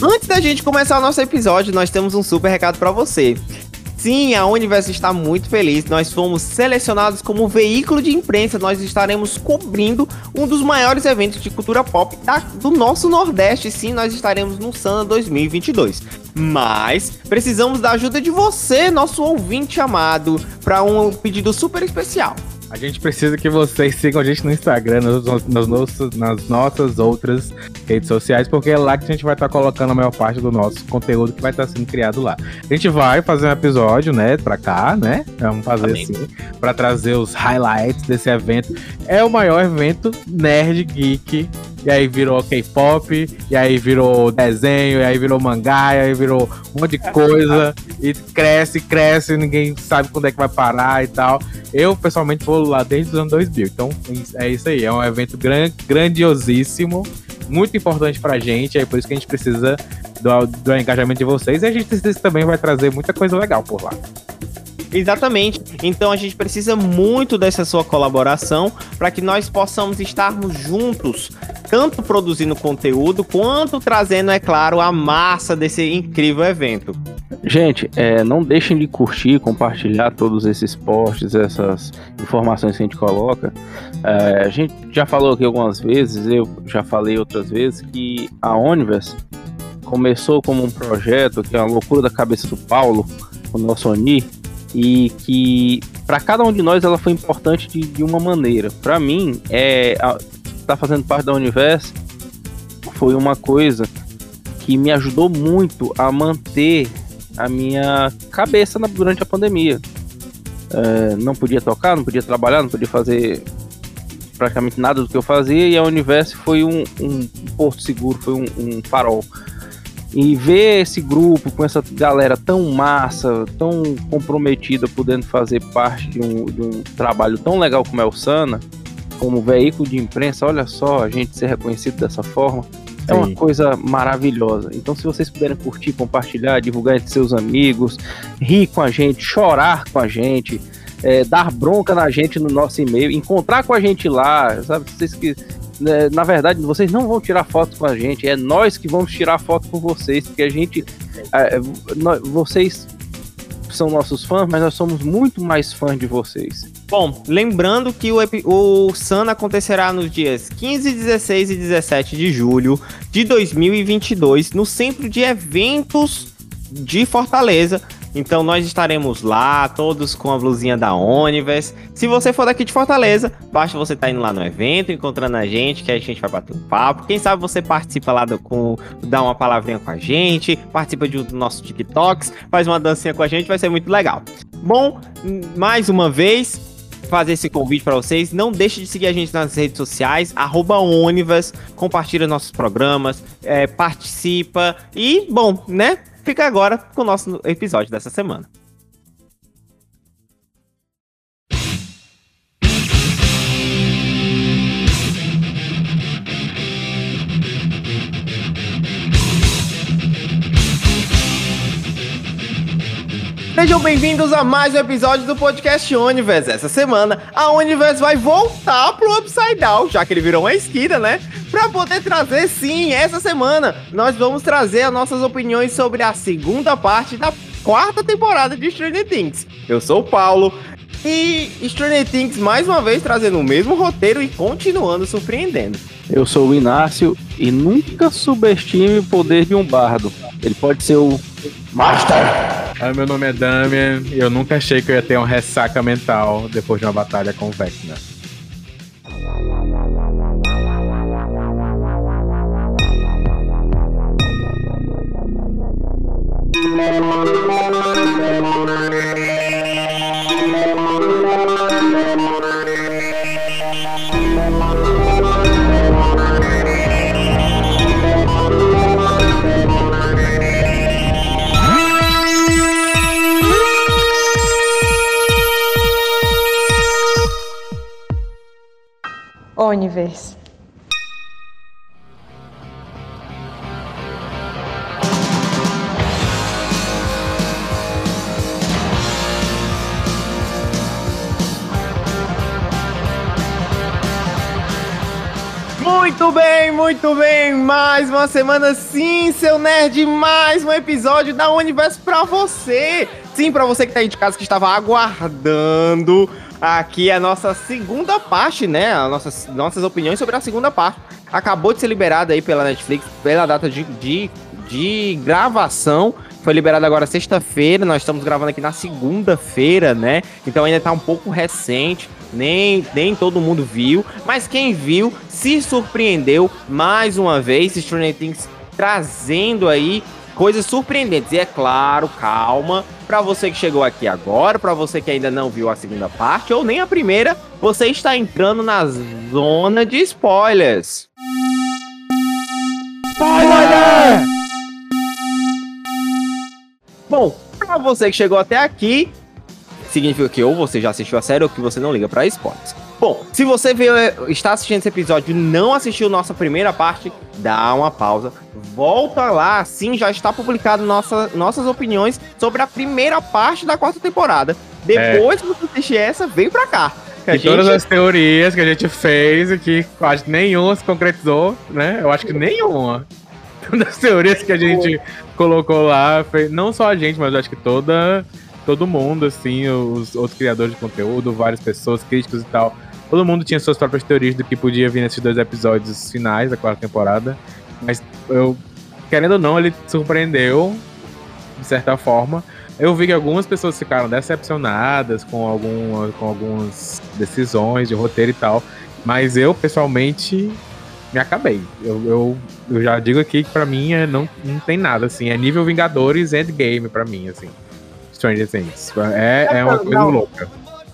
Antes da gente começar o nosso episódio, nós temos um super recado para você. Sim, a Universo está muito feliz. Nós fomos selecionados como veículo de imprensa. Nós estaremos cobrindo um dos maiores eventos de cultura pop da, do nosso Nordeste. Sim, nós estaremos no Sana 2022. Mas precisamos da ajuda de você, nosso ouvinte amado, para um pedido super especial. A gente precisa que vocês sigam a gente no Instagram, nos, nos, nos, nas nossas outras redes sociais, porque é lá que a gente vai estar tá colocando a maior parte do nosso conteúdo que vai estar tá sendo criado lá. A gente vai fazer um episódio, né, pra cá, né? Vamos fazer Amém. assim, pra trazer os highlights desse evento. É o maior evento nerd geek e aí virou K-pop, e aí virou desenho, e aí virou mangá, e aí virou um monte de coisa, e cresce, cresce, ninguém sabe quando é que vai parar e tal. Eu, pessoalmente, vou lá desde os anos 2000, então é isso aí, é um evento gran grandiosíssimo, muito importante pra gente, é por isso que a gente precisa do, do engajamento de vocês, e a gente também vai trazer muita coisa legal por lá. Exatamente. Então a gente precisa muito dessa sua colaboração para que nós possamos estarmos juntos, tanto produzindo conteúdo quanto trazendo, é claro, a massa desse incrível evento. Gente, é, não deixem de curtir, compartilhar todos esses posts, essas informações que a gente coloca. É, a gente já falou aqui algumas vezes, eu já falei outras vezes, que a Universe começou como um projeto que é uma loucura da cabeça do Paulo, o nosso Oni, e que para cada um de nós ela foi importante de, de uma maneira. Para mim, é tá fazendo parte da Universo foi uma coisa que me ajudou muito a manter a minha cabeça na, durante a pandemia. É, não podia tocar, não podia trabalhar, não podia fazer praticamente nada do que eu fazia e a Universo foi um, um porto seguro, foi um, um farol e ver esse grupo com essa galera tão massa, tão comprometida, podendo fazer parte de um, de um trabalho tão legal como é o Sana, como veículo de imprensa, olha só, a gente ser reconhecido dessa forma, é uma coisa maravilhosa. Então, se vocês puderem curtir, compartilhar, divulgar entre seus amigos, rir com a gente, chorar com a gente, é, dar bronca na gente no nosso e-mail, encontrar com a gente lá, sabe? Vocês que né, na verdade, vocês não vão tirar foto com a gente, é nós que vamos tirar foto com vocês, porque a gente. É, nós, vocês são nossos fãs, mas nós somos muito mais fãs de vocês. Bom, lembrando que o, o Sana acontecerá nos dias 15, 16 e 17 de julho de 2022 no Centro de Eventos de Fortaleza, então nós estaremos lá, todos com a blusinha da Onivers. Se você for daqui de Fortaleza, basta você estar tá indo lá no evento, encontrando a gente, que a gente vai bater um papo. Quem sabe você participa lá do, com, dá uma palavrinha com a gente, participa de um dos nossos TikToks, faz uma dancinha com a gente, vai ser muito legal. Bom, mais uma vez, fazer esse convite para vocês. Não deixe de seguir a gente nas redes sociais, arroba Onivas, compartilha nossos programas, é, participa e, bom, né? Fica agora com o nosso episódio dessa semana. Sejam bem-vindos a mais um episódio do podcast Universe. Essa semana, a Universe vai voltar pro Upside Down, já que ele virou uma esquina, né? Pra poder trazer, sim, essa semana, nós vamos trazer as nossas opiniões sobre a segunda parte da quarta temporada de Stranger Things. Eu sou o Paulo, e Stranger Things mais uma vez trazendo o mesmo roteiro e continuando surpreendendo. Eu sou o Inácio e nunca subestime o poder de um bardo. Ele pode ser o Master. Ah, meu nome é Damian e eu nunca achei que eu ia ter uma ressaca mental depois de uma batalha com o Vecna. Universe. Muito bem, muito bem. Mais uma semana, sim, seu nerd. Mais um episódio da Universo pra você. Sim, pra você que tá aí de casa que estava aguardando. Aqui é a nossa segunda parte, né? As nossas, nossas opiniões sobre a segunda parte. Acabou de ser liberada aí pela Netflix, pela data de, de, de gravação. Foi liberado agora sexta-feira, nós estamos gravando aqui na segunda-feira, né? Então ainda tá um pouco recente, nem, nem todo mundo viu, mas quem viu se surpreendeu mais uma vez. Stranger Things trazendo aí coisas surpreendentes. E é claro, calma, para você que chegou aqui agora, para você que ainda não viu a segunda parte ou nem a primeira, você está entrando na zona de spoilers. Spoiler! Bom, pra você que chegou até aqui, significa que ou você já assistiu a série ou que você não liga para spoilers. Bom, se você veio, está assistindo esse episódio e não assistiu nossa primeira parte, dá uma pausa, volta lá, sim, já está publicado nossa, nossas opiniões sobre a primeira parte da quarta temporada. Depois é. que você assistir essa, vem pra cá. E gente... todas as teorias que a gente fez e que quase nenhuma se concretizou, né? Eu acho que nenhuma. Todas as teorias que a gente colocou lá, não só a gente, mas acho que toda todo mundo, assim, os outros criadores de conteúdo, várias pessoas, críticos e tal. Todo mundo tinha suas próprias teorias do que podia vir nesses dois episódios finais da quarta temporada. Mas eu, querendo ou não, ele surpreendeu, de certa forma. Eu vi que algumas pessoas ficaram decepcionadas com, alguma, com algumas decisões de roteiro e tal. Mas eu, pessoalmente, me acabei. Eu, eu, eu já digo aqui que pra mim é, não, não tem nada, assim. É nível Vingadores Endgame pra mim, assim. Stranger Things. É, é uma coisa louca.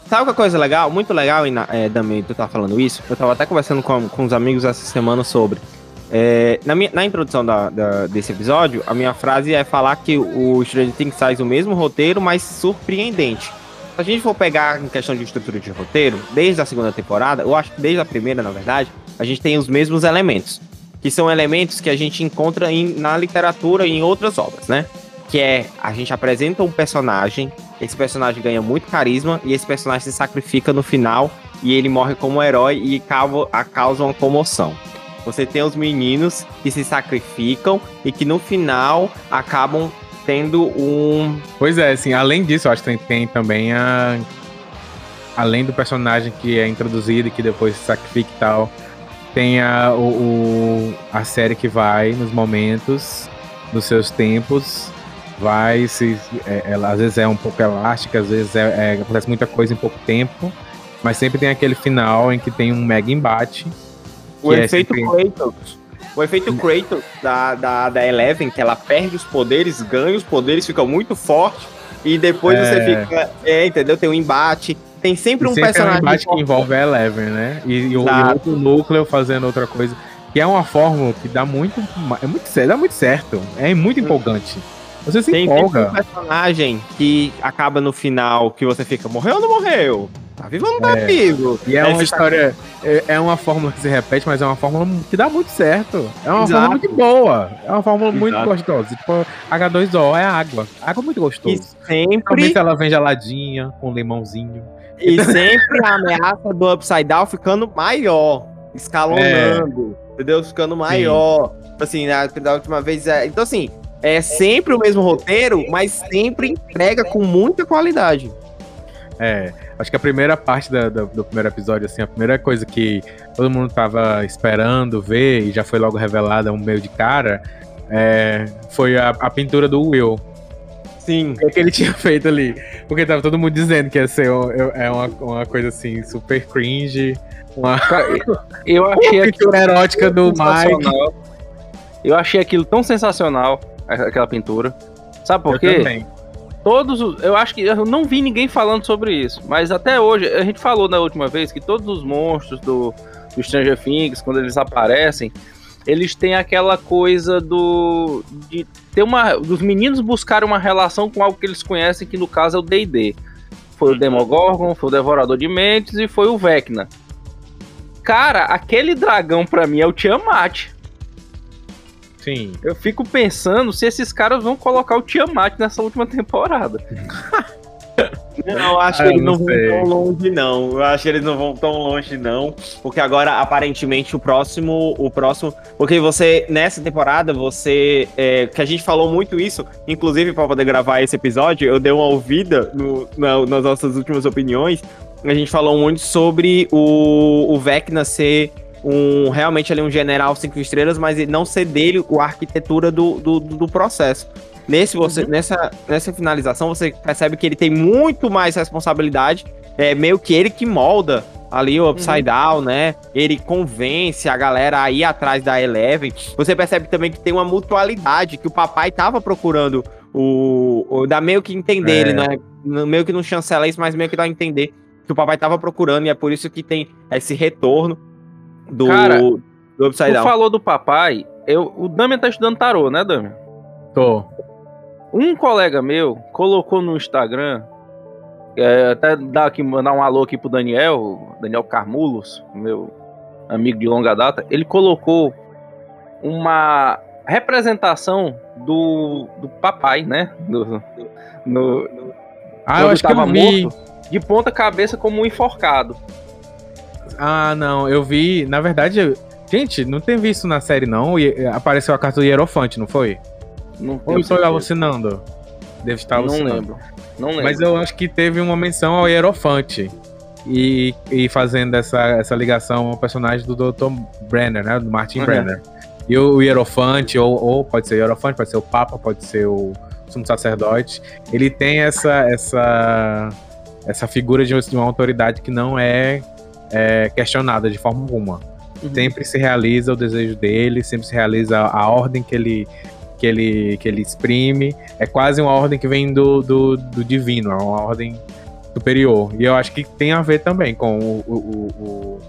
Sabe que coisa legal? Muito legal, é, Dami, tu tá falando isso. Eu tava até conversando com, com os amigos essa semana sobre. É, na, minha, na introdução da, da, desse episódio, a minha frase é falar que o Stranger Things faz o mesmo roteiro, mas surpreendente. Se a gente for pegar em questão de estrutura de roteiro, desde a segunda temporada, eu acho que desde a primeira, na verdade, a gente tem os mesmos elementos, que são elementos que a gente encontra em, na literatura e em outras obras, né? Que é a gente apresenta um personagem, esse personagem ganha muito carisma e esse personagem se sacrifica no final e ele morre como herói e causa, uma comoção. Você tem os meninos que se sacrificam e que no final acabam tendo um. Pois é, assim, além disso, eu acho que tem, tem também a. Além do personagem que é introduzido e que depois se sacrifica e tal, tem a, o, o, a série que vai nos momentos, nos seus tempos, vai se. É, ela às vezes é um pouco elástica, às vezes é, é, acontece muita coisa em pouco tempo, mas sempre tem aquele final em que tem um mega embate. O é efeito sempre... Kratos. O efeito Kratos da, da, da Eleven, que ela perde os poderes, ganha os poderes, fica muito forte, e depois é... você fica. É, entendeu? Tem um embate tem sempre um sempre personagem. É um embate que envolve a Eleven, né? E, e, e outro núcleo fazendo outra coisa. Que é uma fórmula que dá muito. É muito dá muito certo. É muito empolgante. Você se tem empolga. Tem um personagem que acaba no final que você fica, morreu ou não morreu? Tá vivo ou não tá é. vivo? E é uma história. Tá... É, é, uma fórmula que se repete, mas é uma fórmula que dá muito certo. É uma Exato. fórmula muito boa. É uma fórmula Exato. muito gostosa. Tipo, H2O é água. Água é muito gostosa. E sempre. Principalmente ela vem geladinha, com limãozinho. E sempre a ameaça do Upside Down ficando maior, escalonando, é. entendeu? Ficando maior. Sim. Assim, na, da última vez. É... Então, assim, é sempre o mesmo roteiro, mas sempre entrega com muita qualidade. É, acho que a primeira parte da, da, do primeiro episódio, assim, a primeira coisa que todo mundo tava esperando ver e já foi logo revelada um meio de cara, é, foi a, a pintura do Will. Sim. O que, é que, ele tinha feito ali? Porque tava todo mundo dizendo que ia ser é uma, uma coisa assim, super cringe. Uma... Eu achei a pintura erótica do Mike. Eu achei aquilo tão sensacional, aquela pintura. Sabe por eu quê? Também. Todos os, eu acho que eu não vi ninguém falando sobre isso, mas até hoje a gente falou na última vez que todos os monstros do, do Stranger Things, quando eles aparecem, eles têm aquela coisa do de ter uma dos meninos buscarem uma relação com algo que eles conhecem, que no caso é o D&D. Foi o uhum. Demogorgon, foi o Devorador de Mentes e foi o Vecna. Cara, aquele dragão para mim é o Tiamat. Sim. Eu fico pensando se esses caras vão colocar o Tiamat nessa última temporada. Não, eu acho Ah, que eles não não vão tão longe, não. Eu acho que eles não vão tão longe, não. Porque agora, aparentemente, o próximo. O próximo. Porque você, nessa temporada, você. é, que a gente falou muito isso, inclusive para poder gravar esse episódio, eu dei uma ouvida no- na- nas nossas últimas opiniões. A gente falou muito sobre o, o Vecna ser um realmente ali um general cinco estrelas, mas não ser dele a arquitetura do, do, do processo. Nesse você, nessa, nessa finalização, você percebe que ele tem muito mais responsabilidade. É meio que ele que molda ali o Upside Down, né? Ele convence a galera a ir atrás da Eleven. Você percebe também que tem uma mutualidade, que o papai tava procurando o. o dá meio que entender, É. ele não é, meio que não chancela isso, mas meio que dá a entender que o papai tava procurando, e é por isso que tem esse retorno do, Cara, do Upside Tu Down. falou do papai, eu, o Damian tá estudando tarô, né, Damian? Tô. Um colega meu colocou no Instagram, é, até dar aqui, mandar um alô aqui pro Daniel, Daniel Carmulos, meu amigo de longa data, ele colocou uma representação do, do papai, né? Do, no, Ah, eu acho que tava eu vi. morto, de ponta cabeça como um enforcado. Ah, não, eu vi. Na verdade, eu- gente, não tem visto na série, não. E- Apareceu a carta do Hierofante, não foi? Não Ou tenho eu estou alucinando? Devo estar Não alucinando. lembro. Não lembro. Mas eu acho que teve uma menção ao Hierofante. E, e fazendo essa, essa ligação ao personagem do Dr. Brenner, né? Do Martin Uhum. Brenner. E o Hierofante, ou, ou pode ser o Hierofante, pode ser o Papa, pode ser o Sumo Sacerdote. Ele tem essa, essa, essa figura de uma autoridade que não é, é questionada de forma alguma. Uhum. Sempre se realiza o desejo dele, sempre se realiza a ordem que ele, que ele, que ele exprime. É quase uma ordem que vem do, do, do divino, é uma ordem superior. E eu acho que tem a ver também com o, o,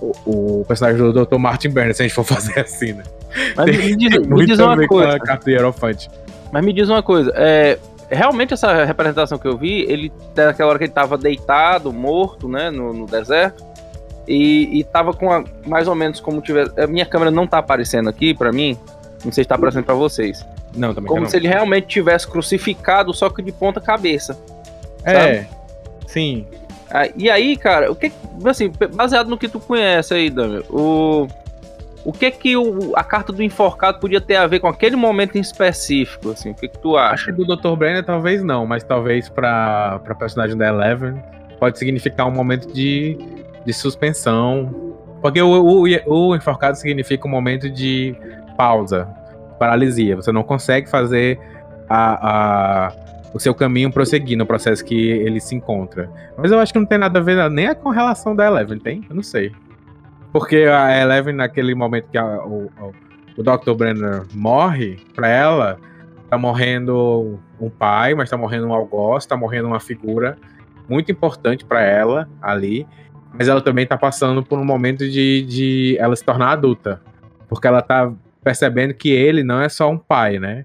o, o, o personagem do Dr. Martin Bernard, se a gente for fazer assim, né? Mas me diz, Tem me diz a uma coisa. Mas me diz uma coisa, é, realmente essa representação que eu vi, ele daquela hora que ele tava deitado, morto, né, no, no deserto, e, e tava com a, mais ou menos como tivesse. A minha câmera não tá aparecendo aqui pra mim, não sei se tá aparecendo pra vocês. Não, também Como não. se ele realmente tivesse crucificado, só que de ponta cabeça. É, sim. Ah, E aí, cara, o que assim, baseado no que tu conhece aí, Daniel, o o que que o, a carta do enforcado podia ter a ver com aquele momento em específico, assim? O que que tu Acho acha? que do Dr. Brenner talvez não, mas talvez pra, pra personagem da Eleven pode significar um momento de, de suspensão. Porque o, o, o enforcado significa um momento de pausa, paralisia. Você não consegue fazer a, a, o seu caminho prosseguir no processo que ele se encontra. Mas eu acho que não tem nada a ver nem com a relação da Eleven, tem? Eu não sei. Porque a Eleven, naquele momento que a- o, o, Dr. Brenner morre, pra ela, tá morrendo um pai, mas tá morrendo um algoz, tá morrendo uma figura muito importante pra ela ali. Mas ela também tá passando por um momento de, de ela se tornar adulta. Porque ela tá percebendo que ele não é só um pai, né?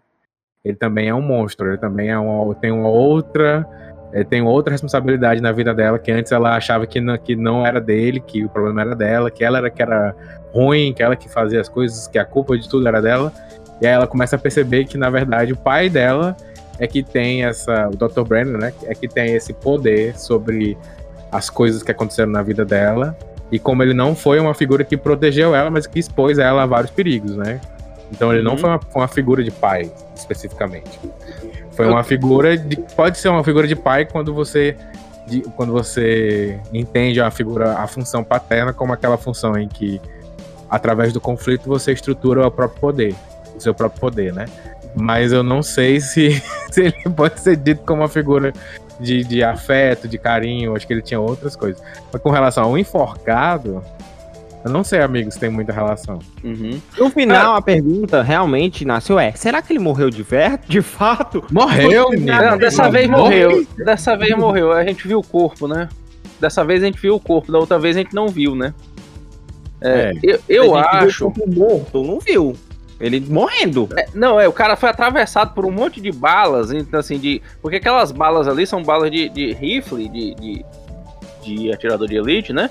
Ele também é um monstro, ele também é uma, tem uma outra. Ele tem outra responsabilidade na vida dela, que antes ela achava que não, que não era dele, que o problema era dela, que ela era que era ruim, que ela que fazia as coisas, que a culpa de tudo era dela. E aí ela começa a perceber que, na verdade, o pai dela é que tem essa. O Dr. Brenner, né? É que tem esse poder sobre as coisas que aconteceram na vida dela. E como ele não foi uma figura que protegeu ela, mas que expôs ela a vários perigos, né? Então ele não Uhum. foi uma, uma figura de pai, especificamente. Foi uma figura de. Pode ser uma figura de pai quando você. de- quando você entende a figura, a função paterna como aquela função em que, através do conflito, você estrutura o próprio poder. O seu próprio poder, né? Mas eu não sei se, se ele pode ser dito como uma figura de, de afeto, de carinho. Acho que ele tinha outras coisas. Mas com relação ao enforcado, eu não sei, amigo, se tem muita relação. Uhum. No final, a pergunta realmente nasceu é: será que ele morreu de, ver... de fato? Morreu, menino. Não, dessa vez morreu. morreu. Dessa vez morreu. A gente viu o corpo, né? Dessa vez a gente viu o corpo, da outra vez a gente não viu, né? É, É. Eu, eu A gente viu acho. o corpo morto, não viu. Ele morrendo. É, não, é, o cara foi atravessado por um monte de balas, então assim, de. Porque aquelas balas ali são balas de, de rifle, de, de, de atirador de elite, né?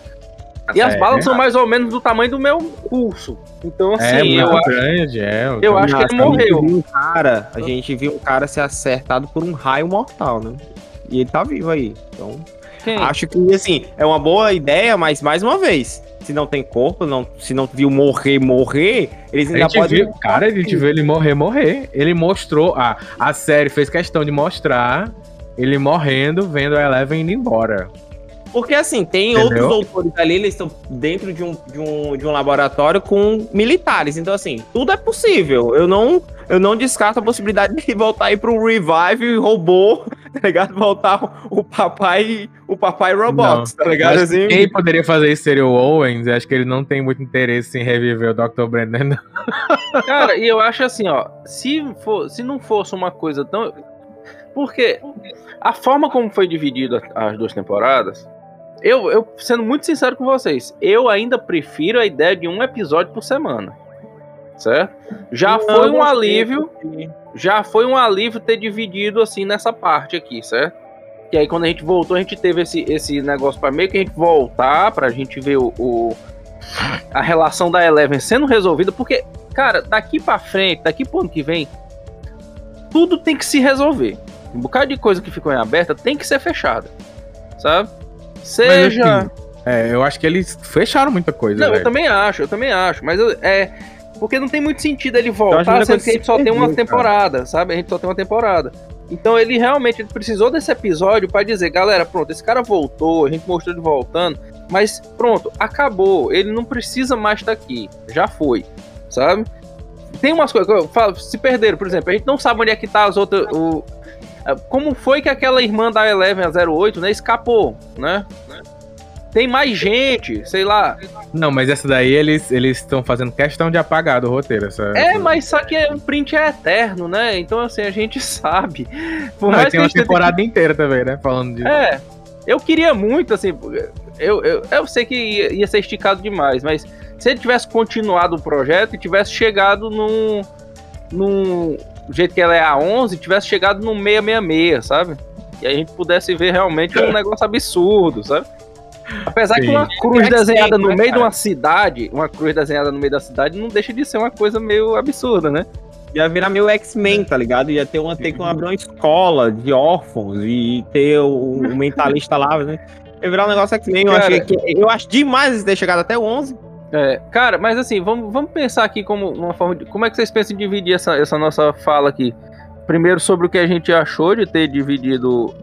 E as É. balas são mais ou menos do tamanho do meu pulso. Então, assim, é, eu, acho, grande, é. eu acho que ele morreu. um cara, a gente viu um cara ser acertado por um raio mortal, né? E ele tá vivo aí. Então, Quem? acho que, assim, é uma boa ideia, mas mais uma vez, se não tem corpo, não, se não viu morrer, morrer, eles ainda podem. viu, cara, a gente viu ele morrer, morrer. Ele mostrou, a, a série fez questão de mostrar ele morrendo, vendo a Eleven indo embora. Porque assim, tem Entendeu? outros doutores ali, eles estão dentro de um, de, um, de um laboratório com militares. Então, assim, tudo é possível. Eu não, eu não descarto a possibilidade de voltar aí para um revive robô, tá ligado? Voltar o papai, o papai robots, tá ligado? Assim, que Quem poderia fazer isso seria o Owens. eu Acho que ele não tem muito interesse em reviver o Dr. Brandon. não. Cara, e eu acho assim, ó, se, for, se não fosse uma coisa tão. Porque a forma como foi dividido as duas temporadas, eu, eu, sendo muito sincero com vocês, eu ainda prefiro a ideia de um episódio por semana. Certo? Já Não, foi um alívio, já foi um alívio ter dividido assim nessa parte aqui, certo? Que aí quando a gente voltou, a gente teve esse, esse negócio para meio que a gente voltar, pra gente ver o, o- a relação da Eleven sendo resolvida, porque, cara, daqui pra frente, daqui pro ano que vem, tudo tem que se resolver. Um bocado de coisa que ficou em aberta tem que ser fechada, sabe? Seja. assim, É, eu acho que eles fecharam muita coisa, Não, eu velho. também acho, eu também acho. Mas eu- é. Porque não tem muito sentido ele acho voltar, sendo que a gente só tem uma perdeu, cara. temporada, sabe? A gente só tem uma temporada. Então ele realmente ele precisou desse episódio pra dizer, galera, pronto, esse cara voltou, a gente mostrou ele voltando, mas pronto, acabou. Ele não precisa mais estar aqui. Já foi, sabe? Tem umas coisas que eu falo, se perderam, por exemplo, a gente não sabe onde é que tá as outras. O, como foi que aquela irmã da Eleven, a 08, né, escapou, né? Tem mais gente, sei lá. Não, mas essa daí eles eles estão fazendo questão de apagar do roteiro. Essa, É, mas só que o print é eterno, né? Então, assim, a gente sabe. Por Não, tem uma tente- temporada inteira também, né? Falando de. É, eu queria muito, assim. Eu, eu, eu sei que ia, ia ser esticado demais, mas se ele tivesse continuado o projeto e tivesse chegado num. num. Do jeito que ela é a 11, tivesse chegado num 666, sabe? E a gente pudesse ver realmente um negócio absurdo, sabe? Apesar que Sim. uma cruz X-Men, desenhada no né, meio de cara? uma cidade, uma cruz desenhada no meio da cidade, não deixa de ser uma coisa meio absurda, né? Ia virar meio X-Men, tá ligado? Ia ter uma, ter que abrir uma escola de órfãos e ter o, o mentalista lá, né? Ia virar um negócio X-Men. Eu, achei que- eu acho demais ter chegado até o 11. É, cara, mas assim, vamos, vamos pensar aqui como uma forma de. Como é que vocês pensam em dividir essa, essa nossa fala aqui? Primeiro sobre o que a gente achou de ter dividido.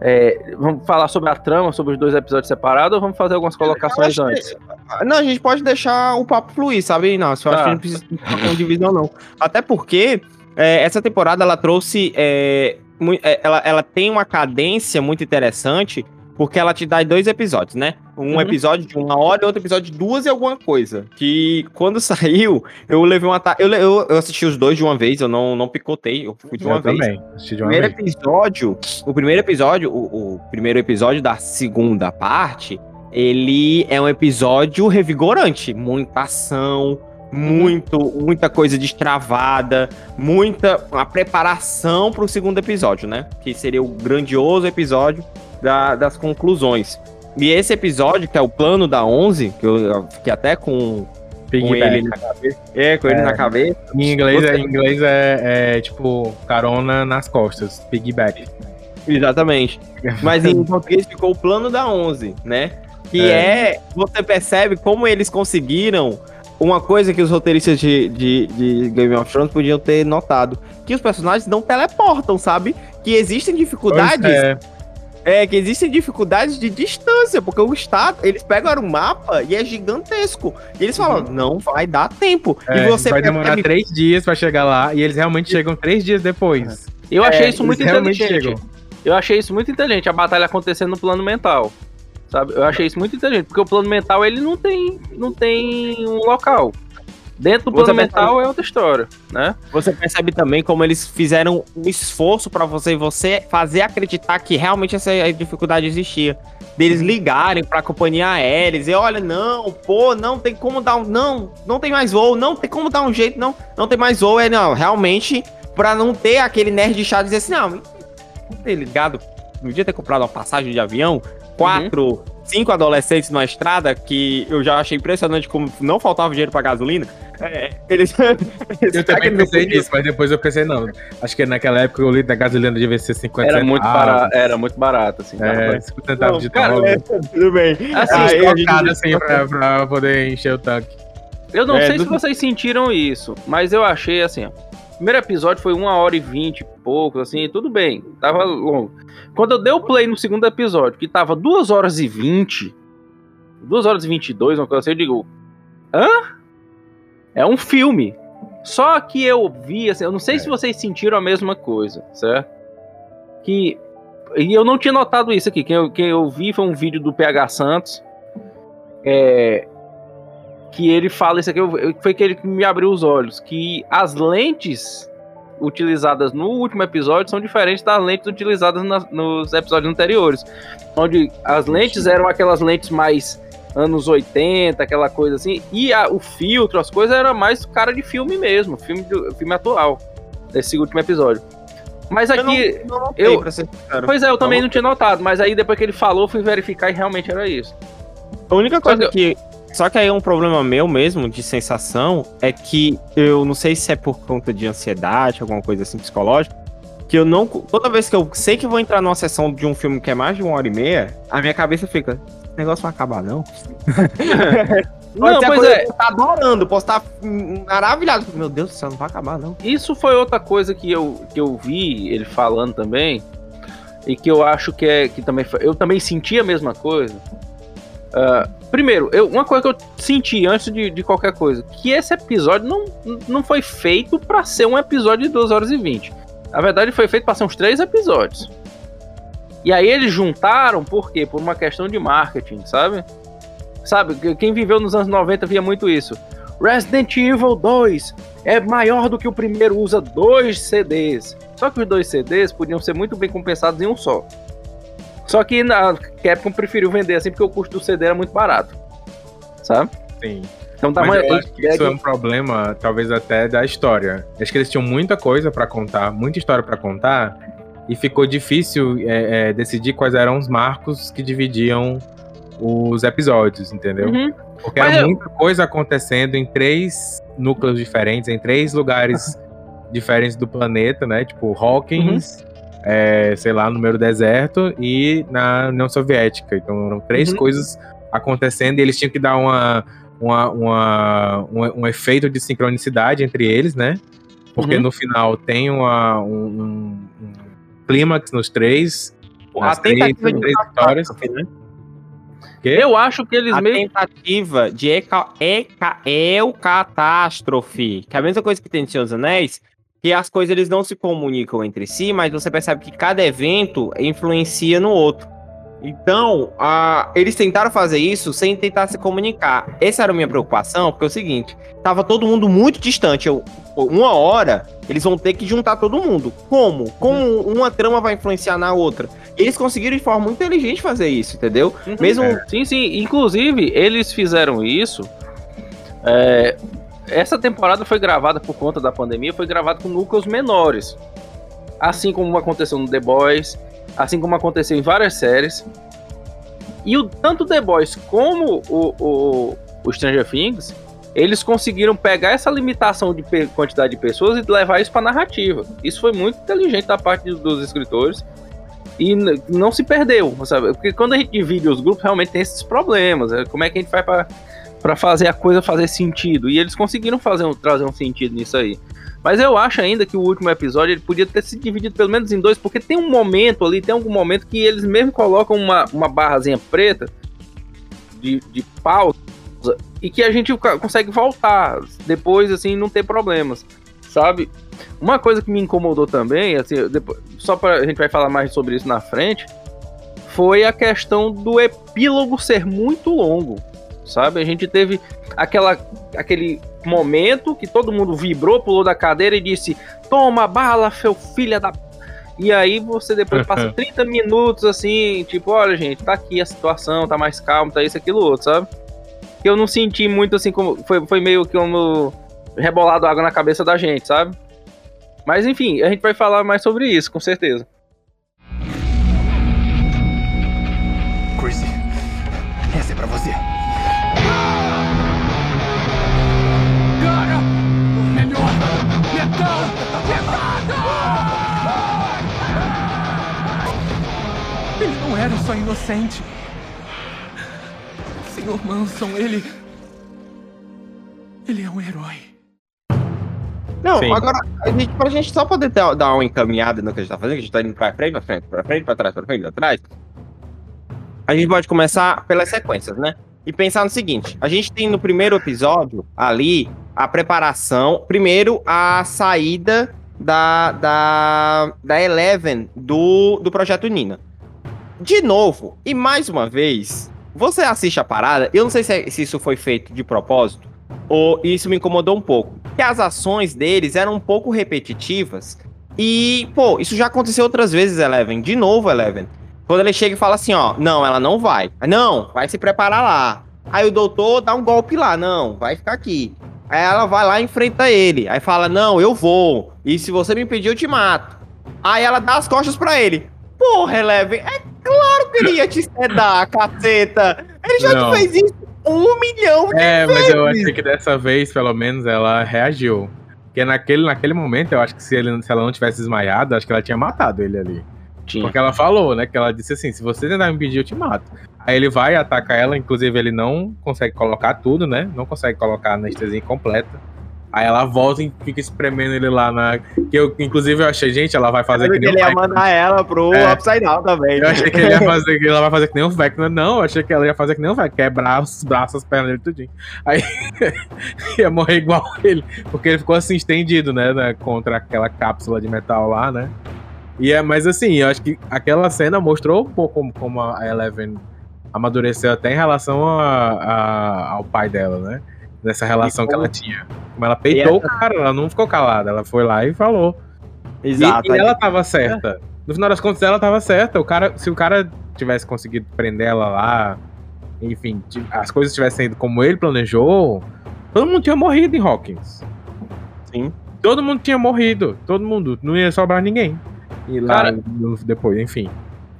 é, vamos falar sobre a trama, sobre os dois episódios separados, ou vamos fazer algumas colocações acho antes? Não, a gente pode deixar o papo fluir, sabe? Não, eu acho Tá. que a gente precisa de uma divisão, não. Até porque é, essa temporada ela trouxe. é, é, ela, ela tem uma cadência muito interessante, porque ela te dá dois episódios, né? Um Uhum. episódio de uma hora e outro episódio de duas e alguma coisa. Que quando saiu, eu levei uma. ta- Eu, eu, eu assisti os dois de uma vez, eu não, não picotei, eu fui de uma eu vez. também. Assisti de O uma primeiro vez. episódio, o primeiro episódio, o, o primeiro episódio da segunda parte, ele é um episódio revigorante, muita ação, muito, muita coisa destravada, muita uma preparação para o segundo episódio, né? Que seria o grandioso episódio da- das conclusões. E esse episódio, que é o plano da 11, que eu fiquei até com, com Piggyback. ele na cabeça. É, com ele É. na cabeça. Em inglês, é, em inglês é, é, tipo carona nas costas, piggyback. Exatamente. Mas em português ficou o plano da 11, né? Que é. Você percebe como eles conseguiram uma coisa que os roteiristas de, de, de Game of Thrones podiam ter notado: que os personagens não teleportam, sabe? Que existem dificuldades. Pois é. É, que existem dificuldades de distância, porque o estado, eles pegam o mapa e é gigantesco. E eles falam, não vai dar tempo. É, e você vai demorar percebe- três dias pra chegar lá e eles realmente chegam três dias depois. Eu achei É, isso muito inteligente. chegam. Eu achei isso muito inteligente, a batalha acontecendo no plano mental. Sabe? Eu achei isso muito inteligente, porque o plano mental ele não tem, não tem um local. Dentro do plano mental é outra história, né? Você percebe também como eles fizeram um esforço pra você você fazer acreditar que realmente essa dificuldade existia. Deles ligarem pra companhia aérea e dizer, olha, não, pô, não tem como dar um. Não, não tem mais voo, não tem como dar um jeito, não, não tem mais voo. É, não, realmente, pra não ter aquele nerd chato dizer assim, não, não ter ligado, não podia ter comprado uma passagem de avião, quatro, cinco adolescentes na estrada, que eu já achei impressionante como não faltava dinheiro pra gasolina. É, eles, eles eu também pensei nisso, mas depois eu pensei, não. Acho que naquela época o litro da gasolina devia ser 50 era muito barato Era muito barato, assim. É, 50 centavos de. É, tudo bem. Assim, gente... assim pra, pra poder encher o tanque. Eu não é, sei do... se vocês sentiram isso, mas eu achei assim, ó. Primeiro episódio foi uma hora e vinte e pouco, assim, tudo bem, tava longo. Quando eu dei o play no segundo episódio, que tava duas horas e vinte, duas horas e vinte e dois, uma coisa assim, eu digo, hã? É um filme. Só que eu vi, assim, eu não sei é. se vocês sentiram a mesma coisa, certo? Que. E eu não tinha notado isso aqui. Quem eu, quem eu vi foi um vídeo do PH Santos. É, que ele fala isso aqui, foi que ele me abriu os olhos, que as lentes utilizadas no último episódio são diferentes das lentes utilizadas na, nos episódios anteriores, onde as lentes eram aquelas lentes mais anos 80, aquela coisa assim, e a, o filtro, as coisas era mais cara de filme mesmo, filme, de, filme atual, desse último episódio. Mas aqui. Eu, não, não eu pois é, eu também não tinha notado, mas aí depois que ele falou, fui verificar e realmente era isso. A única coisa que, só que aí um problema meu mesmo, de sensação, é que eu não sei se é por conta de ansiedade, alguma coisa assim psicológica, que eu não. Toda vez que eu sei que vou entrar numa sessão de um filme que é mais de uma hora e meia, a minha cabeça fica. Esse negócio vai acabar, não? não, pois é. Tá adorando, posso estar maravilhado. Meu Deus do céu, não vai acabar, não. Isso foi outra coisa que eu, que eu vi ele falando também. E que eu acho que é. Que também, eu também senti a mesma coisa. Uh, primeiro, eu, uma coisa que eu senti antes de, de, qualquer coisa, que esse episódio não, não foi feito para ser um episódio de 2 horas e 20. Na verdade, foi feito para ser uns três episódios. E aí eles juntaram, por quê? Por uma questão de marketing, sabe? Sabe, quem viveu nos anos 90 via muito isso. Resident Evil 2 é maior do que o primeiro, usa dois CDs. Só que os dois CDs podiam ser muito bem compensados em um só. Só que a Capcom preferiu vender assim porque o custo do CD era muito barato. Sabe? Sim. Então tá Mas eu acho que isso é um problema, talvez até da história. Acho que eles tinham muita coisa para contar, muita história para contar, e ficou difícil é, é, decidir quais eram os marcos que dividiam os episódios, entendeu? Uhum. Porque Mas era eu... muita coisa acontecendo em três núcleos diferentes, em três lugares uhum. diferentes do planeta, né? Tipo, Hawkins, uhum é, sei lá, no meio do deserto e na União Soviética. Então eram três uhum. coisas acontecendo e eles tinham que dar uma, uma, uma um, um, efeito de sincronicidade entre eles, né? Porque uhum. no final tem uma, um, um, clímax nos três. A tentativa três, de histórias. Né? Eu acho que eles a meio... tentativa de eca, eca, eucatástrofe, que é a mesma coisa que tem no Senhor dos Anéis, que as coisas eles não se comunicam entre si, mas você percebe que cada evento influencia no outro. Então, a, eles tentaram fazer isso sem tentar se comunicar. Essa era a minha preocupação, porque é o seguinte: tava todo mundo muito distante. Eu, uma hora, eles vão ter que juntar todo mundo. Como? Como uma trama vai influenciar na outra? Eles conseguiram de forma muito inteligente fazer isso, entendeu? Uhum. Mesmo. É. Sim, sim. Inclusive, eles fizeram isso. É, essa temporada foi gravada por conta da pandemia, foi gravada com núcleos menores. Assim como aconteceu no The Boys, assim como aconteceu em várias séries. E o, tanto The Boys como o, o, o Stranger Things, eles conseguiram pegar essa limitação de quantidade de pessoas e levar isso para narrativa. Isso foi muito inteligente da parte dos escritores e não se perdeu, sabe? Porque quando a gente divide os grupos, realmente tem esses problemas. Né? Como é que a gente faz para para fazer a coisa fazer sentido. E eles conseguiram fazer um, trazer um sentido nisso aí. Mas eu acho ainda que o último episódio ele podia ter se dividido pelo menos em dois, porque tem um momento ali, tem algum momento que eles mesmo colocam uma, uma barrazinha preta de, de pausa e que a gente consegue voltar depois, assim, não ter problemas, sabe? Uma coisa que me incomodou também, assim, depois, só para a gente vai falar mais sobre isso na frente, foi a questão do epílogo ser muito longo sabe? A gente teve aquela, aquele momento que todo mundo vibrou, pulou da cadeira e disse: Toma bala, seu filho da. E aí você depois passa 30 minutos assim, tipo, olha, gente, tá aqui a situação, tá mais calmo, tá isso, aquilo, outro, sabe? Que eu não senti muito assim como. Foi, foi meio que como rebolado água na cabeça da gente, sabe? Mas enfim, a gente vai falar mais sobre isso, com certeza. Só inocente. Senhor Manson, ele. Ele é um herói. Não, Sim. agora, a gente, pra gente só poder ter- dar uma encaminhada no que a gente tá fazendo, que a gente tá indo pra frente, pra frente, pra frente, pra trás, pra frente, pra trás. A gente pode começar pelas sequências, né? E pensar no seguinte: a gente tem no primeiro episódio ali a preparação, primeiro a saída da, da, da Eleven do, do projeto Nina. De novo, e mais uma vez, você assiste a parada, eu não sei se, é- se isso foi feito de propósito, ou isso me incomodou um pouco. Que as ações deles eram um pouco repetitivas. E, pô, isso já aconteceu outras vezes, Eleven. De novo, Eleven. Quando ele chega e fala assim, ó, não, ela não vai. Não, vai se preparar lá. Aí o doutor dá um golpe lá, não, vai ficar aqui. Aí ela vai lá e enfrenta ele. Aí fala, não, eu vou. E se você me impedir, eu te mato. Aí ela dá as costas pra ele. Porra, Eleven, é claro que ele ia te sedar, caceta. Ele já Não. te fez isso um milhão de É, mas eu vezes. achei que dessa vez, pelo menos, ela reagiu. Porque naquele, naquele momento, eu acho que se, ele, se ela não tivesse desmaiado, acho que ela tinha matado ele ali. Tinha. Porque ela falou, né? Que ela disse assim: se você tentar me impedir, eu te mato. Aí ele vai, ataca ela, inclusive ele não consegue colocar tudo, né? Não consegue colocar a anestesia completa. Aí ela volta e fica espremendo ele lá na. Que eu, inclusive, eu achei, gente, ela vai fazer que nem o ele ia Vecna. mandar ela pro É. Upside Down também. Eu achei que ele ia fazer que ela vai fazer que nem o Vecna. Não, eu achei que ela ia fazer que nem o Vecna, quebrar os braços, as pernas dele tudinho. Aí ia morrer igual ele, porque ele ficou assim estendido, né, né, contra aquela cápsula de metal lá, né? E é, mas assim, eu acho que aquela cena mostrou um pouco como, como a Eleven amadureceu até em relação a, a- ao pai dela, né? Nessa relação E que ela tinha. Como ela peitou o cara, ela não ficou calada, ela foi lá e falou. E- Exato. E, ela tava certa. No final das contas, ela tava certa. O cara, se o cara tivesse conseguido prender ela lá, enfim, as coisas tivessem ido como ele planejou, todo mundo tinha morrido em Hawkins. Sim. Todo mundo tinha morrido. Todo mundo. Não ia sobrar ninguém. E lá Cara- depois, enfim.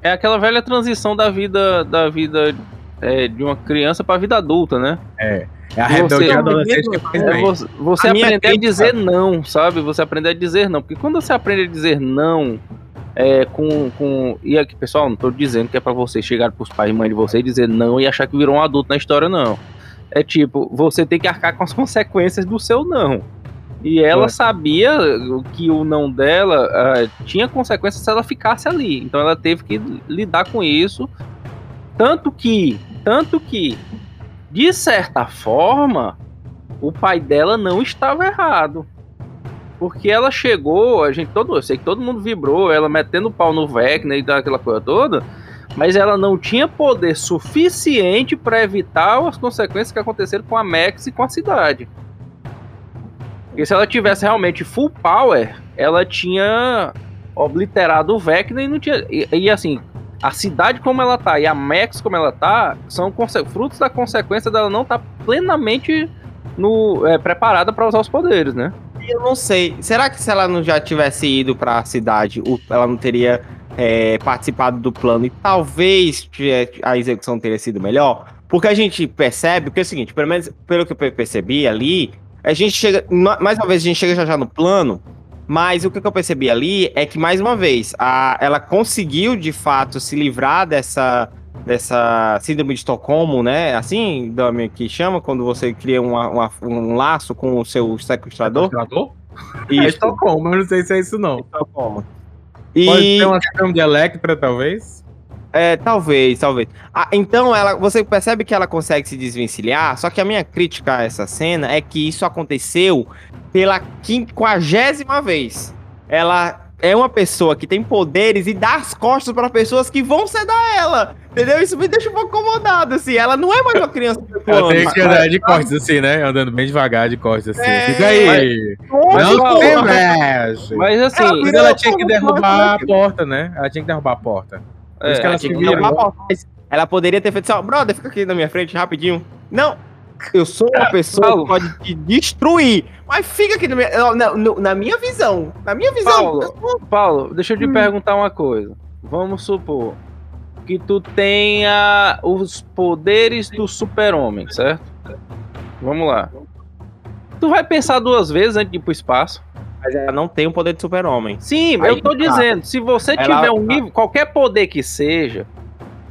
É aquela velha transição da vida da vida é, de uma criança pra vida adulta, né? É. É a Você- rebeldia adolescente que faz É bem. você você A aprender a dizer não, sabe? Você aprender a dizer não. Porque quando você aprende a dizer não, é, com, com. E aqui, pessoal, não tô dizendo que é pra vocês chegar pros pais e mães de vocês e dizer não e achar que virou um adulto na história, não. É tipo, você tem que arcar com as consequências do seu não. E ela É. sabia que o não dela ah, tinha consequências se ela ficasse ali. Então ela teve que lidar com isso. Tanto que, tanto que, de certa forma, o pai dela não estava errado. Porque ela chegou, a gente todo, eu sei que todo mundo vibrou, ela metendo o pau no Vecna e daquela coisa toda, mas ela não tinha poder suficiente para evitar as consequências que aconteceram com a Max e com a cidade. Porque se ela tivesse realmente full power, ela tinha obliterado o Vecna e não tinha. E, e, assim, a cidade como ela tá e a Max como ela tá são frutos da consequência dela não estar plenamente no, é, preparada para usar os poderes, né? Eu não sei. Será que se ela não já tivesse ido pra cidade, o- ela não teria é, participado do plano e talvez a execução teria sido melhor? Porque a gente percebe, porque é o seguinte, pelo menos pelo que eu pe- percebi ali, a gente chega, ma- mais uma vez, a gente chega já já no plano, mas o que eu percebi ali é que, mais uma vez, a, ela conseguiu de fato se livrar dessa, dessa síndrome de Estocolmo, né? Assim, Dami, que chama quando você cria uma- uma- um laço com o seu sequestrador. Sequestrador? É Estocolmo, mas não sei se é isso não. Estocolmo. Pode E ser uma questão de Electra, talvez? É, talvez, talvez. Ah, então ela, você percebe que ela consegue se desvencilhar, só que a minha crítica a essa cena é que isso aconteceu pela quinquagésima vez. Ela é uma pessoa que tem poderes e dá as costas para pessoas que vão sedar ela. Entendeu? Isso me deixa um pouco incomodado, assim. Ela não é mais uma criança Ela tem que andar de costas assim, né? Andando bem devagar de costas assim. É, Fica aí. Nossa, Não tem mexe. Mas assim, Ela ela tinha que derrubar a porta, né? Ela tinha que derrubar a porta. É, se virou. Não, mas Ela poderia ter feito assim, ó, brother, fica aqui na minha frente rapidinho. Não, eu sou uma pessoa Paulo. que pode te destruir, mas fica aqui na minha, na, na- minha visão. Na minha visão. Paulo. Paulo, deixa Hum. eu te perguntar uma coisa. Vamos supor que tu tenha os poderes do super-homem, certo? Vamos lá. Tu vai pensar duas vezes antes de ir pro espaço. Mas ela não tem o poder de super-homem. Sim, Aí eu tô tá. dizendo, se você Ela- tiver um nível, qualquer poder que seja,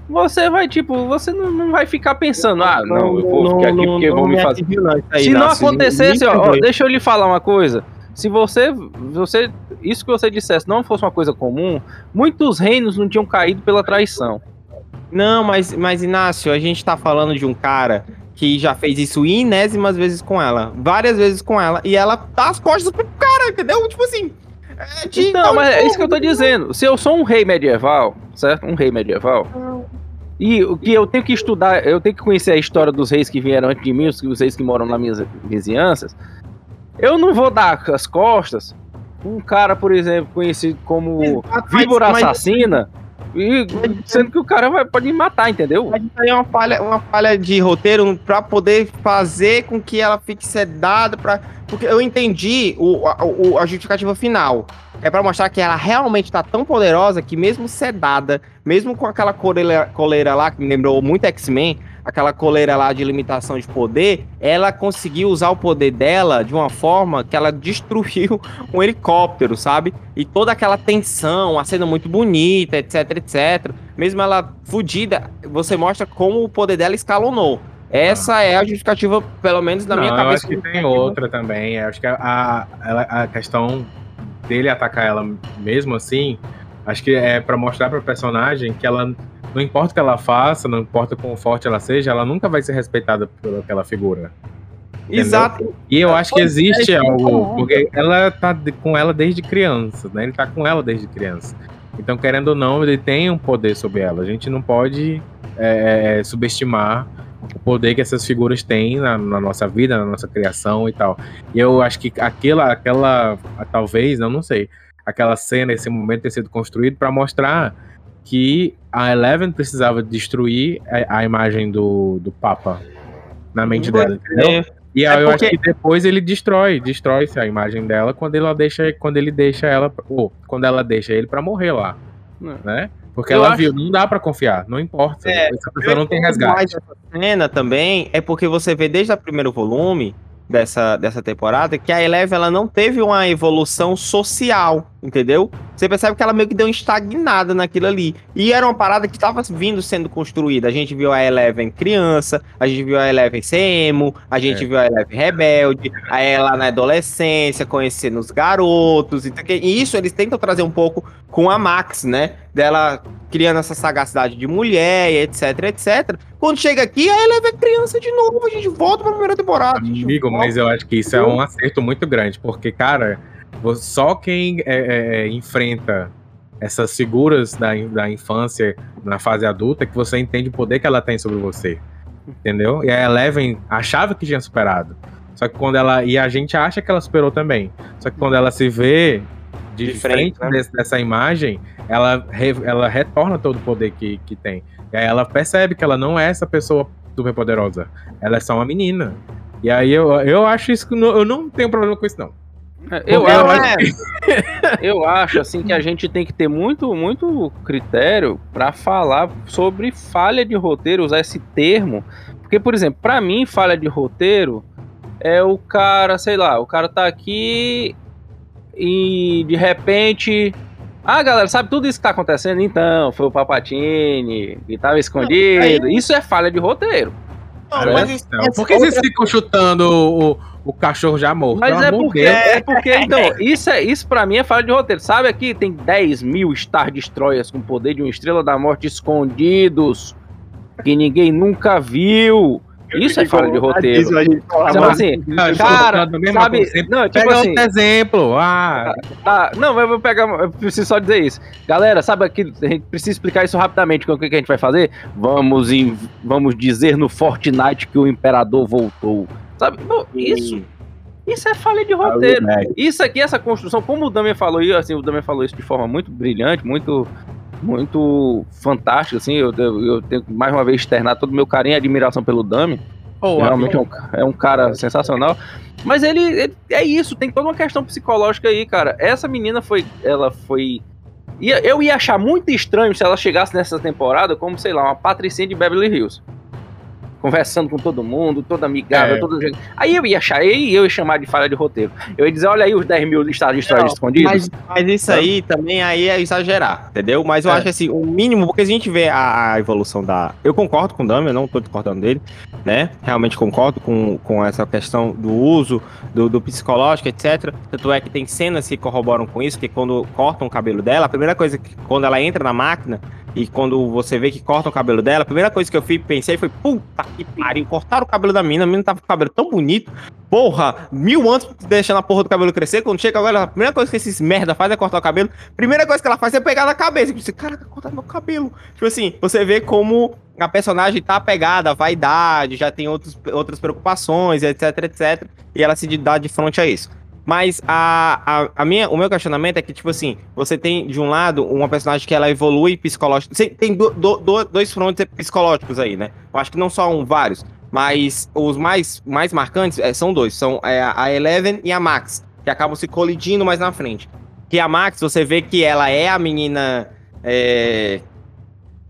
você vai, tipo, você não, não vai ficar pensando, ah, não, eu vou ficar aqui porque vão me fazer. não, aí, Se não acontecesse, ó, ó, deixa eu lhe falar uma coisa. Se você, você, isso que você dissesse não fosse uma coisa comum, muitos reinos não tinham caído pela traição. Não, mas, mas Inácio, a gente tá falando de um cara que já fez isso inésimas vezes com ela. Várias vezes com ela. E ela dá as costas pro cara, entendeu? Tipo assim. é de- Então, mas é isso que eu tô dizendo. Se eu sou um rei medieval, certo? Um rei medieval. E o que eu tenho que estudar, eu tenho que conhecer a história dos reis que vieram antes de mim, os reis que moram nas minhas vizinhanças. Eu não vou dar as costas um cara, por exemplo, conhecido como Exato, mas- víbora mas- assassina, e, sendo que o cara vai, pode me matar, entendeu? Isso aí é uma falha, uma falha de roteiro pra poder fazer com que ela fique sedada. Pra... Porque eu entendi o, a, o- a justificativa final. É pra mostrar que ela realmente tá tão poderosa que, mesmo sedada, mesmo com aquela coleira, coleira lá, que me lembrou muito X-Men, aquela coleira lá de limitação de poder, ela conseguiu usar o poder dela de uma forma que ela destruiu um helicóptero, sabe? E toda aquela tensão, a cena muito bonita, etc, etc mesmo ela fudida, você mostra como o poder dela escalonou. Essa é a justificativa, pelo menos na Não, minha eu cabeça. acho que tem outra também. Eu acho que a, a, a questão dele atacar ela mesmo assim, acho que é pra mostrar pra personagem que ela, não importa o que ela faça, não importa quão forte ela seja, ela nunca vai ser respeitada por aquela figura. Exato. E eu acho que é, existe isso algo, porque ela tá com ela desde criança, né? Ele tá com ela desde criança. Então, querendo ou não, ele tem um poder sobre ela. A gente não pode é, é, subestimar o poder que essas figuras têm na, na nossa vida, na nossa criação e tal. E eu acho que aquela, aquela, talvez, eu não sei, aquela cena, esse momento ter sido construído para mostrar que a Eleven precisava destruir a, a imagem do, do Papa na mente dela, entendeu? E aí É eu acho porque- que depois ele destrói, destrói a imagem dela quando ela deixa, quando ele deixa ela, ou quando ela deixa ele pra morrer lá, É. né? Porque Eu ela acho- viu, não dá pra confiar, não importa. É, essa pessoa não tem resgate. essa cena também é porque você vê desde o primeiro volume dessa, dessa temporada que a Eleven ela não teve uma evolução social, entendeu? Você percebe que ela meio que deu uma estagnada naquilo ali. E era uma parada que estava vindo sendo construída. A gente viu a Eleven criança, a gente viu a Eleven ser emo, a gente É. viu a Eleven rebelde, a ela na adolescência, conhecendo os garotos. E isso eles tentam trazer um pouco com a Max, né? Dela criando essa sagacidade de mulher, etc, etc. Quando chega aqui, a Eleven é criança de novo. A gente volta pra primeira temporada. Amigo, mas eu acho que isso é um acerto muito grande, porque, cara, só quem é, é, é, enfrenta essas figuras da, da infância na fase adulta é que você entende o poder que ela tem sobre você. Entendeu? E a Eleven achava que tinha superado. Só que quando ela. E a gente acha que ela superou também. Só que quando ela se vê de, De frente, frente, né? dessa imagem, ela, re- ela retorna todo o poder que, que tem. E aí ela percebe que ela não é essa pessoa super poderosa. Ela é só uma menina. E aí eu, eu acho isso eu não tenho problema com isso, não. É, Eu, eu acho, é, eu acho assim que a gente tem que ter muito, muito critério pra falar sobre falha de roteiro, usar esse termo. Porque, por exemplo, pra mim, falha de roteiro é o cara, sei lá, o cara tá aqui e de repente. Ah, galera, sabe tudo isso que tá acontecendo? Então, foi o Papatini que tava escondido. Isso é falha de roteiro. não, É, mas isso- então, por que vocês outra- ficam chutando o, o cachorro já morto? Mas é porque, é porque, então, isso, é, isso pra mim é falha de roteiro. Sabe aqui, tem 10 mil Star Destroyers com poder de uma Estrela da Morte escondidos, que ninguém nunca viu. Isso é falha de roteiro. Isso a gente fala Então, assim, cara, sabe, não, tipo Pega assim, outro exemplo. Ah, tá, não, mas eu vou pegar, eu preciso só dizer isso. Galera, sabe aqui, a gente precisa explicar isso rapidamente, o que, que a gente vai fazer? Vamos, em, vamos dizer no Fortnite que o Imperador voltou. Sabe, Pô, isso, isso é falha de roteiro. Isso aqui, essa construção, como o Damian falou, e assim, o Damian falou isso de forma muito brilhante, muito muito fantástica, assim, eu, eu, eu tenho que mais uma vez externar todo o meu carinho e admiração pelo Damian. Pô, Realmente é um, é um cara sensacional. Mas ele, ele- é isso, tem toda uma questão psicológica aí, cara. Essa menina foi, ela foi ia- eu ia achar muito estranho se ela chegasse nessa temporada como, sei lá, uma patricinha de Beverly Hills. Conversando com todo mundo, toda amigável, É. todo jeito. Aí eu ia achar, aí eu ia chamar de falha de roteiro. Eu ia dizer, olha aí os 10 mil listados de histórias escondidas. Mas, mas isso aí também aí é exagerar, entendeu? Mas eu É. acho assim, o mínimo, porque a gente vê a, a evolução da. Eu concordo com o Dami, eu não tô discordando dele, né? Realmente concordo com, com essa questão do uso do, do psicológico, etc. Tanto é que tem cenas que corroboram com isso, que quando cortam o cabelo dela, a primeira coisa que quando ela entra na máquina e quando você vê que cortam o cabelo dela, a primeira coisa que eu fui, pensei foi, puta que pariu, cortaram o cabelo da mina, a mina tava com o cabelo tão bonito. Porra, mil anos deixando a porra do cabelo crescer. Quando chega agora, a primeira coisa que esses merda faz é cortar o cabelo. Primeira coisa que ela faz é pegar na cabeça. Tipo assim, caraca, cortar meu cabelo. Tipo assim, você vê como a personagem tá apegada vaidade, já tem outros, outras preocupações, etc, etc. E ela se dá de frente a isso. Mas a, a, a minha, o meu questionamento é que, tipo assim, você tem, de um lado, uma personagem que ela evolui psicologicamente. Tem do, do- do- dois frontes psicológicos aí, né? Eu acho que não só um, vários. Mas os mais, mais marcantes é, são dois. São é, a Eleven e a Max. Que acabam se colidindo mais na frente. Que a Max, você vê que ela é a menina é,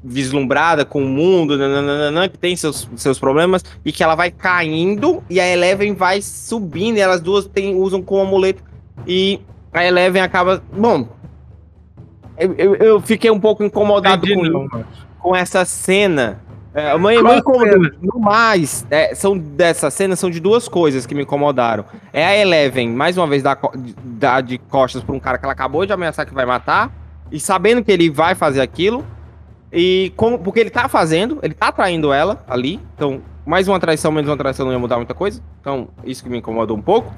vislumbrada com o mundo, nananana, que tem seus, seus problemas, e que ela vai caindo e a Eleven vai subindo, e elas duas tem, usam como amuleto, e a Eleven acaba. Bom. Eu, eu, eu fiquei um pouco incomodado Entendi, com, não, com essa cena. É, mãe, Qual mãe incomodou. No mais, é, são dessa cena são de duas coisas que me incomodaram. É a Eleven, mais uma vez, dar dar de costas pra um cara que ela acabou de ameaçar que vai matar, e sabendo que ele vai fazer aquilo, e como, porque ele tá fazendo, ele tá traindo ela ali. Então, mais uma traição, menos uma traição não ia mudar muita coisa. Então, isso que me incomodou um pouco.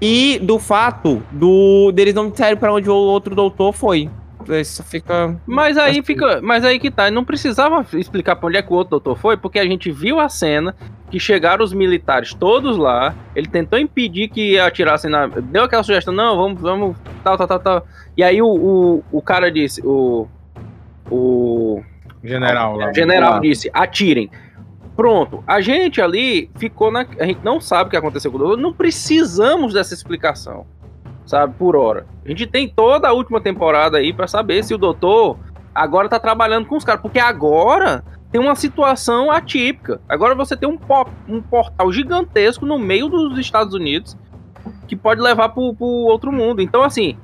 E do fato do deles não disserem pra onde o outro doutor foi. Isso fica. Mas aí Assim. fica. Mas aí que tá. Não precisava explicar pra onde é que o outro doutor foi, porque a gente viu a cena que chegaram os militares todos lá. Ele tentou impedir que atirassem na. Deu aquela sugestão, não, vamos, vamos. Tal, tal, tal, tal. E aí o, o, o cara disse, o. O General lá. general lá. disse, atirem. Pronto, a gente ali ficou na. A gente não sabe o que aconteceu com o doutor, não precisamos dessa explicação, sabe, por hora. A gente tem toda a última temporada aí pra saber se o doutor agora tá trabalhando com os caras, porque agora tem uma situação atípica. Agora você tem um, po- um portal gigantesco no meio dos Estados Unidos que pode levar pro, pro outro mundo. Então, assim,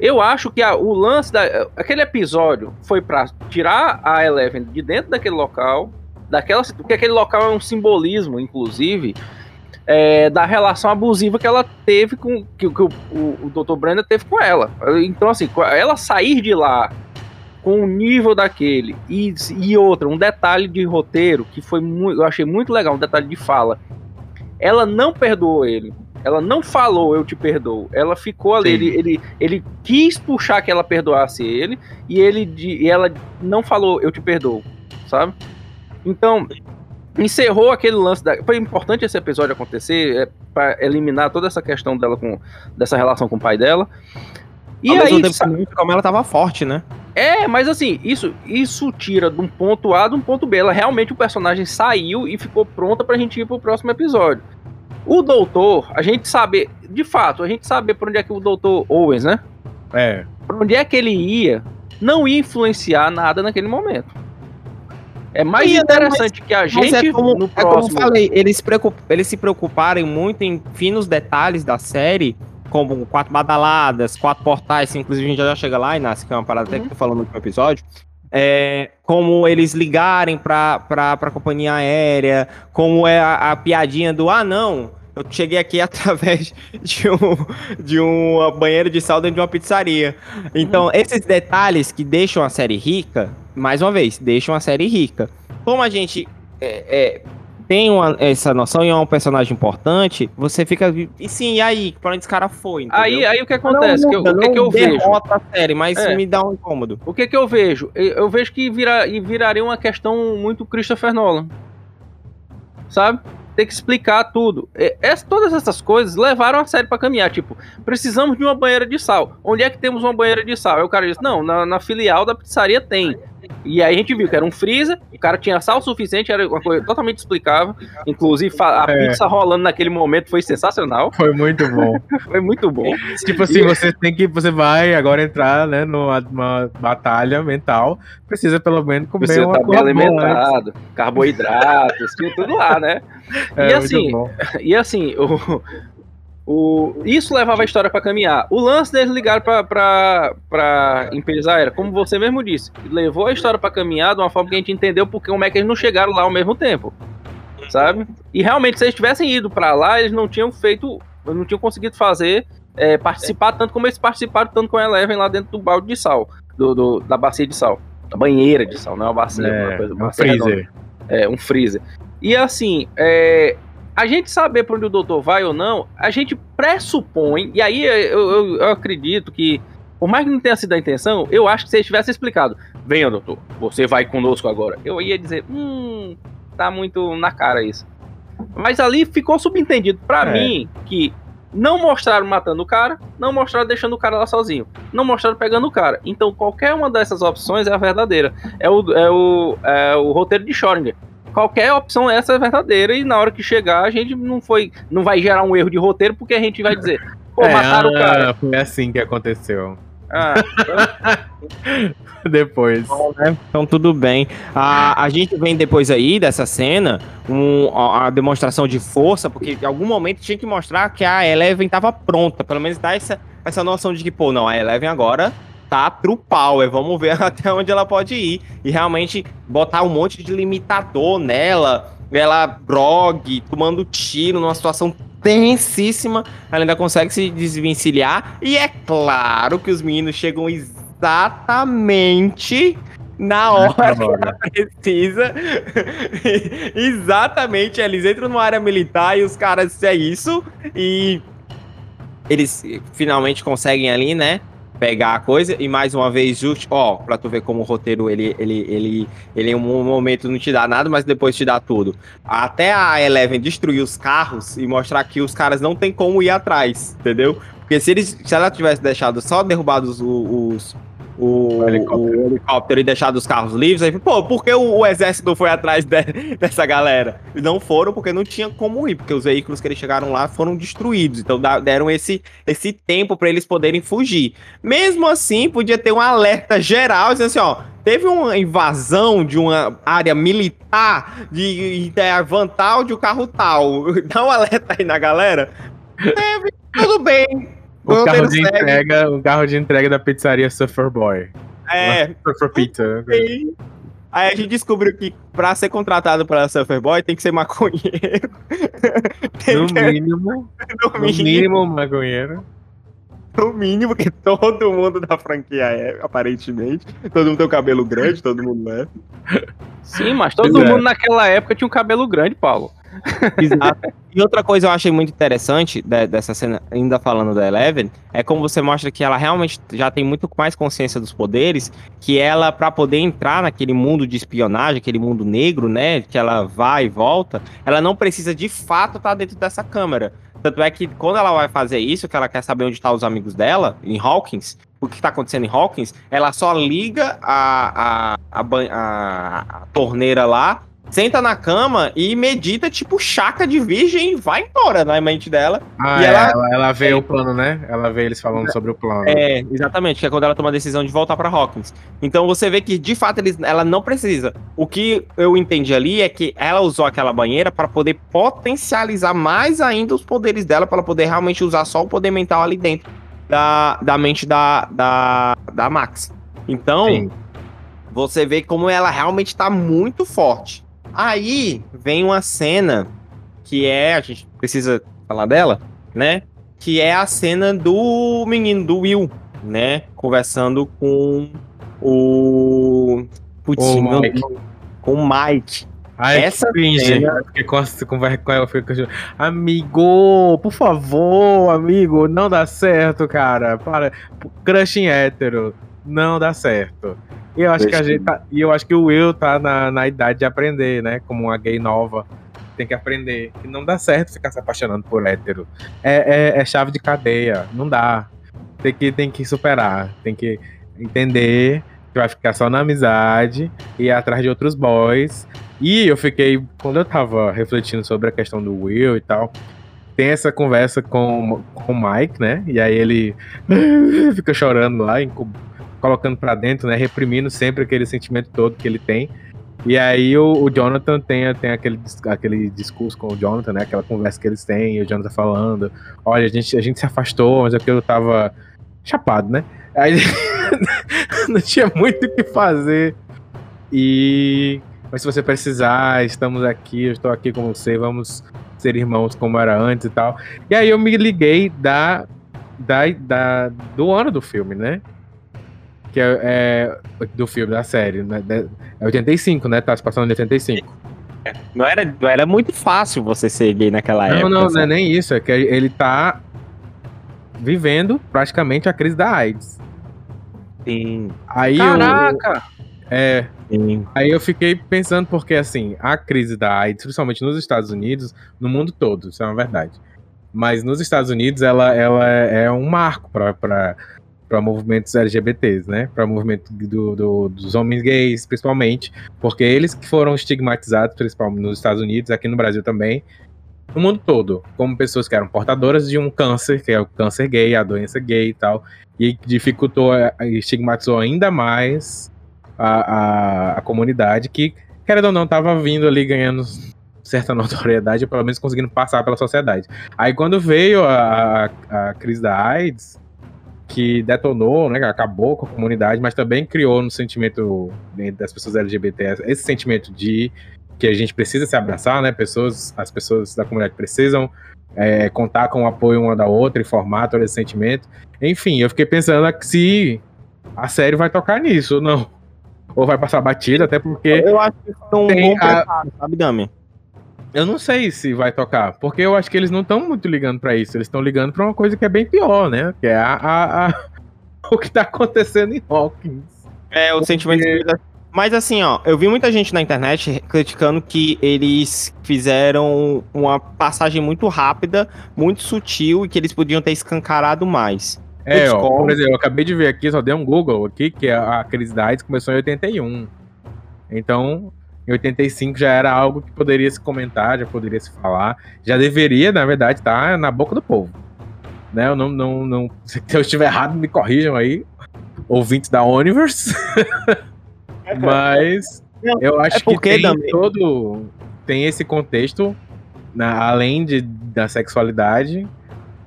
eu acho que a- o lance da. Aquele episódio foi pra tirar a Eleven de dentro daquele local. Daquela, porque aquele local é um simbolismo, inclusive, é, da relação abusiva que ela teve com. que, que o, o, o Dr. Brenda teve com ela. Então, assim, ela sair de lá com o nível daquele e, e outra, um detalhe de roteiro que foi muito. Eu achei muito legal, um detalhe de fala. Ela não perdoou ele. Ela não falou eu te perdoo. Ela ficou ali. Ele, ele, ele quis puxar que ela perdoasse ele. E ele e ela não falou eu te perdoo. Sabe? Então, encerrou aquele lance da. Foi importante esse episódio acontecer é, para eliminar toda essa questão dela com. dessa relação com o pai dela. E Ao aí, tempo, sa- que como ela tava forte, né? é, mas assim, isso, isso tira de um ponto A de um ponto B. Ela realmente o personagem saiu e ficou pronta pra gente ir pro próximo episódio. O doutor, a gente sabe, de fato, a gente saber pra onde é que o doutor Owens, né? É. Pra onde é que ele ia, não ia influenciar nada naquele momento. É mais Ia, né, interessante que a Mas gente é como, no é como eu próximo. falei, eles, se preocup- eles se preocuparem muito em finos detalhes da série, como quatro badaladas, quatro portais, que inclusive a gente já chega lá, Inácio, que é uma parada até que eu tô falando no último episódio. É, como eles ligarem pra, pra, pra companhia aérea, como é a, a piadinha do ah, não, eu cheguei aqui através de um, de um banheiro de sal dentro de uma pizzaria. Então, esses detalhes que deixam a série rica, mais uma vez, deixam a série rica. Como a gente é, é, tem uma- essa noção e é um personagem importante, você fica. E sim, e aí? Pra onde esse cara foi? entendeu? Aí, aí o que acontece? Não Que eu- o que, que eu vejo? a série, mas É. me dá um incômodo. O que que eu vejo? Eu, vejo que vira, e viraria uma questão muito Christopher Nolan. Sabe? Tem que explicar tudo. E- essa- todas essas coisas levaram a série pra caminhar. Tipo, precisamos de uma banheira de sal. Onde é que temos uma banheira de sal? Aí o cara diz: Não, na, na filial da pizzaria tem. E aí a gente viu que era um freezer, o cara tinha sal suficiente, era uma coisa totalmente explicável. Inclusive, a É. pizza rolando naquele momento foi sensacional. Foi muito bom. Foi muito bom. tipo assim, você tem que. Você vai agora entrar, né, numa, batalha mental. Precisa pelo menos comer Você uma tá bem alimentado, carboidratos, tudo lá, né? É, e assim. E assim, o, o, isso levava a história pra caminhar. O lance deles ligar pra, pra, pra empresa aérea, como você mesmo disse, levou a história pra caminhar de uma forma que a gente entendeu porque como é que eles não chegaram lá ao mesmo tempo. Sabe? E realmente, se eles tivessem ido pra lá, eles não tinham feito, não tinham conseguido fazer, é, participar tanto como eles participaram, tanto com a Eleven lá dentro do balde de sal, do, do- da bacia de sal. Da banheira de sal, não é uma bacia, é uma coisa, um bacia redonda. freezer. É, um freezer. E assim, é, a gente saber pra onde o doutor vai ou não, a gente pressupõe, e aí eu, eu- eu acredito que, por mais que não tenha sido a intenção, eu acho que se eles tivessem explicado, venha doutor, você vai conosco agora, eu ia dizer, hum, tá muito na cara isso. Mas ali ficou subentendido pra É. mim que não mostraram matando o cara, não mostraram deixando o cara lá sozinho, não mostraram pegando o cara. Então qualquer uma dessas opções é a verdadeira. É o, é o, é o roteiro de Schrödinger. Qualquer opção essa é verdadeira e na hora que chegar a gente não foi, não vai gerar um erro de roteiro porque a gente vai dizer, pô, É, mataram o cara. ah, Foi assim que aconteceu. Ah, Depois. Então tudo bem. A, a gente vem depois aí dessa cena um, a, a demonstração de força, porque em algum momento tinha que mostrar que a Eleven tava pronta. Pelo menos dar essa, essa noção de que, pô, não, a Eleven agora tá true power. Vamos ver até onde ela pode ir. E realmente botar um monte de limitador nela. Ela grog, tomando tiro numa situação tensíssima. Ela ainda consegue se desvencilhar. E é claro que os meninos chegam exatamente na hora que ela precisa. Exatamente, eles entram numa área militar e os caras é isso. E eles finalmente conseguem ali, né? Pegar a coisa e mais uma vez, justo, ó, pra tu ver como o roteiro ele, ele, ele, ele em um momento não te dá nada, mas depois te dá tudo. Até a Eleven destruir os carros e mostrar que os caras não tem como ir atrás, entendeu? Porque se eles, se ela tivesse deixado só derrubado os, os, o, O helicóptero. o helicóptero e deixado os carros livres, aí, pô, por que o, o exército foi atrás de- dessa galera? E não foram porque não tinha como ir, porque os veículos que eles chegaram lá foram destruídos. Então dá- deram esse, esse tempo pra eles poderem fugir. Mesmo assim, podia ter um alerta geral, dizendo assim, ó, teve uma invasão de uma área militar de ideia Vantal de um carro tal. Dá um alerta aí na galera. Teve, tudo bem. O carro de segue. entrega, o carro de entrega da pizzaria Surfer Boy. É, Surfer Pizza. Sim. Aí a gente descobriu que pra ser contratado pela Surferboy tem que ser maconheiro. No que mínimo, no no mínimo, mínimo, maconheiro. no mínimo, que todo mundo da franquia é, aparentemente. Todo mundo tem o cabelo grande, todo mundo é. sim, mas todo Pois é. mundo naquela época tinha um cabelo grande, Paulo. Exato. E outra coisa eu achei muito interessante de- dessa cena, ainda falando da Eleven, é como você mostra que ela realmente já tem muito mais consciência dos poderes, que ela, pra poder entrar naquele mundo de espionagem, aquele mundo negro, né, que ela vai e volta, ela não precisa de fato estar dentro dessa câmera. Tanto é que quando ela vai fazer isso, que ela quer saber onde estão os amigos dela, em Hawkins, o que está acontecendo em Hawkins, ela só liga a, a, a, a- a torneira lá, senta na cama e medita tipo chaca de virgem e vai embora na mente dela. Ah, é, ela- ela, ela vê o plano, né? Ela vê eles falando sobre o plano. É, exatamente, que é quando ela toma a decisão de voltar pra Hawkins. Então você vê que de fato eles, ela não precisa. O que eu entendi ali é que ela usou aquela banheira para poder potencializar mais ainda os poderes dela, para ela poder realmente usar só o poder mental ali dentro da, da mente da, da, da Max. Então, Sim. você vê como ela realmente tá muito forte. Aí vem uma cena que é, a gente precisa falar dela, né? Que é a cena do menino, do Will, né? Conversando com o. Putz, O meu Mike. Com o Mike. Ai, Essa que cringe. cena- Eu fiquei com, com fiquei com- Amigo, por favor, amigo, não dá certo, cara. Para. Crush em hétero. Não dá certo. E eu acho que a gente tá, E eu acho que o Will tá na, na idade de aprender, né? Como uma gay nova. Tem que aprender. Que não dá certo ficar se apaixonando por hétero. É, é, é chave de cadeia. Não dá. Tem que, tem que superar. Tem que entender que vai ficar só na amizade e ir atrás de outros boys. E eu fiquei, quando eu tava refletindo sobre a questão do Will e tal, tem essa conversa com, com o Mike, né? E aí ele fica chorando lá, colocando para dentro, né? Reprimindo sempre aquele sentimento todo que ele tem. E aí o, o, Jonathan tem, tem aquele, aquele discurso com o Jonathan, né? Aquela conversa que eles têm, e o Jonathan falando, olha, a gente, a gente se afastou, mas é porque eu tava chapado, né? Aí não tinha muito o que fazer. E. Mas se você precisar, estamos aqui, eu estou aqui com você, vamos ser irmãos como era antes e tal. E aí eu me liguei da, da, da do ano do filme, né? Que é, é do filme, da série, né? É 85, né? Tá se passando em 85. Não era, não era muito fácil você ser gay naquela não, época. Não, não, não é nem isso. É que ele tá vivendo praticamente a crise da AIDS. Sim. Aí Caraca! Eu, é. Sim. Aí eu fiquei pensando, porque assim, a crise da AIDS, principalmente nos Estados Unidos, no mundo todo, isso é uma verdade. Mas nos Estados Unidos ela, ela é um marco para para movimentos LGBTs, né? Para movimento do, do, dos homens gays, principalmente, porque eles que foram estigmatizados, principalmente nos Estados Unidos, aqui no Brasil também, no mundo todo, como pessoas que eram portadoras de um câncer, que é o câncer gay, a doença gay e tal, e dificultou, estigmatizou ainda mais a, a, a comunidade que, querendo ou não, estava vindo ali ganhando certa notoriedade, ou pelo menos conseguindo passar pela sociedade. Aí quando veio a, a, a crise da AIDS, que detonou, né, acabou com a comunidade, mas também criou no sentimento das pessoas LGBT esse sentimento de que a gente precisa se abraçar, né? Pessoas, as pessoas da comunidade precisam é, contar com o apoio uma da outra e formar todo esse sentimento. Enfim, eu fiquei pensando se a série vai tocar nisso ou não. Ou vai passar batida, até porque. Eu acho que estão um bom a... sabe, Dami? Eu não sei se vai tocar, porque eu acho que eles não estão muito ligando para isso. Eles estão ligando para uma coisa que é bem pior, né? Que é a, a, a... o que tá acontecendo em Hawkins. É, o porque... sentimento mas assim, ó, eu vi muita gente na internet criticando que eles fizeram uma passagem muito rápida, muito sutil e que eles podiam ter escancarado mais. É, ó, por exemplo, eu acabei de ver aqui, só dei um Google aqui, que a crise da AIDS começou em 81. Então, em 85 já era algo que poderia se comentar, já poderia se falar, já deveria, na verdade, estar tá na boca do povo. Né? Eu não, não, não, se eu estiver errado, me corrijam aí, ouvintes da Universe. Mas eu acho é que tem também. todo tem esse contexto, na, além de, da sexualidade,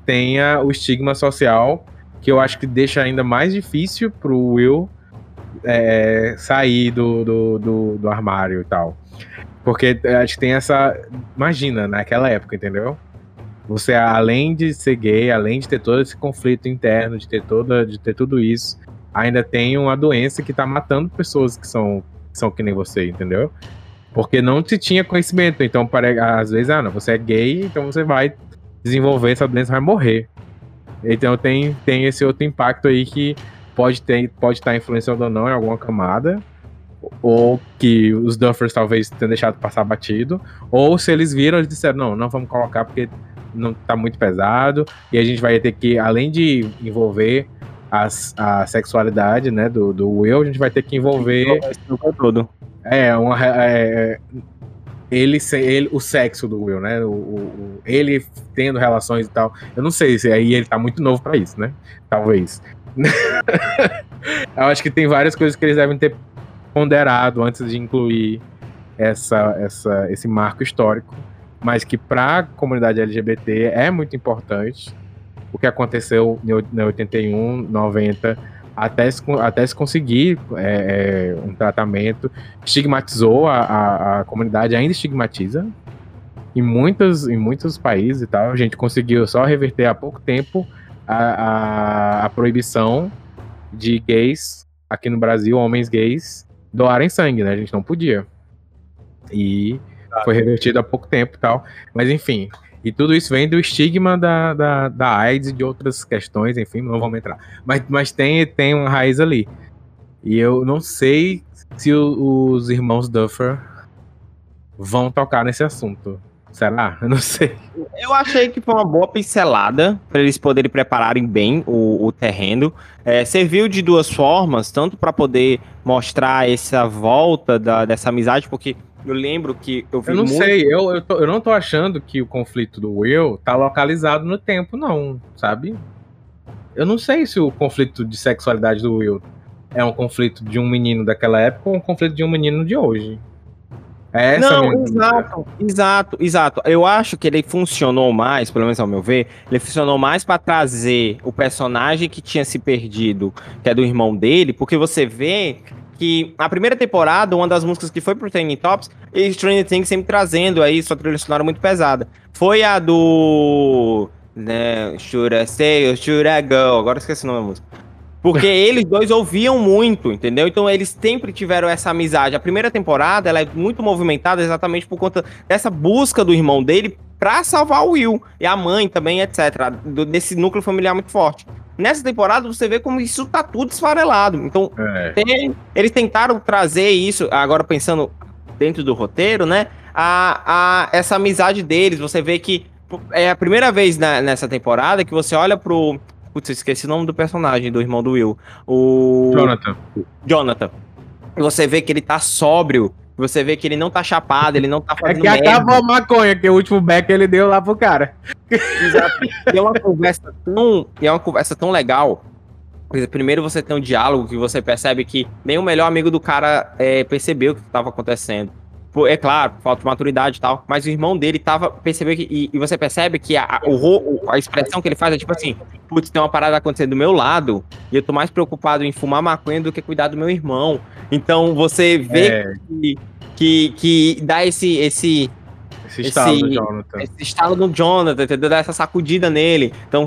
tem o estigma social que eu acho que deixa ainda mais difícil pro Will é, sair do, do, do, do, armário e tal. Porque acho que tem essa. Imagina, naquela época, entendeu? Você, além de ser gay, além de ter todo esse conflito interno, de ter, toda, de ter tudo isso, ainda tem uma doença que tá matando pessoas que são, que são que nem você, entendeu? Porque não se tinha conhecimento. Então, para, às vezes, ah, não, você é gay, então você vai desenvolver essa doença, vai morrer. Então tem, tem esse outro impacto aí que pode ter, pode estar influenciando ou não em alguma camada, ou que os Duffers talvez tenham deixado passar batido, ou se eles viram, eles disseram, não, não vamos colocar porque não tá muito pesado, e a gente vai ter que, além de envolver a, a sexualidade, né, do, do Will, a gente vai ter que envolver... Todo. É, uma, é, ele, ele, o sexo do Will, né? O, o, ele tendo relações e tal. Eu não sei se aí ele tá muito novo para isso, né? Talvez. eu acho que tem várias coisas que eles devem ter ponderado antes de incluir essa, essa, esse marco histórico, mas que para a comunidade LGBT é muito importante o que aconteceu em 81, 90 até se, até se conseguir é, é, um tratamento, estigmatizou a, a, a, comunidade, ainda estigmatiza. Em, muitos, em muitos países e tal, a gente conseguiu só reverter há pouco tempo a, a, a proibição de gays aqui no Brasil, homens gays, doarem sangue, né? A gente não podia. E foi revertido há pouco tempo e tal. Mas enfim, e tudo isso vem do estigma da, da, da AIDS e de outras questões, enfim, não vamos entrar. Mas, mas tem, tem uma raiz ali. E eu não sei se o, os irmãos Duffer vão tocar nesse assunto. Será? Eu não sei. Eu achei que foi uma boa pincelada para eles poderem prepararem bem o, o terreno. É, serviu de duas formas, tanto para poder mostrar essa volta da, dessa amizade, porque eu lembro que eu vi Eu não muito- sei, eu, eu, tô- eu não tô achando que o conflito do Will tá localizado no tempo, não, sabe? Eu não sei se o conflito de sexualidade do Will é um conflito de um menino daquela época ou um conflito de um menino de hoje. É essa Não, dúvida. exato, exato, exato. Eu acho que ele funcionou mais, pelo menos ao meu ver, ele funcionou mais pra trazer o personagem que tinha se perdido, que é do irmão dele, porque você vê que a primeira temporada, uma das músicas que foi pro Training Tops, e Stranger Things sempre trazendo aí sua trilha sonora muito pesada. Foi a do. Né, should I stay or should I go? Agora esqueci o nome da música. Porque eles dois ouviam muito, entendeu? Então eles sempre tiveram essa amizade. A primeira temporada ela é muito movimentada exatamente por conta dessa busca do irmão dele pra salvar o Will. E a mãe também, etc. Do- desse núcleo familiar muito forte. Nessa temporada você vê como isso tá tudo esfarelado. Então É. tem- eles tentaram trazer isso, agora pensando dentro do roteiro, né? A, a, essa amizade deles. Você vê que é a primeira vez na- nessa temporada que você olha pro. Putz, eu esqueci o nome do personagem, do irmão do Will. O. Jonathan. Jonathan. E você vê que ele tá sóbrio. Você vê que ele não tá chapado, ele não tá É fazendo que merda. acabou a maconha, que o último back ele deu lá pro cara. Exato. E é uma conversa tão, e é uma conversa tão legal. Primeiro você tem um diálogo que você percebe que nem o melhor amigo do cara é, percebeu o que estava acontecendo. É claro, falta de maturidade e tal, mas o irmão dele tava, percebeu que, e, e você percebe que a, a- o, a expressão que ele faz é tipo assim, putz, tem uma parada acontecendo do meu lado, e eu tô mais preocupado em fumar maconha do que cuidar do meu irmão. Então você vê É, que, que, que dá esse, esse, esse estalo do esse- Jonathan. esse estalo no Jonathan, entendeu? Dá essa sacudida nele. Então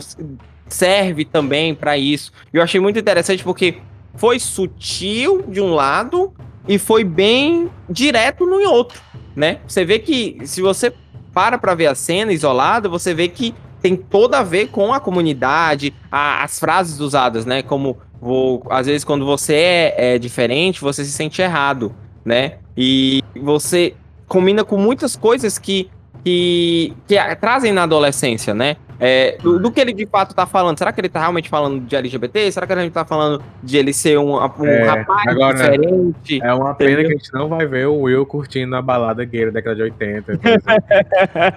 serve também pra isso. E eu achei muito interessante porque foi sutil de um lado e foi bem direto no outro, né? Você vê que se você para pra ver a cena isolada, você vê que tem toda a ver com a comunidade, a- as frases usadas, né? Como vou, às vezes quando você é, é diferente, você se sente errado, né? E você combina com muitas coisas que que, que trazem na adolescência, né? É, do, do que ele de fato tá falando. Será que ele tá realmente falando de LGBT? Será que ele tá falando de ele ser um, um É, rapaz agora- diferente? É uma pena Entendeu? que a gente não vai ver o Will curtindo a balada gay da década de 80. por exemplo.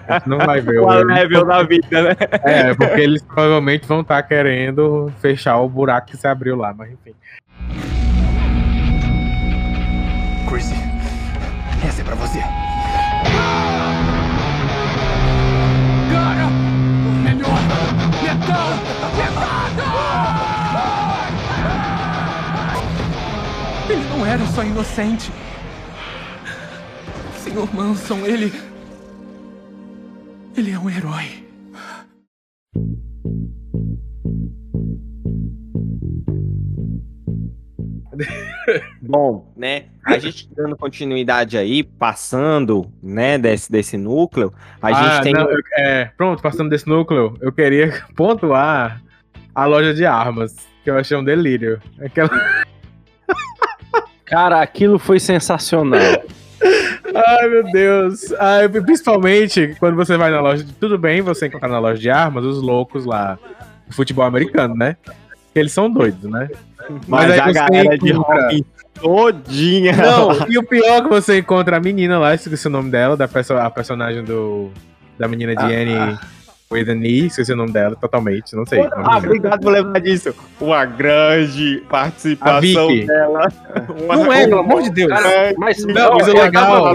a gente não vai ver o O Will. da vida, né? É, porque eles provavelmente vão estar querendo fechar o buraco que se abriu lá, mas enfim. Inocente. Senhor Manson, ele. Ele é um herói. Bom, né? A gente dando continuidade aí, passando, né, desse, desse núcleo, a gente Ah, tem. não, eu- é, pronto, passando desse núcleo, eu queria pontuar a loja de armas, que eu achei um delírio. Aquela... Cara, aquilo foi sensacional. Ai, meu Deus. Ai, principalmente quando você vai na loja. de- Tudo bem você encontrar na loja de armas os loucos lá do futebol americano, né? Eles são doidos, né? Mas, aí a você galera de encontra- rock todinha. Não, e o pior é que você encontra a menina lá, esqueci o nome dela, da perso a personagem do, da menina de Annie with an E, esqueci o nome dela totalmente, não sei. Ah, obrigado por lembrar disso. Uma grande participação dela. Não é, pelo amor de Deus. Cara, mas, Não, mas o é legal-.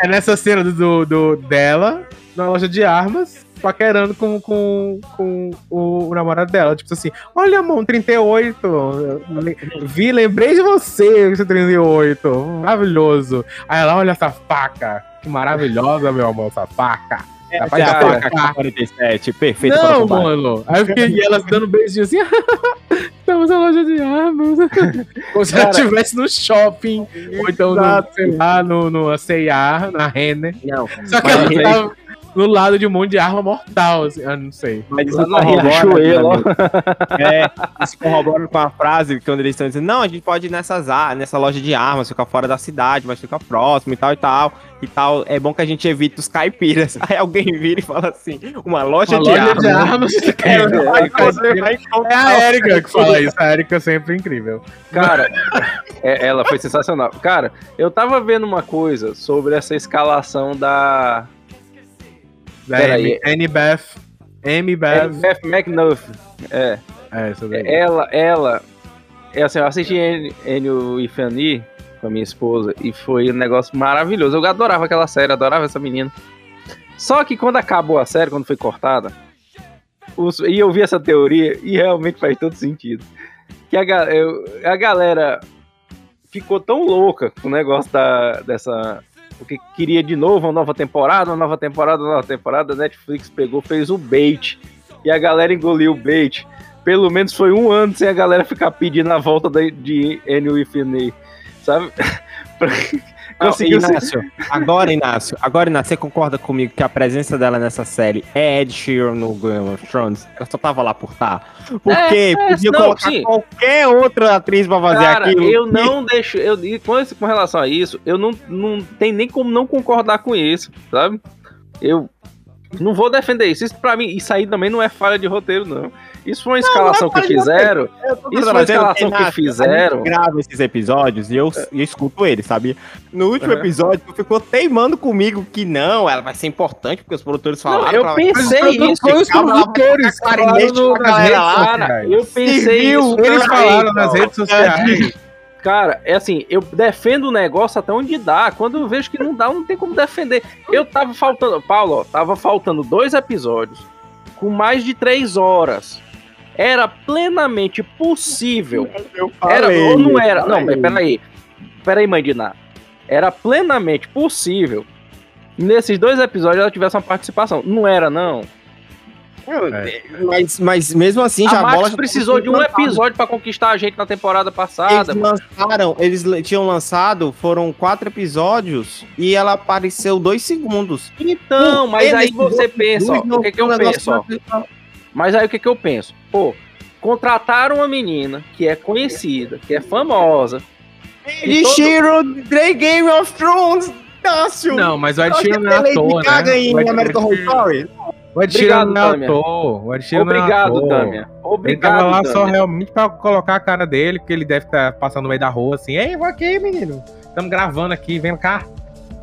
É nessa cena do, do, do- dela, na loja de armas, paquerando com, com, com o, o namorado dela. Tipo assim, olha, amor, um 38. eu le- Vi, lembrei de você, esse 38. Maravilhoso. Aí ela, olha essa faca. Que maravilhosa, meu amor, essa faca. Rapaz, Essa cara, faca cara. 47, perfeito Não, mano. Aí eu fiquei e elas dando beijinho assim. Estamos na loja de armas. Como se ela estivesse no shopping. Ou então, no, sei lá, no, no C&A, na Renner. Não, Só que ela aí- tava no lado de um monte de arma mortal, assim, eu não sei. Mas isso corrobora, Riachuelo, meu amigo. É, isso corrobora com a frase que quando eles estão dizendo, não, a gente pode ir nessas, nessa loja de armas, ficar fora da cidade, mas ficar próximo e tal e tal. E tal, é bom que a gente evite os caipiras. Aí alguém vira e fala assim, uma loja, Uma de, loja armas. de armas. É, encontrar É a Erika que fala isso. A Erika é sempre incrível. Cara, é- ela foi sensacional. Cara, eu tava vendo uma coisa sobre essa escalação Da Peraí. Annie Beth. Amy Beth. Beth McNuff. É, É, essa daí. ela, ela, é assim, eu assisti Enio e Fanny com a minha esposa e foi um negócio maravilhoso. Eu adorava aquela série, adorava essa menina. Só que quando acabou a série, quando foi cortada, os- e eu vi essa teoria e realmente faz todo sentido. Que a, eu- a galera ficou tão louca com o negócio da, dessa. Porque queria de novo uma nova temporada, uma nova temporada, uma nova temporada. A Netflix pegou, fez o bait. E a galera engoliu o bait. Pelo menos foi um ano sem a galera ficar pedindo a volta de Enio e Finney. Sabe? Conseguiu ser- Inácio, agora, Inácio, agora, Inácio, você concorda comigo que a presença dela nessa série é Ed Sheeran no Game of Thrones? Ela só tava lá por tá. Por É, é, Podia não, colocar sim. qualquer outra atriz pra fazer Cara, aquilo. eu não deixo. Eu, e com, esse- com relação a isso, eu não, não tem nem como não concordar com isso, sabe? Eu não vou defender isso. Isso pra mim, isso aí também não é falha de roteiro, não. Isso foi uma escalação que fizeram. Eu Isso foi a escalação que Inácio, fizeram. Gente grava esses episódios e eu, eu escuto eles, sabe? No último Uhum. episódio, tu ficou teimando comigo que não, ela vai ser importante porque os produtores Não, falaram. eu pra- pensei isso. Foi os produtores pra nas redes sociais. eu pensei isso. Eles falaram nas redes sociais. Cara, é assim, eu defendo o negócio até onde dá. Quando eu vejo que não dá, não tem como defender. Eu tava faltando, Paulo, ó, tava faltando dois episódios com mais de três horas. Era plenamente possível. Eu Era falei, ou não era? eu Não, mas peraí. Peraí, mãe de Ná. Era plenamente possível. Nesses dois episódios ela tivesse uma participação. Não era, não. É. Mas, mas mesmo assim, já a a bola Max já precisou de um lançada. episódio pra conquistar a gente na temporada Eles passada. lançaram, eles le- tinham lançado, foram quatro episódios e ela apareceu dois segundos. Então, mas aí Eles- você pensa, ó, o que, que eu penso, ó. Mas aí o que, que eu penso? Pô, contrataram uma menina que é conhecida, que é famosa. De todo- The Game of Thrones, Cássio! Não, mas o Ed Sheeran não é ator, Gaga né? em O Ed- American Horror Story. O Ed Sheeran Obrigado, não é Damian. ator. O Ed Sheeran não é Obrigado. Damian. Ele tava Obrigado, lá só realmente pra colocar a cara dele, porque ele deve estar passando no meio da rua assim, ei, vou aqui, menino. Estamos gravando aqui, vem cá.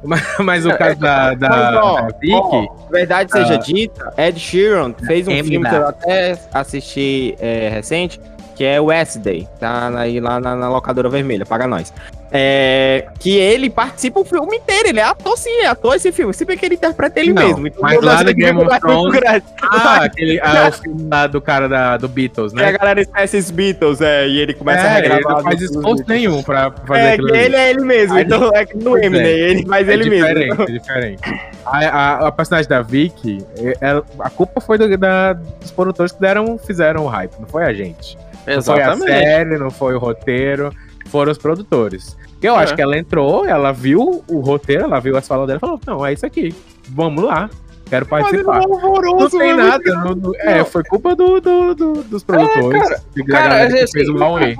Mas, mas o É, caso da, da, Mas, ó, da Vicky, Verdade seja Ah. dita, Ed Sheeran fez um filme que eu até assisti é, recente, que é Wednesday, tá aí lá na, na locadora vermelha, paga nós. É, que ele participa o filme inteiro, ele é ator sim, é ator esse filme, se bem que ele interpreta ele Não, mesmo. Então, mas lá que Game ele of Thrones- ah, aquele, ah, o filme lá do cara da, do Beatles, Que a né? galera esquece os Beatles, é, e ele começa a É, ele regravar. não faz esforço nenhum pra fazer É, aquilo ele é ele mesmo, Aí- então é que no Pois é. Eminem, ele faz É ele diferente, mesmo. é diferente. A, a, a personagem da Vicky, é- é- a culpa foi do- da- dos produtores que deram, fizeram o hype, não foi a gente. Não foi a Exatamente. série, não foi o roteiro, foram os produtores. Eu É. acho que ela entrou, ela viu o roteiro, ela viu as falas dela e falou: Não, é isso aqui, vamos lá, quero Mas ele é participar. Não tem mano. nada, não- não- é, foi culpa do, do- do- dos produtores. cara, e da cara, galera que assim, fez o Huawei.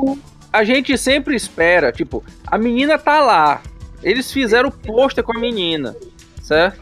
A gente sempre espera, tipo, a menina tá lá. Eles fizeram o pôster com a menina, certo?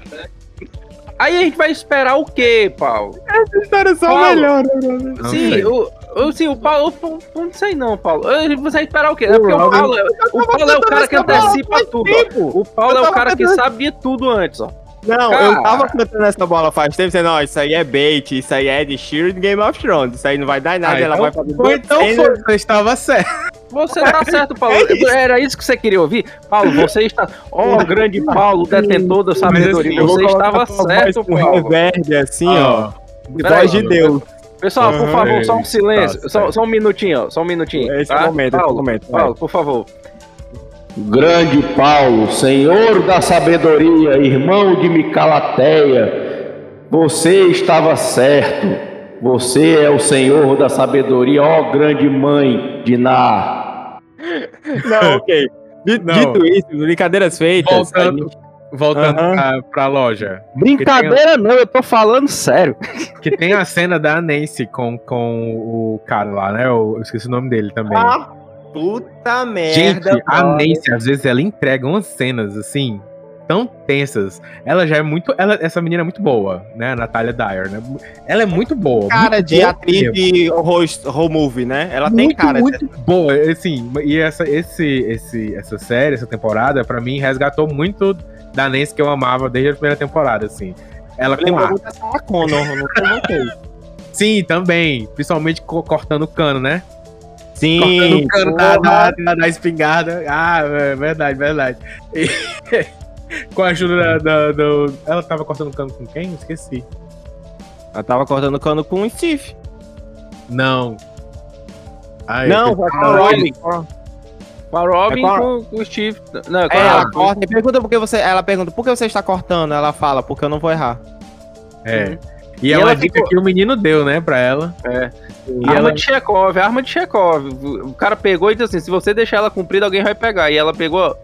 Aí a gente vai esperar o quê, Paulo? Essa história é só Paulo. melhor, né, sim, o, o, sim, o Paulo. o- o- Não sei não, Paulo. A gente vai esperar o quê? É porque o Paulo, é- o Paulo é o cara que antecipa tudo. ó. O Paulo Eu é o cara que de tudo antes, ó. Não, Cara. eu tava cantando essa bola faz tempo, dizendo, não, isso aí é bait, isso aí é de Sheeran de Game of Thrones, isso aí não vai dar nada, Ah, ela então- vai fazer Ou então foi, você estava certo. Você tá certo, Paulo. É isso. Era isso que você queria ouvir? Paulo, você está. Ó, o grande Paulo, detentor da sabedoria. assim, eu vou você estava certo, voz com Paulo. reverb, assim, ó, de Peraí. voz de Deus. Pessoal, por favor, só um silêncio. Tá só, só um minutinho, ó. Só um minutinho. Esse tá? é o momento, esse é o Paulo, momento. Paulo, por favor. Grande Paulo, senhor da sabedoria, irmão de Micalateia, você estava certo. Você é o senhor da sabedoria, ó grande mãe de Ná. Não, ok. Dito, Não. dito isso, brincadeiras feitas, a Voltando. gente- voltando Aham. pra, pra loja. Brincadeira não, eu tô falando sério. Que tem a cena da Nancy com, com o cara lá, né? Eu, eu esqueci o nome dele também. Ah, puta merda. Gente, a. Nancy, às vezes, ela entrega umas cenas assim, tão tensas. Ela já é muito. Ela, essa menina é muito boa, né? A Natália Dyer, né? Ela é muito boa. cara muito de boa atriz de horror, horror movie, né? Ela tem muito, cara. de- muito boa, assim, e essa, esse, esse, essa série, essa temporada, pra mim, resgatou muito da Nancy que eu amava desde a primeira temporada, assim. Ela com Lembrou muito Connor, não. Sim, também. Principalmente co- cortando o cano, né? cortando Sim, o cano da, da, da- da espingarda. Ah, é verdade, verdade. E, com a ajuda da, do. Ela tava cortando o cano com quem? Esqueci. Ela tava cortando cano com o Steve. Não. Ai, não, foi com a Robin. Com a Robin É com a- com, com o Steve. Não, é com É, a ela Robin. corta e pergunta por que você. Ela pergunta por que você está cortando? Ela fala, porque eu não vou errar. É. E, E é uma dica ficou- que o menino deu, né, pra ela. É. E arma ela- de Chekhov, arma de Chekhov. O cara pegou e disse assim: se você deixar ela comprida, alguém vai pegar. E ela pegou.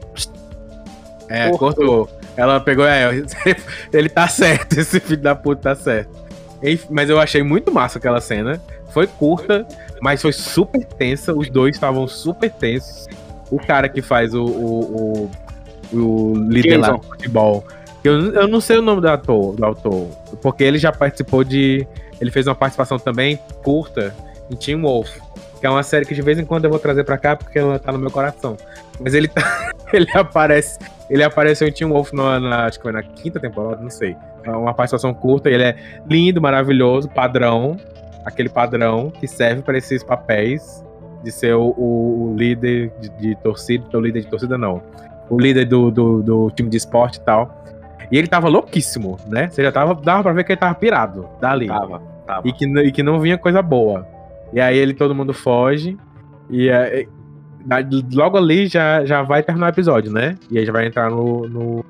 É, Cortou. cortou. Ela pegou, é, ele tá certo, esse filho da puta tá certo. Mas eu achei muito massa aquela cena. Foi curta, mas foi super tensa. Os dois estavam super tensos. O cara que faz o, o, o, o líder lá do futebol. Eu, eu não sei o nome do ator, do autor, porque ele já participou de. Ele fez uma participação também curta em Teen Wolf, que é uma série que de vez em quando eu vou trazer pra cá porque ela tá no meu coração. Mas ele, tá, ele aparece. Ele apareceu em Teen Wolf na, na- acho que foi na quinta temporada, não sei. É uma participação curta, e ele é lindo, maravilhoso, padrão. Aquele padrão que serve para esses papéis de ser o, o- líder de, de torcida. O líder de torcida, não. O líder do, do, do time de esporte e tal. E ele tava louquíssimo, né? Você já tava. Dava pra ver que ele tava pirado dali. Tava, tava. E que, e que não vinha coisa boa. E aí ele, todo mundo foge. E é, logo ali já, já vai terminar o episódio, né? E aí já vai entrar no, no,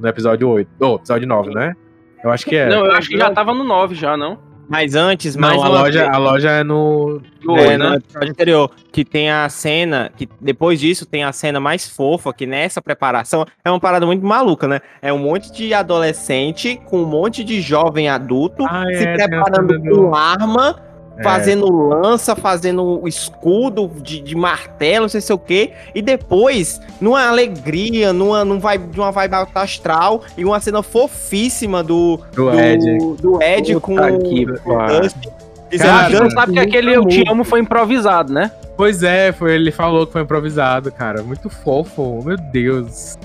no episódio 8. Ou episódio 9, né? Eu acho que é. Não, eu acho que já tava no 9 já, não? Mas antes, mais Não, a loja, vez- a loja é no. No É, né? episódio anterior, que tem a cena, que depois disso tem a cena mais fofa, que nessa preparação é uma parada muito maluca, né? É um monte de adolescente com um monte de jovem adulto Ah, se é, preparando com arma, É. fazendo lança, fazendo escudo de, de martelo, não sei se é o quê, e depois, numa alegria, numa, num vibe, de uma vibe astral, e uma cena fofíssima do, Do do Ed. do Ed com, que com o. Dustin. Você Cara, não sabe que aquele Eu Te. Amo foi improvisado, né? Pois é, foi, ele falou que foi improvisado, cara. Muito fofo, meu Deus.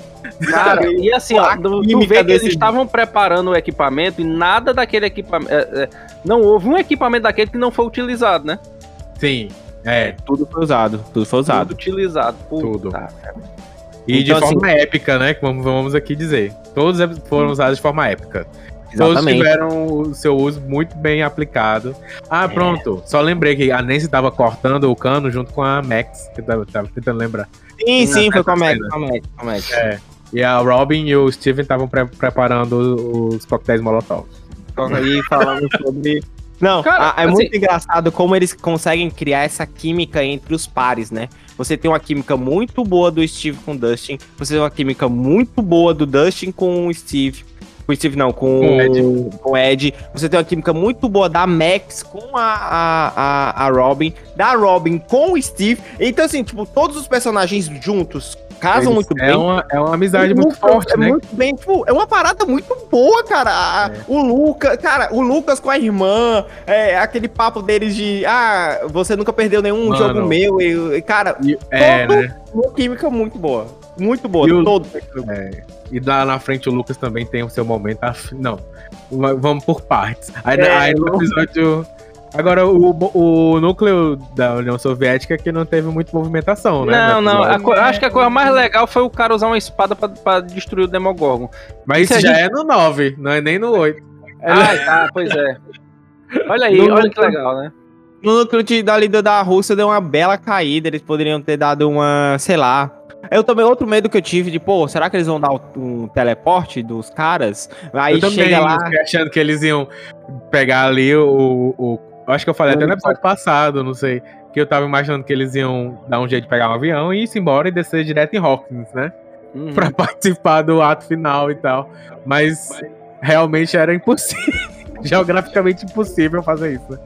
Cara, e assim, ó, a tu, vê que eles estavam preparando o equipamento e nada daquele equipamento. é, é, não houve um equipamento daquele que não foi utilizado, né? Sim, é. Tudo foi usado, tudo foi Tudo usado. utilizado. Puta, Tudo. cara. E Então, de forma épica, né? que Vamos, vamos aqui dizer. Todos foram usados de forma épica. Todos Exatamente. tiveram o seu uso muito bem aplicado. Ah, pronto. Só lembrei que a Nancy tava cortando o cano junto com a Max. Que eu tava, tava tentando lembrar. Sim, sim, foi Essa comédia, cena. comédia, comédia. É. E a Robin e o Steven estavam pre- preparando os coquetéis Molotov. aí falando sobre. Não, Cara, a- é assim- muito engraçado como eles conseguem criar essa química entre os pares, né? Você tem uma química muito boa do Steve com o Dustin, você tem uma química muito boa do Dustin com o Steve. Com o Steve, não, com, Com o Ed. com o Ed. Você tem uma química muito boa da Max com a, a, a, a Robin, da Robin com o Steve. Então, assim, tipo, todos os personagens juntos casam muito é bem. Uma, é uma amizade O muito forte, é né? muito bem, tipo, é uma parada muito boa, cara. É. O Lucas, cara, o Lucas com a irmã, é, aquele papo deles de, ah, você nunca perdeu nenhum Mano. jogo meu, e, cara, E- é, todo- né? uma química muito boa, muito boa, E o- todo. É. E lá na frente o Lucas também tem o seu momento. Não, va- vamos por partes. Aí, É, aí no episódio. Agora, o, o núcleo da União Soviética é que não teve muita movimentação, né? Não, não. a acho que a coisa mais legal foi o cara usar uma espada pra, pra destruir o Demogorgon. Mas isso já gente- é no 9, não é nem no 8. Ah, tá, pois é. Olha aí, No- olha que legal, né? No núcleo de, da líder da Rússia deu uma bela caída, eles poderiam ter dado uma, sei lá. Eu também, outro medo que eu tive de, pô, será que eles vão dar um teleporte dos caras? Aí eu também chega lá. achando que eles iam pegar ali o. o eu acho que eu falei até no episódio passado, não sei. Que eu tava imaginando que eles iam dar um jeito de pegar um avião e ir embora e descer direto em Hawkins, né? Uhum. pra participar do ato final e tal. Mas realmente era impossível. Geograficamente impossível fazer isso. né?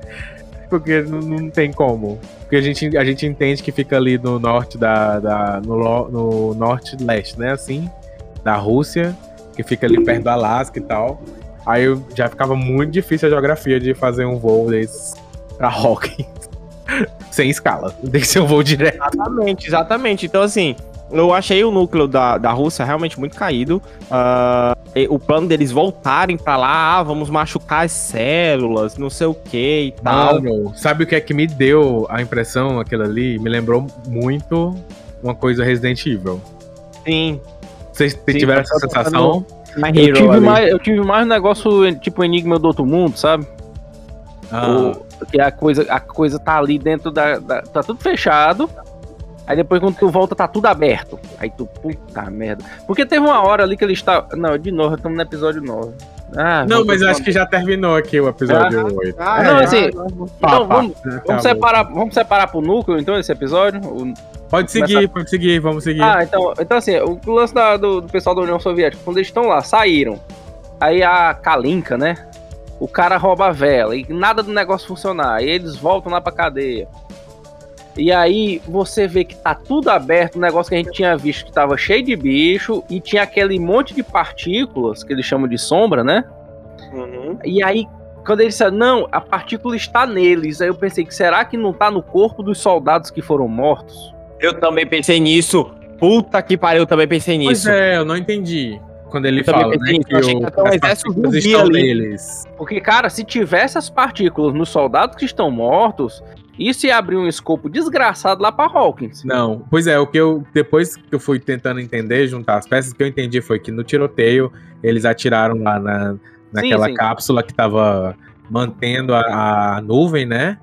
Porque não, não tem como. Porque a gente, a gente entende que fica ali no norte da. da no, no norte-leste, né? Assim, da Rússia, que fica ali perto do Alasca e tal. Aí eu- já ficava muito difícil a geografia de fazer um voo desses pra Hawkins. Sem escala. Tem que ser um voo direto. Exatamente, exatamente. Então, assim, eu achei o núcleo da, da Rússia realmente muito caído. E o plano deles voltarem pra lá, ah, vamos machucar as células, não sei o que e tal. Mano, sabe o que é que me deu a impressão aquilo ali? Me lembrou muito uma coisa Resident Evil. Sim. Vocês tiveram essa sensação? My Eu Hero tive, mais, eu tive mais um negócio tipo Enigma do Outro Mundo, sabe? Ah, O- que a coisa, a coisa tá ali dentro da, da- Tá tudo fechado. Aí depois quando tu volta, tá tudo aberto. Aí tu, puta merda. Porque teve uma hora ali que ele está. Não, de novo, estamos no episódio 9. Ah, não, mas acho que já terminou aqui o episódio 8. Ah, Não, é, assim, ah, Então, Pá, vamos, Tá vamos, separar, vamos separar pro núcleo, então, esse episódio? O- Pode seguir, pode seguir, vamos seguir. Ah, então, então assim, o lance da- do, do pessoal da União Soviética, quando eles estão lá, saíram. Aí a Kalinka, né? O cara rouba a vela e nada do negócio funcionar. Aí eles voltam lá pra cadeia. E aí você vê que tá tudo aberto, o negócio que a gente tinha visto que tava cheio de bicho e tinha aquele monte de partículas que eles chamam de sombra, né? uhum. E aí, quando eles disseram, não, a partícula está neles, aí eu pensei que será que não tá no corpo dos soldados que foram mortos? Eu também pensei nisso. Puta que pariu, eu também pensei Pois nisso. é, eu não entendi. Quando ele Eu fala, né, que eu achei o, que até um as exército partículas estão ali. neles. Porque, cara, se tivesse as partículas nos soldados que estão mortos, isso ia abrir um escopo desgraçado lá pra Hawkins. Não, pois é, o que eu depois que eu fui tentando entender, juntar as peças, o que eu entendi foi que no tiroteio eles atiraram lá na, naquela sim. cápsula que tava mantendo a, a nuvem, né?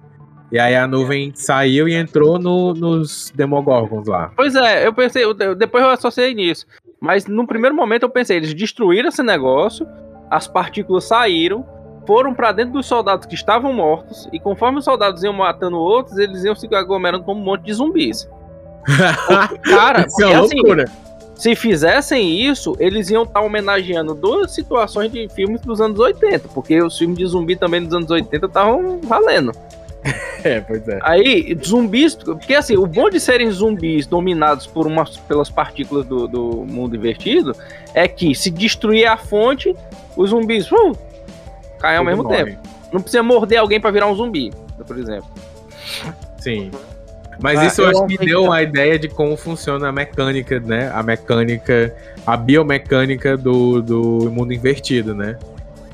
E aí a nuvem saiu e entrou no- nos Demogorgons lá. Pois é, eu pensei, eu- depois eu associei nisso. Mas no primeiro momento eu pensei, eles destruíram esse negócio, as partículas saíram, foram pra dentro dos soldados que estavam mortos, e conforme os soldados iam matando outros, eles iam se aglomerando como um monte de zumbis. Cara, Isso é assim, loucura. se fizessem isso, eles iam estar homenageando duas situações de filmes dos anos 80, porque os filmes de zumbi também dos anos 80 estavam valendo. É, pois é. Aí, zumbis, porque assim, o bom de serem zumbis dominados por umas, pelas partículas do, do mundo invertido é que se destruir a fonte, os zumbis uh, caem ao Tudo mesmo morre. tempo. Não precisa morder alguém pra virar um zumbi, por exemplo. Sim. Mas Ah, isso eu, acho que deu uma ideia de como funciona a mecânica, né? A mecânica, a biomecânica do, do mundo invertido, né?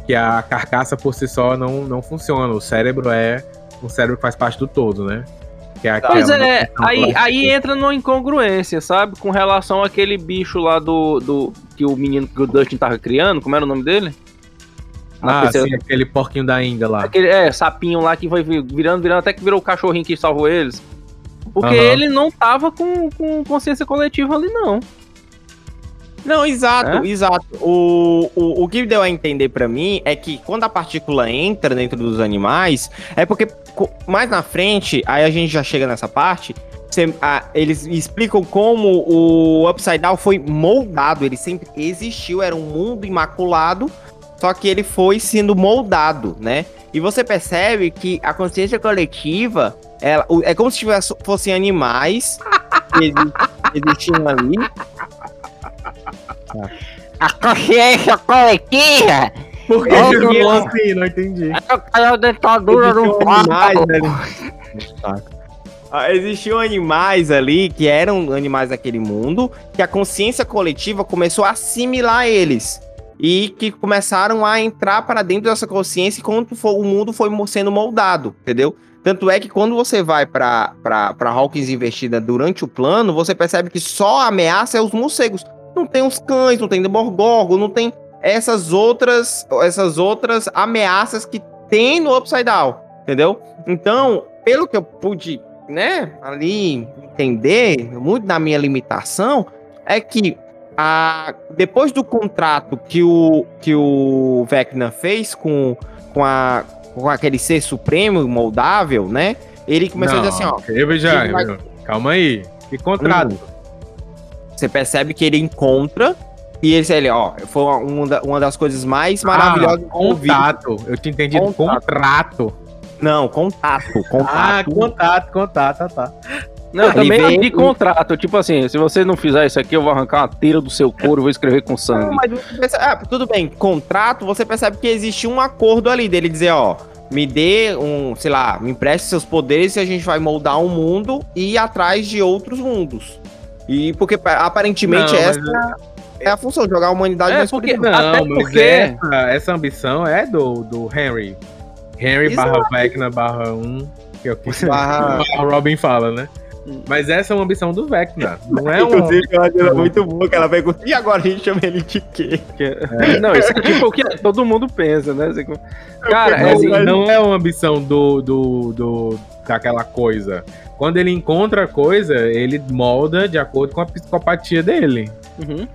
Que a carcaça por si só não, não funciona. O cérebro é um cérebro faz parte do todo, né? Que é Pois é, aí, aí entra numa incongruência, sabe? Com relação àquele bicho lá do, do. que o menino que o Dustin tava criando, como era o nome dele? Na Ah, terceira- sim, aquele porquinho da Inga lá. Aquele, é, sapinho lá que foi virando, virando, até que virou o cachorrinho que salvou eles. Porque Aham. ele não tava com, com consciência coletiva ali, não. Não, exato, É? exato. O, o, o que deu a entender pra mim é que quando a partícula entra dentro dos animais, é porque mais na frente, aí a gente já chega nessa parte, eles explicam como o Upside Down foi moldado, ele sempre existiu, era um mundo imaculado, só que ele foi sendo moldado, né? E você percebe que a consciência coletiva, ela, é como se tivesse, fossem animais que exi- existiam ali, A consciência coletiva Por que É, porque- falou assim? Não entendi. é a dentadura do Existiam animais papo. ali. Ah, Existiam animais ali que eram animais daquele mundo, que a consciência coletiva começou a assimilar eles. E que começaram a entrar para dentro dessa consciência enquanto o mundo foi sendo moldado, entendeu? Tanto é que quando você vai para para Hawkins investida durante o plano, você percebe que só a ameaça é os morcegos. Não tem os cães, não tem Demogorgon, não tem essas outras essas outras ameaças que tem no Upside Down, entendeu? Então, pelo que eu pude, né, ali entender, muito da minha limitação, é que a, depois do contrato que o, que o Vecna fez com, com, a, com aquele ser supremo moldável, né? Ele começou a dizer assim, ó. Eu já, vai- calma aí. Que contrato? Você percebe que ele encontra e ele, ele ó, foi uma, da- uma das coisas mais maravilhosas Ah, eu vi. contato. Eu tinha entendido Contato. contrato. Não, contato, contato. Ah, contato, contato, tá, tá. Não, Ele também veio- de contrato. Tipo assim, se você não fizer isso aqui, eu vou arrancar uma tira do seu couro e vou escrever com Não, sangue. mas você percebe- ah, tudo bem, contrato, você percebe que existe um acordo ali dele dizer, ó, me dê um, sei lá, me empreste seus poderes e a gente vai moldar um mundo e ir atrás de outros mundos. E porque pa- aparentemente Não, mas essa é a função, jogar a humanidade É, na porque-. Não, Até mas porque- essa, essa ambição é do, do Henry. Henry Exato. barra Vecna barra 1, que é o que Barra- a Robin fala, né? Mas essa é uma ambição do Vecna. Não é um. Inclusive, eu acho ela muito boa que ela pergunta, e agora a gente chama ele de quê? Não, isso é tipo o que todo mundo pensa, né? Assim, Cara, é assim, não é uma ambição do, do, do daquela coisa. Quando ele encontra a coisa, ele molda de acordo com a psicopatia dele. uhum.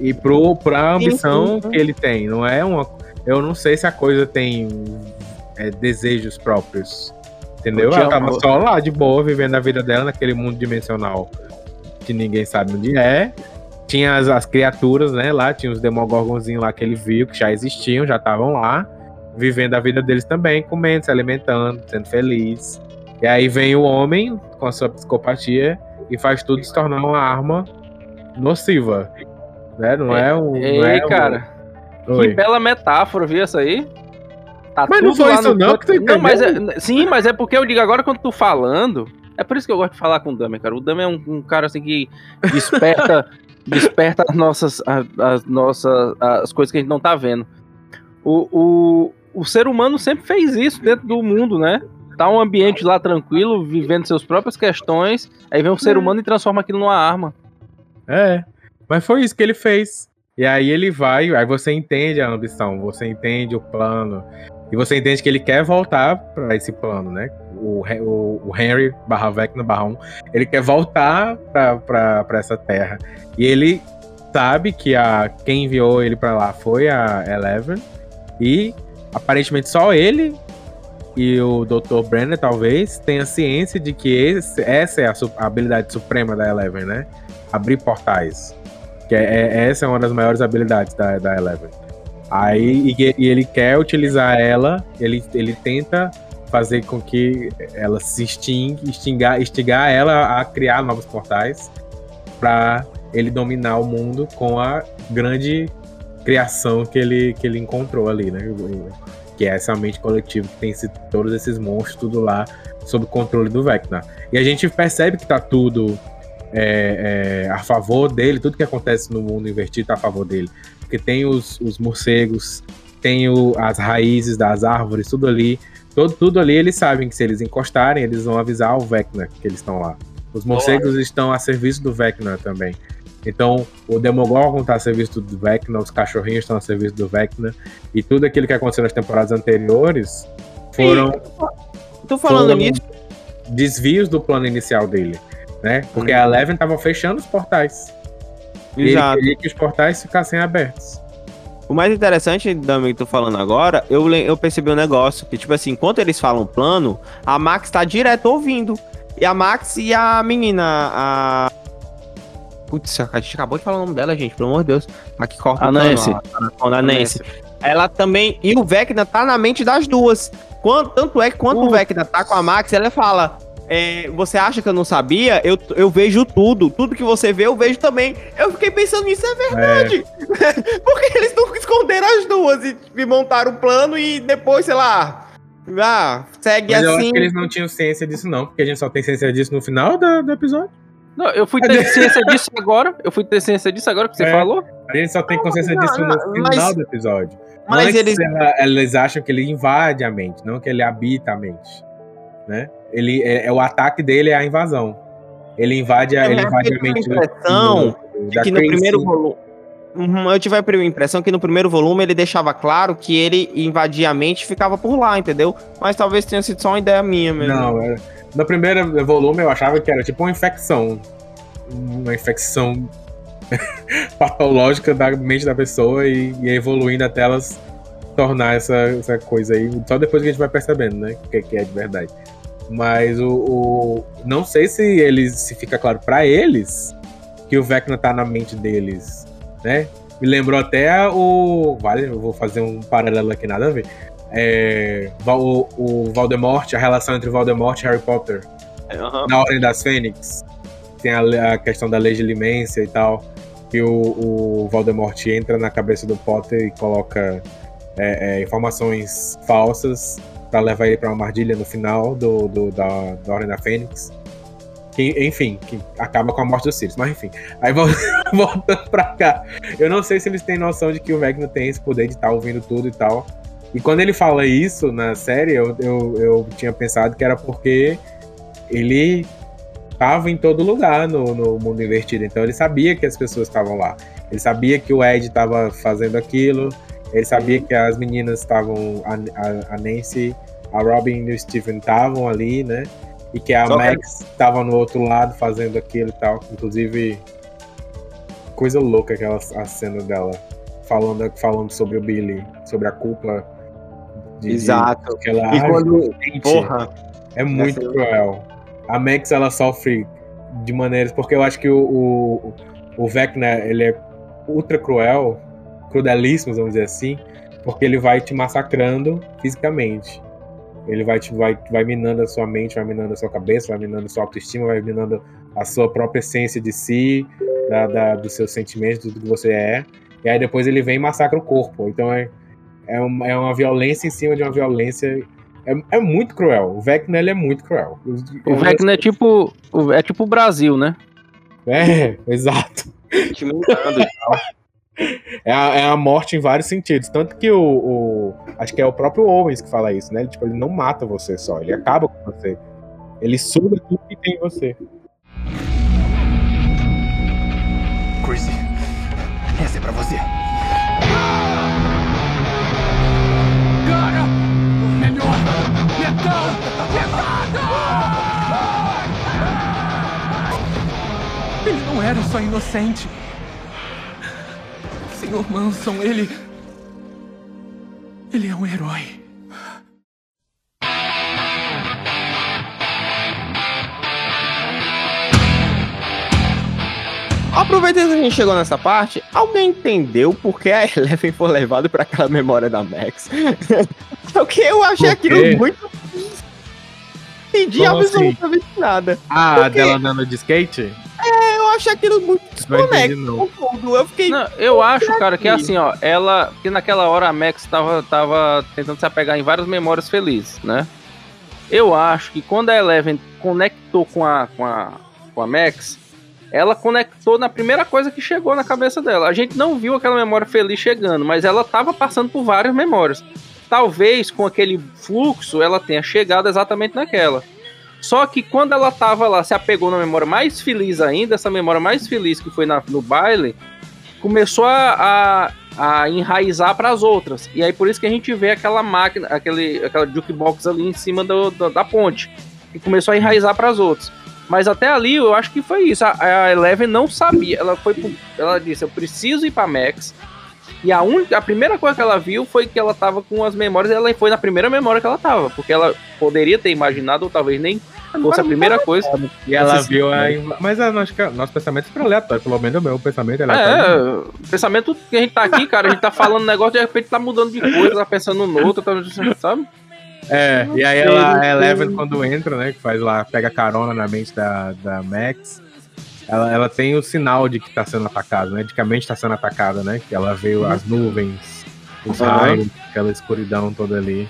E pro, pra ambição sim. que ele tem. Não é uma. Eu não sei se a coisa tem é, desejos próprios. Entendeu? Eu te Ela tava só lá, de boa, vivendo a vida dela naquele mundo dimensional que ninguém sabe onde é. Tinha as, as criaturas, né? Lá, tinha os demogorgonzinhos lá que ele viu, que já existiam, já estavam lá, vivendo a vida deles também, comendo, se alimentando, sendo feliz. E aí vem o homem com a sua psicopatia e faz tudo se tornar uma arma nociva. Né? Não é, um. Ei, não é um- cara, Oi. que bela metáfora, viu essa aí? Tá Mas não foi isso no não que tu Não, mas entendeu? é- sim, mas é porque eu digo agora quando tu falando. É por isso que eu gosto de falar com o Dami, cara. O Dami é um, um cara assim que desperta, desperta as nossas, a- as nossas, as coisas que a gente não tá vendo. O, o, o ser humano sempre fez isso dentro do mundo, né? Tá um ambiente lá tranquilo, vivendo suas próprias questões. Aí vem um ser humano e transforma aquilo numa arma. É. Mas foi isso que ele fez. E aí ele vai, aí você entende a ambição, você entende o plano. E você entende que ele quer voltar pra esse plano, né? O, o, o Henry barra Vecna barra 1, ele quer voltar pra essa terra. E ele sabe que a, quem enviou ele pra lá foi a Eleven. E aparentemente só ele e o Dr. Brenner, talvez, tenha ciência de que esse- essa é a, a habilidade suprema da Eleven, né? Abrir portais. Que é, é- essa é uma das maiores habilidades da, da Eleven. Aí, e, e ele quer utilizar ela, ele, ele tenta fazer com que ela se extingue, extingar, instigar ela a criar novos portais para ele dominar o mundo com a grande criação que ele, que ele encontrou ali, né? Que é essa mente coletiva que tem esse- todos esses monstros, tudo lá, sob controle do Vecna. E a gente percebe que tá tudo é, é, a favor dele, tudo que acontece no mundo invertido tá a favor dele. Porque tem os, os morcegos, tem o- as raízes das árvores, tudo ali. Todo, tudo ali eles sabem que se eles encostarem, eles vão avisar o Vecna que eles estão lá. Os morcegos estão a serviço do Vecna também. Então, o Demogorgon está a serviço do Vecna, os cachorrinhos estão a serviço do Vecna, e tudo aquilo que aconteceu nas temporadas anteriores foram Tô falando foram nisso, desvios do plano inicial dele, né? Porque a Eleven tava fechando os portais. E ele exato. queria que os portais ficassem abertos. O mais interessante, Dami, que tu falando agora, eu, eu percebi um negócio, que tipo assim, enquanto eles falam plano, a Max tá direto ouvindo. E a Max e a menina, a... Putz, a gente acabou de falar o nome dela, gente, pelo amor de Deus. Aqui corta A Nancy. a, Nancy. Ela também, e o Vecna tá na mente das duas. Quando, tanto é que quando o Vecna tá com a Max, ela fala... é, você acha que eu não sabia? Eu, eu vejo tudo. Tudo que você vê, eu vejo também. Eu fiquei pensando nisso, é verdade. Porque eles não esconderam as duas e, e montaram o plano e depois, sei lá. Ah, segue Mas eu assim. acho que eles não tinham ciência disso, não, porque a gente só tem ciência disso no final do, do episódio. Não, eu fui ter ciência disso agora. Eu fui ter ciência disso agora que você É. falou. A gente só tem consciência não, disso não, no final mas- do episódio. Mas Antes, eles. ela- eles acham que ele invade a mente, não que ele habita a mente. Né? Ele, é, é o ataque dele é a invasão. Ele invade a, Eu ele invade a tive a mente do- impressão do- que no primeiro volume. Uhum, eu tive a primeira impressão que no primeiro volume ele deixava claro que ele invadia a mente e ficava por lá, entendeu? Mas talvez tenha sido só uma ideia minha mesmo. Não, era... no primeiro volume eu achava que era tipo uma infecção. Uma infecção patológica da mente da pessoa e, e evoluindo até elas tornar essa, essa coisa aí. Só depois que a gente vai percebendo, né? O que, que é de verdade. Mas o, o- Não sei se eles se fica claro pra eles que o Vecna tá na mente deles, né? Me lembrou até o. Vale, eu vou fazer um paralelo aqui, nada a ver. É, o, o Voldemort, a relação entre Voldemort e Harry Potter Aham. na Ordem das Fênix. Tem a, a questão da legilimência e tal. Que o, o Voldemort entra na cabeça do Potter e coloca é, é, informações falsas pra levar ele pra uma armadilha no final do, do- da, da Ordem da Fênix. Que, enfim, que acaba com a morte do Sirius. Mas enfim. Aí vol- voltando pra cá. Eu não sei se eles têm noção de que o Vecna tem esse poder de estar ouvindo tudo e tal. E quando ele fala isso na série, eu, eu, eu tinha pensado que era porque ele estava em todo lugar no, no mundo invertido. Então ele sabia que as pessoas estavam lá. Ele sabia que o Ed estava fazendo aquilo. Ele sabia que as meninas estavam. A, a- a Nancy, a Robin e o Steven estavam ali, né? E que a Só Max estava no outro lado fazendo aquilo e tal. Inclusive, coisa louca aquela a cena dela falando, falando sobre o Billy, sobre a culpa. De- de- Exato. que ela E quando. Porra. é muito Essa- cruel. A Max, ela sofre de maneiras... Porque eu acho que o, o, o Vecna, ele é ultra cruel, crudelíssimo, vamos dizer assim, porque ele vai te massacrando fisicamente. Ele vai, te, vai, vai minando a sua mente, vai minando a sua cabeça, vai minando a sua autoestima, vai minando a sua própria essência de si, da, da- dos seus sentimentos, do que você é. E aí depois ele vem e massacra o corpo. Então é, é, uma, é uma violência em cima de uma violência é, é muito cruel. O Vecna ele é muito cruel. O Vecna é tipo, o- é tipo o Brasil, né? É, exato. É a, é a morte em vários sentidos. Tanto que o, o- Acho que é o próprio Owens que fala isso, né? Ele, tipo, ele não mata você só, ele acaba com você. Ele suga tudo que tem em você. Chrissy, essa é pra você. Cara! Era só inocente. Senhor Manson, ele. Ele é um herói. Aproveitando que a gente chegou nessa parte, alguém entendeu por que a Eleven foi levada pra aquela memória da Max? Porque eu achei Por quê? aquilo muito. Entendi Como assim? absolutamente nada. Ah, Por quê? dela andando de skate? Eu achei aquilo muito desconexo não. com tudo. Eu fiquei. Não, eu acho, cara, que é assim, ó, ela. Que naquela hora a Max tava, tava tentando se apegar em várias memórias felizes, né? Eu acho que quando a Eleven conectou com a, com a, com a Max, ela conectou na primeira coisa que chegou na cabeça dela. A gente não viu aquela memória feliz chegando, mas ela tava passando por várias memórias. Talvez com aquele fluxo ela tenha chegado exatamente naquela. Só que quando ela tava lá, se apegou na memória mais feliz ainda, essa memória mais feliz que foi na- no baile, começou a, a, a enraizar para as outras. E aí por isso que a gente vê aquela máquina, aquele, aquela jukebox ali em cima do, do- da ponte, que começou a enraizar para as outras. Mas até ali eu acho que foi isso. A, a Eleven não sabia. Ela foi, ela disse: eu preciso ir para Max. E a, única, a primeira coisa que ela viu foi que ela tava com as memórias. Ela foi na primeira memória que ela tava, porque ela poderia ter imaginado ou talvez nem fosse a primeira coisa. E ela viu a. Mas eu acho que nosso pensamento é aleatório. Pelo menos o meu pensamento é aleatório. É, o pensamento que a gente tá aqui, cara, a gente tá falando um negócio, de repente tá mudando de coisa, tá pensando no outro, tá, sabe? É, e aí ela, a Eleven, quando entra, né, que faz lá, pega carona na mente da, da Max, ela, ela tem o sinal de que tá sendo atacado, né, de que a mente tá sendo atacada, né, que ela vê as nuvens, os Uhum. raios, aquela escuridão toda ali.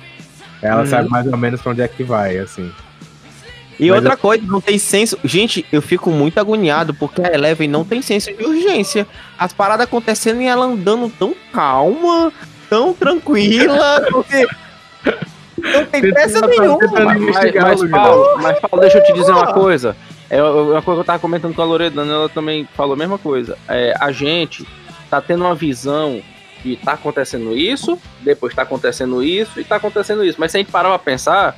Ela Uhum. sabe mais ou menos pra onde é que vai, assim. E Mas outra coisa, não tem senso. Gente, eu fico muito agoniado porque a Eleven não tem senso de urgência. As paradas acontecendo e ela andando tão calma, tão tranquila, porque. Não tem pressa nenhuma. Mas, mas, lugar. Paulo, mas, Paulo, deixa eu te dizer uma coisa. É uma coisa que eu tava comentando com a Loredana, ela também falou a mesma coisa. É, a gente tá tendo uma visão que tá acontecendo isso, depois tá acontecendo isso e tá acontecendo isso. Mas se a gente parar pra pensar,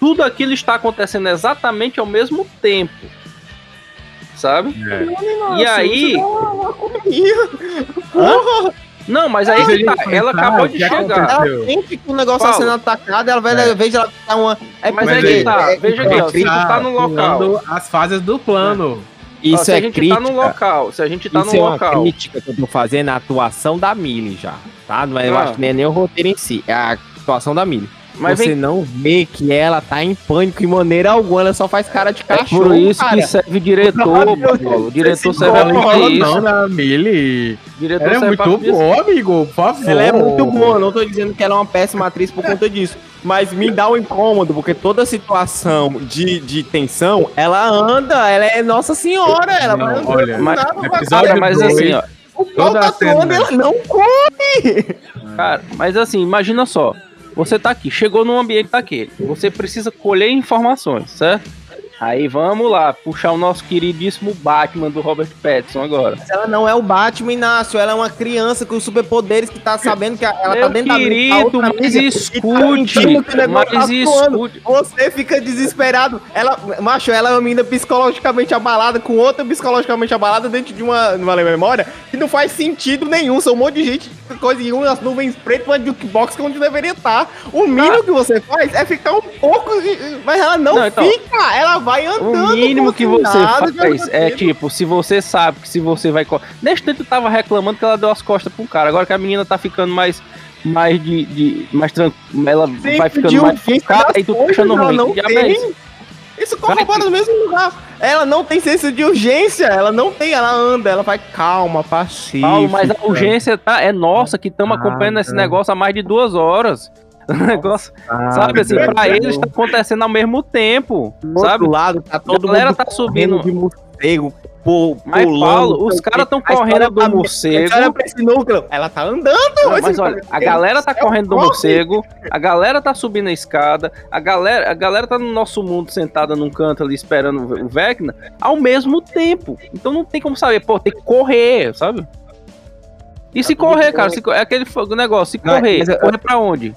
tudo aquilo está acontecendo exatamente ao mesmo tempo. Sabe? É. E aí. Porra, Não, mas aí que tá. Ela acabou de chegar. aconteceu? ela sente que o negócio tá Paulo. sendo atacado, ela vai, É. de ela dar uma. É Mas aí porque- que tá, é- veja aqui, ó, se tu tá no local. as fases do plano. Isso se é a gente crítica. tá no local, se a gente tá Isso no é uma local. crítica que eu tô fazendo à atuação da Millie já, tá? Não é, eu Ah. acho que nem é nem o roteiro em si, é a atuação da Millie. Mas Você vem, não vê que ela tá em pânico em maneira alguma, ela só faz cara de é cachorro, por isso cara. que serve diretor, Deus, Paulo. O diretor se serve incomoda, pra isso. Não, na Millie. Diretor Ela é serve muito boa, amigo, por favor. Ela é muito boa, não tô dizendo que ela é uma péssima atriz por conta disso. Mas me dá um incômodo, porque toda situação de, de tensão, ela anda, ela é Nossa Senhora, ela Não, vai olha, Mas, cara, mas dois, assim, ó, O pau toda tá a cena- atuando, ela não corre. cara, mas assim, imagina só. Você tá aqui, chegou num ambiente daquele. Você precisa colher informações, certo? Aí vamos lá, puxar o nosso queridíssimo Batman do Robert Pattinson agora. Mas ela não é o Batman, Inácio. Ela é uma criança com superpoderes que tá sabendo que ela tá Meu dentro da da querido, mas e tá escute, que mas tá atuando. escute. Você fica desesperado. Ela, macho, ela é uma menina psicologicamente abalada com outra psicologicamente abalada dentro de uma, uma memória que não faz sentido nenhum. São um monte de gente, coisa em umas nuvens pretas, uma jukebox que é onde deveria estar. O mínimo que você faz é ficar um pouco. Mas ela não, Não, então, fica. Ela vai andando. O mínimo que você faz é tipo, se você sabe que se você vai. Neste tempo eu tava reclamando que ela deu as costas pro cara. Agora que a menina tá ficando mais. Mais de. de mais tranquila. Ela Sempre vai ficando de mais focada e tu tá achando ruim. não tem. Isso? Corrobora no mesmo lugar. Ela não tem senso de urgência. Ela não tem, ela anda, ela vai calma, pacífica. Mas a urgência tá, é nossa que estamos acompanhando esse negócio há mais de duas horas. O negócio, sabe assim, pra eles tá acontecendo ao mesmo tempo, Do sabe? outro lado, tá todo galera mundo tá subindo. de morcego, pu- Mas, pulando. Paulo, os caras quê. tão A história correndo do tá- morcego. Olha pra esse núcleo. Ela tá andando. Não, mas olha, a galera tá É correndo do corre. morcego, a galera tá subindo a escada, a galera, a galera tá no nosso mundo sentada num canto ali esperando o Vecna ao mesmo tempo. Então não tem como saber, pô, tem que correr, sabe? E se correr, cara, se é aquele negócio, se Não, correr, mas eu- correr pra onde?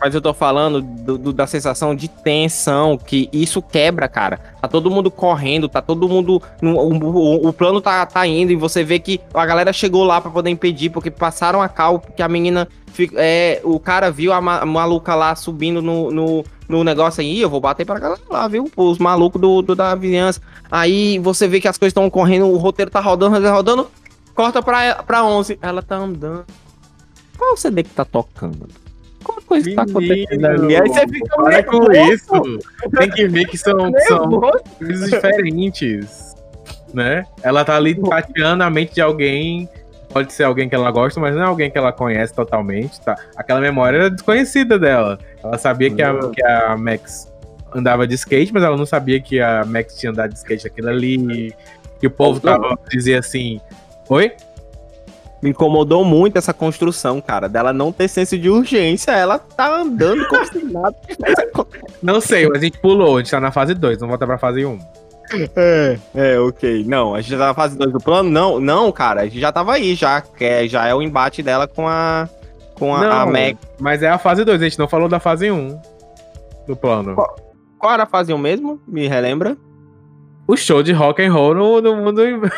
Mas eu tô falando do- do- da sensação de tensão, que isso quebra, cara. Tá todo mundo correndo, tá todo mundo. no- o, o- plano tá, tá indo, e você vê que a galera chegou lá pra poder impedir, porque passaram a cal, porque a menina. É, o cara viu a, ma- a maluca lá subindo no, no, no negócio aí, eu vou bater pra galera lá, viu? Os malucos do, do- da vizinhança. Aí você vê que as coisas estão correndo, o roteiro tá rodando, rodando, rodando. Corta pra, pra 11. Ela tá andando. Qual o CD que tá tocando? Coisa que tá acontecendo ali? Aí você fica Para com isso. Tem que ver que são, são coisas diferentes, né? Ela tá ali tateando a mente de alguém. Pode ser alguém que ela gosta, mas não é alguém que ela conhece totalmente, tá? Aquela memória era desconhecida dela. Ela sabia que a, que a Max andava de skate, mas ela não sabia que a Max tinha andado de skate aquilo ali. Que o povo tava dizia assim: Oi? Me incomodou muito essa construção, cara, dela não ter senso de urgência. Ela tá andando como se nada. Não sei, mas a gente pulou, a gente tá na fase 2, vamos voltar pra fase 1. É, é, ok. Não, a gente já tá na fase 2 do plano? Não, não, cara, a gente já tava aí, já, é, já é o embate dela com a. Com a, a Mac. mas é a fase 2, a gente não falou da fase 1 do plano. Qual era a fase 1 mesmo? Me relembra? O show de rock and roll no, no mundo.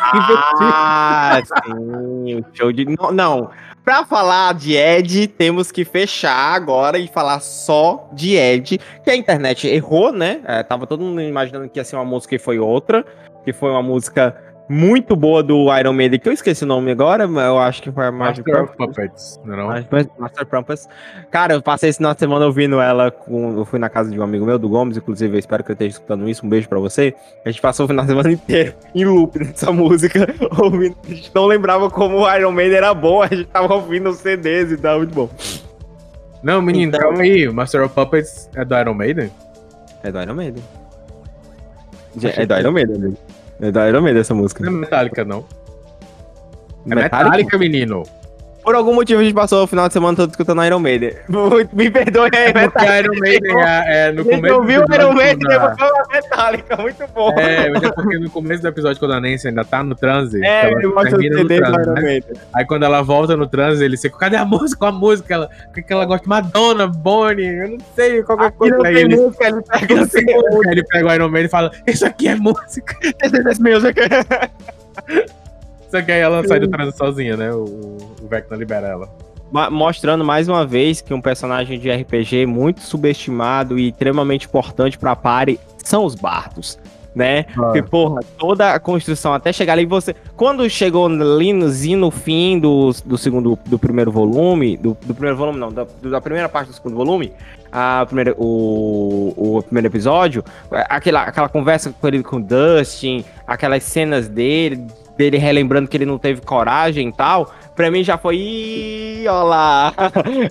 Ah, sim, o show de. Não, não. Pra falar de Ed, temos que fechar agora e falar só de Ed, que a internet errou, né? É, tava todo mundo imaginando que ia ser uma música e foi outra, que foi uma música muito boa do Iron Maiden, que eu esqueci o nome agora, mas eu acho que foi Magic Master of Puppets, não é? Master, Master Puppets. Cara, eu passei esse final de semana ouvindo ela com. Eu fui na casa de um amigo meu, do Gomes, inclusive, eu espero que ele esteja escutando isso. Um beijo pra você. A gente passou o final de semana inteiro em loop nessa música, ouvindo. A gente não lembrava como o Iron Maiden era bom, a gente tava ouvindo os CDs e tal, muito bom. Não, menino, Então- calma aí. Master of Puppets é do Iron Maiden? É do Iron Maiden. É do Iron Maiden, amigo. É do Iron Maiden essa música. Não é Metallica, não. É Metallica? Metallica, menino. Por algum motivo a gente passou o final de semana todo escutando Iron Maiden. Me perdoe aí, Porque Metallica. Iron Maiden é, é no começo. ouviu do o Iron Maiden e quando a- Metallica, muito bom. É, mas é porque no começo do episódio, quando a Nancy ainda tá no transe, É, ele mostra o CD do Iron né? Maiden. Aí quando ela volta no transe, ele fica, cadê a música? A música? Ela, o que, que ela gosta? Madonna, Bonnie, eu não sei, qualquer Aqui coisa. não tem ele, música, ele pega não tem música. Ele pega o Iron Maiden e fala, isso aqui é música. this music. Só que aí ela sai do transe sozinha, né? O, o Vecna libera ela. Mostrando mais uma vez que um personagem de RPG muito subestimado e extremamente importante pra party são os bardos. né? Porque, porra, toda a construção até chegar ali, você. Quando chegou ali no, no fim do, do segundo, do primeiro volume, do, do primeiro volume, não, da, da primeira parte do segundo volume, a primeira, o, o primeiro episódio, aquela, aquela conversa com ele com o Dustin, aquelas cenas dele, dele relembrando que ele não teve coragem e tal, pra mim já foi. Ih, olá!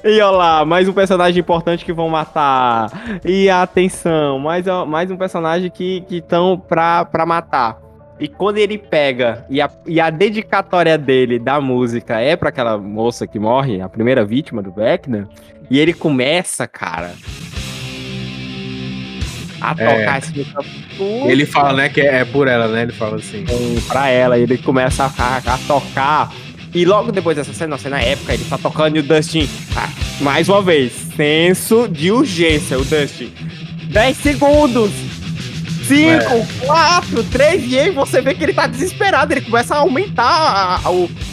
E olá, mais um personagem importante que vão matar. E atenção, mais, mais um personagem que estão pra, pra matar. E quando ele pega e a, e a dedicatória dele da música é para aquela moça que morre, a primeira vítima do Beckner, e ele começa, cara, a tocar É. esse música. Ele fala, né, que é, é por ela, né? Ele fala assim. pra ela, ele começa a, a tocar. E logo depois dessa cena, uma cena épica, ele tá tocando e o Dustin, ah, mais uma vez, senso de urgência, o Dustin. 10 segundos! 5, 4, 3, e aí você vê que ele tá desesperado, ele começa a aumentar a,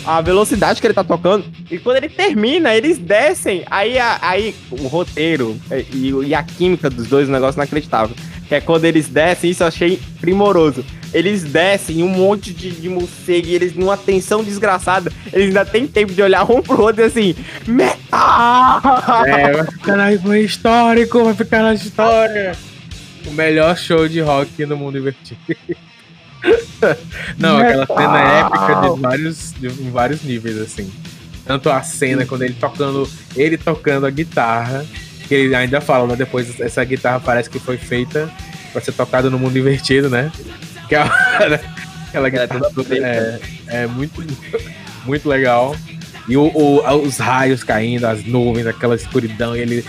a, a velocidade que ele tá tocando. E quando ele termina, eles descem. Aí, a- aí o roteiro é, e, e a química dos dois, um negócio inacreditável. Que é quando eles descem, isso eu achei primoroso. Eles descem um monte de, de morcego e eles, numa tensão desgraçada, eles ainda têm tempo de olhar um pro outro e assim, metal! É, vai ficar na histórico, vai ficar na história. O melhor show de rock no mundo invertido. Não, aquela cena é épica de vários, de vários níveis, assim. Tanto a cena quando ele tocando, ele tocando a guitarra, que ele ainda fala, mas depois essa guitarra parece que foi feita pra ser tocada no mundo invertido, né? Que é a- aquela guitarra toda é, é muito, muito legal. E o, o- os raios caindo, as nuvens, aquela escuridão, e ele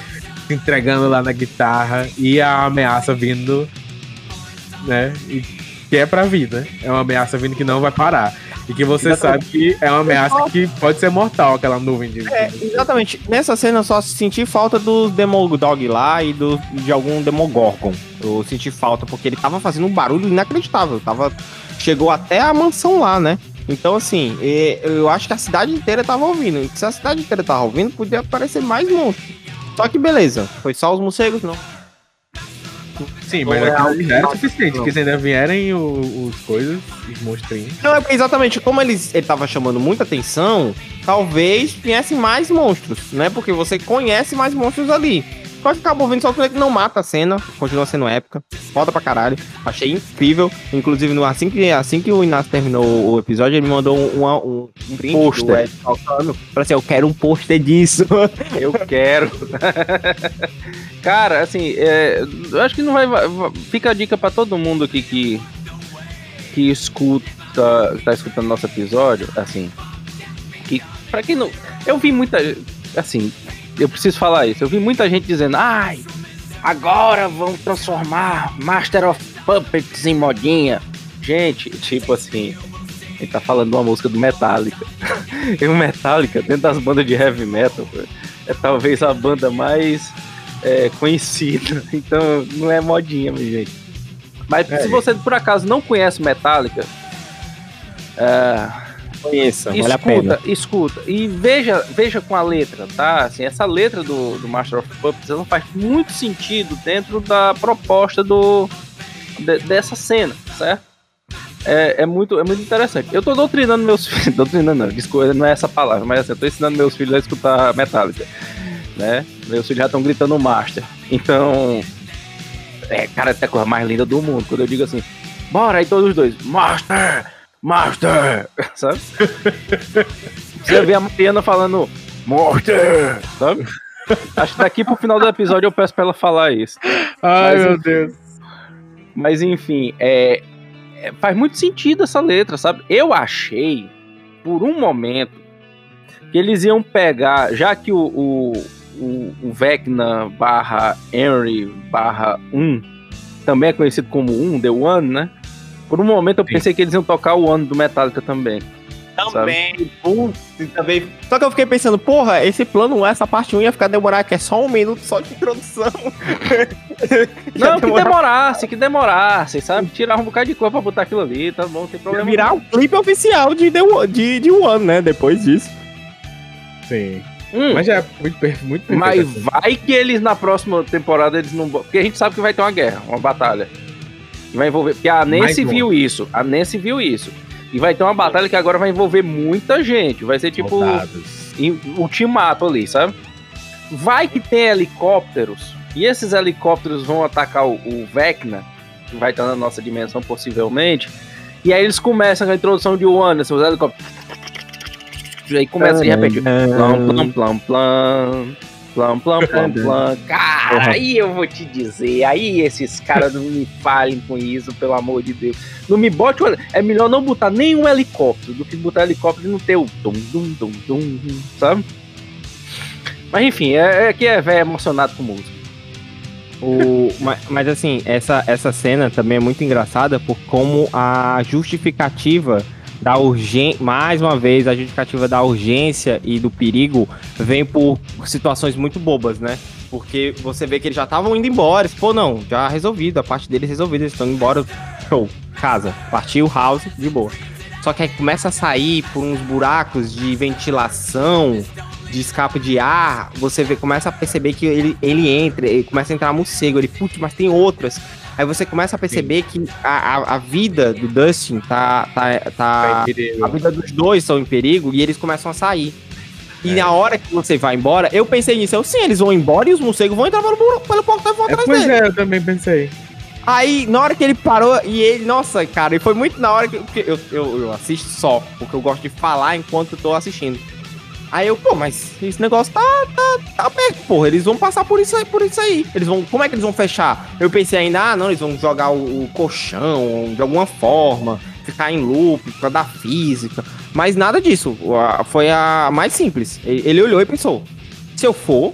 se entregando lá na guitarra e a ameaça vindo, né? E que é pra vida. É uma ameaça vindo que não vai parar. E que você sabe que é uma ameaça que pode ser mortal, aquela nuvem de. É, exatamente. Nessa cena eu só senti falta do Demogorgon lá e do, de algum Demogorgon. Eu senti falta porque ele tava fazendo um barulho inacreditável. Tava, chegou até a mansão lá, né? Então, assim, eu acho que a cidade inteira tava ouvindo. E se a cidade inteira tava ouvindo, podia aparecer mais monstros. Só que beleza, foi só os morcegos, não. Sim, mas aquilo algo- já era suficiente, porque se ainda vierem os coisas, os monstrinhos. Não, é exatamente, como eles, ele tava chamando muita atenção, talvez viessem mais monstros, né? Porque você conhece mais monstros ali. Só que acabou vindo só que não mata a cena, continua sendo épica, foda pra caralho. Achei incrível. Inclusive, no, assim, que, assim que o Inácio terminou o episódio, ele me mandou um, um, um, print Pôster. Tocando. Falou assim: eu quero um pôster disso. Eu quero. Cara, assim, é, eu acho que não vai, vai- Fica a dica pra todo mundo aqui que. que escuta. que tá escutando nosso episódio, assim. Que. Pra quem não. Eu vi muita. Assim, eu preciso falar isso. Eu vi muita gente dizendo, ai, agora vão transformar Master of Puppets em modinha. Gente, tipo assim. Ele tá falando de uma música do Metallica. e o Metallica, dentro das bandas de heavy metal, é talvez a banda mais é, conhecida. Então não é modinha, minha gente. Mas É. se você por acaso não conhece Metallica, é, Conheça, vale a pena. escuta, escuta. E veja, veja com a letra, tá? Assim, essa letra do, do Master of Puppets faz muito sentido dentro da proposta do, de- dessa cena, certo? É, é muito, é muito interessante. Eu tô doutrinando meus filhos. Doutrinando não, desculpa, não é essa palavra, mas assim, eu tô ensinando meus filhos a escutar Metallica. Né? Meus filhos já estão gritando Master. Então. É, cara, é a coisa mais linda do mundo. Quando eu digo assim, bora aí todos os dois, Master! Master! Sabe? Você vê a Mariana falando Master! Sabe? Acho que daqui pro final do episódio eu peço pra ela falar isso. Ai, Mas, meu Deus. Mas enfim, é, é- faz muito sentido essa letra, sabe? Eu achei, por um momento, que eles iam pegar, já que o, o, o, o Vecna barra Henry barra 1 também é conhecido como 1, The One, né? Por um momento eu Sim. pensei que eles iam tocar o ano do Metallica também. Também, putz, também. Só que eu fiquei pensando, porra, esse plano, essa parte 1 ia ficar demorar, que é só um minuto só de introdução. Não, que demorar demorasse, que demorasse, sabe? Tirar um bocado de cor pra botar aquilo ali, tá bom, não tem problema. virar o clipe oficial de, The de, de One, né? Depois disso. Sim. Hum, Mas já é muito, muito perfeito. Mas assim. vai que eles na próxima temporada eles não. Porque a gente sabe que vai ter uma guerra, uma batalha. E vai envolver. Porque a Nancy Mais viu isso. A Nancy viu isso. E vai ter uma batalha que agora vai envolver muita gente. Vai ser tipo Soldados. ultimato ali, sabe? Vai que tem helicópteros. E esses helicópteros vão atacar o, o Vecna, que vai estar na nossa dimensão possivelmente. E aí eles começam com a introdução de Anderson, os helicópteros. E aí começa de repente. Plam, plam, plam, plam. Plam, plam, plam, plam. Cara, aí eu vou te dizer. Aí esses caras não me falem com isso, pelo amor de Deus. Não me bote. É melhor não botar nenhum helicóptero do que botar helicóptero e não ter o dum, dum, dum, dum, dum, sabe? Mas enfim, é, é que é velho emocionado com música. O, mas, mas assim, essa, essa cena também é muito engraçada por como a justificativa da urgência, mais uma vez, a justificativa da urgência e do perigo vem por situações muito bobas, né? Porque você vê que eles já estavam indo embora, pô, não, já resolvido, a parte deles resolvida, eles estão indo embora, show, casa, partiu, house, de boa. Só que aí começa a sair por uns buracos de ventilação, de escape de ar, você vê, começa a perceber que ele, ele entra, ele começa a entrar morcego, ele, putz, mas tem outras. Aí você começa a perceber que a, a, a vida do Dustin tá. tá, tá Tá a vida dos dois estão em perigo e eles começam a sair. E É. na hora que você vai embora, eu pensei nisso, eu sim, eles vão embora e os morcegos vão entrar pelo, pelo portão e vão É, atrás pois dele. é, eu também pensei. Aí, na hora que ele parou, e ele, nossa, cara, e foi muito na hora que eu, eu, eu assisto só, porque eu gosto de falar enquanto eu tô assistindo. Aí eu, pô, mas esse negócio tá, tá, tá perto, porra, eles vão passar por isso aí, por isso aí. Eles vão, como é que eles vão fechar? Eu pensei ainda, ah, não, eles vão jogar o, o colchão de alguma forma, ficar em loop pra dar física. Mas nada disso, foi a mais simples. Ele, olhou e pensou, se eu for,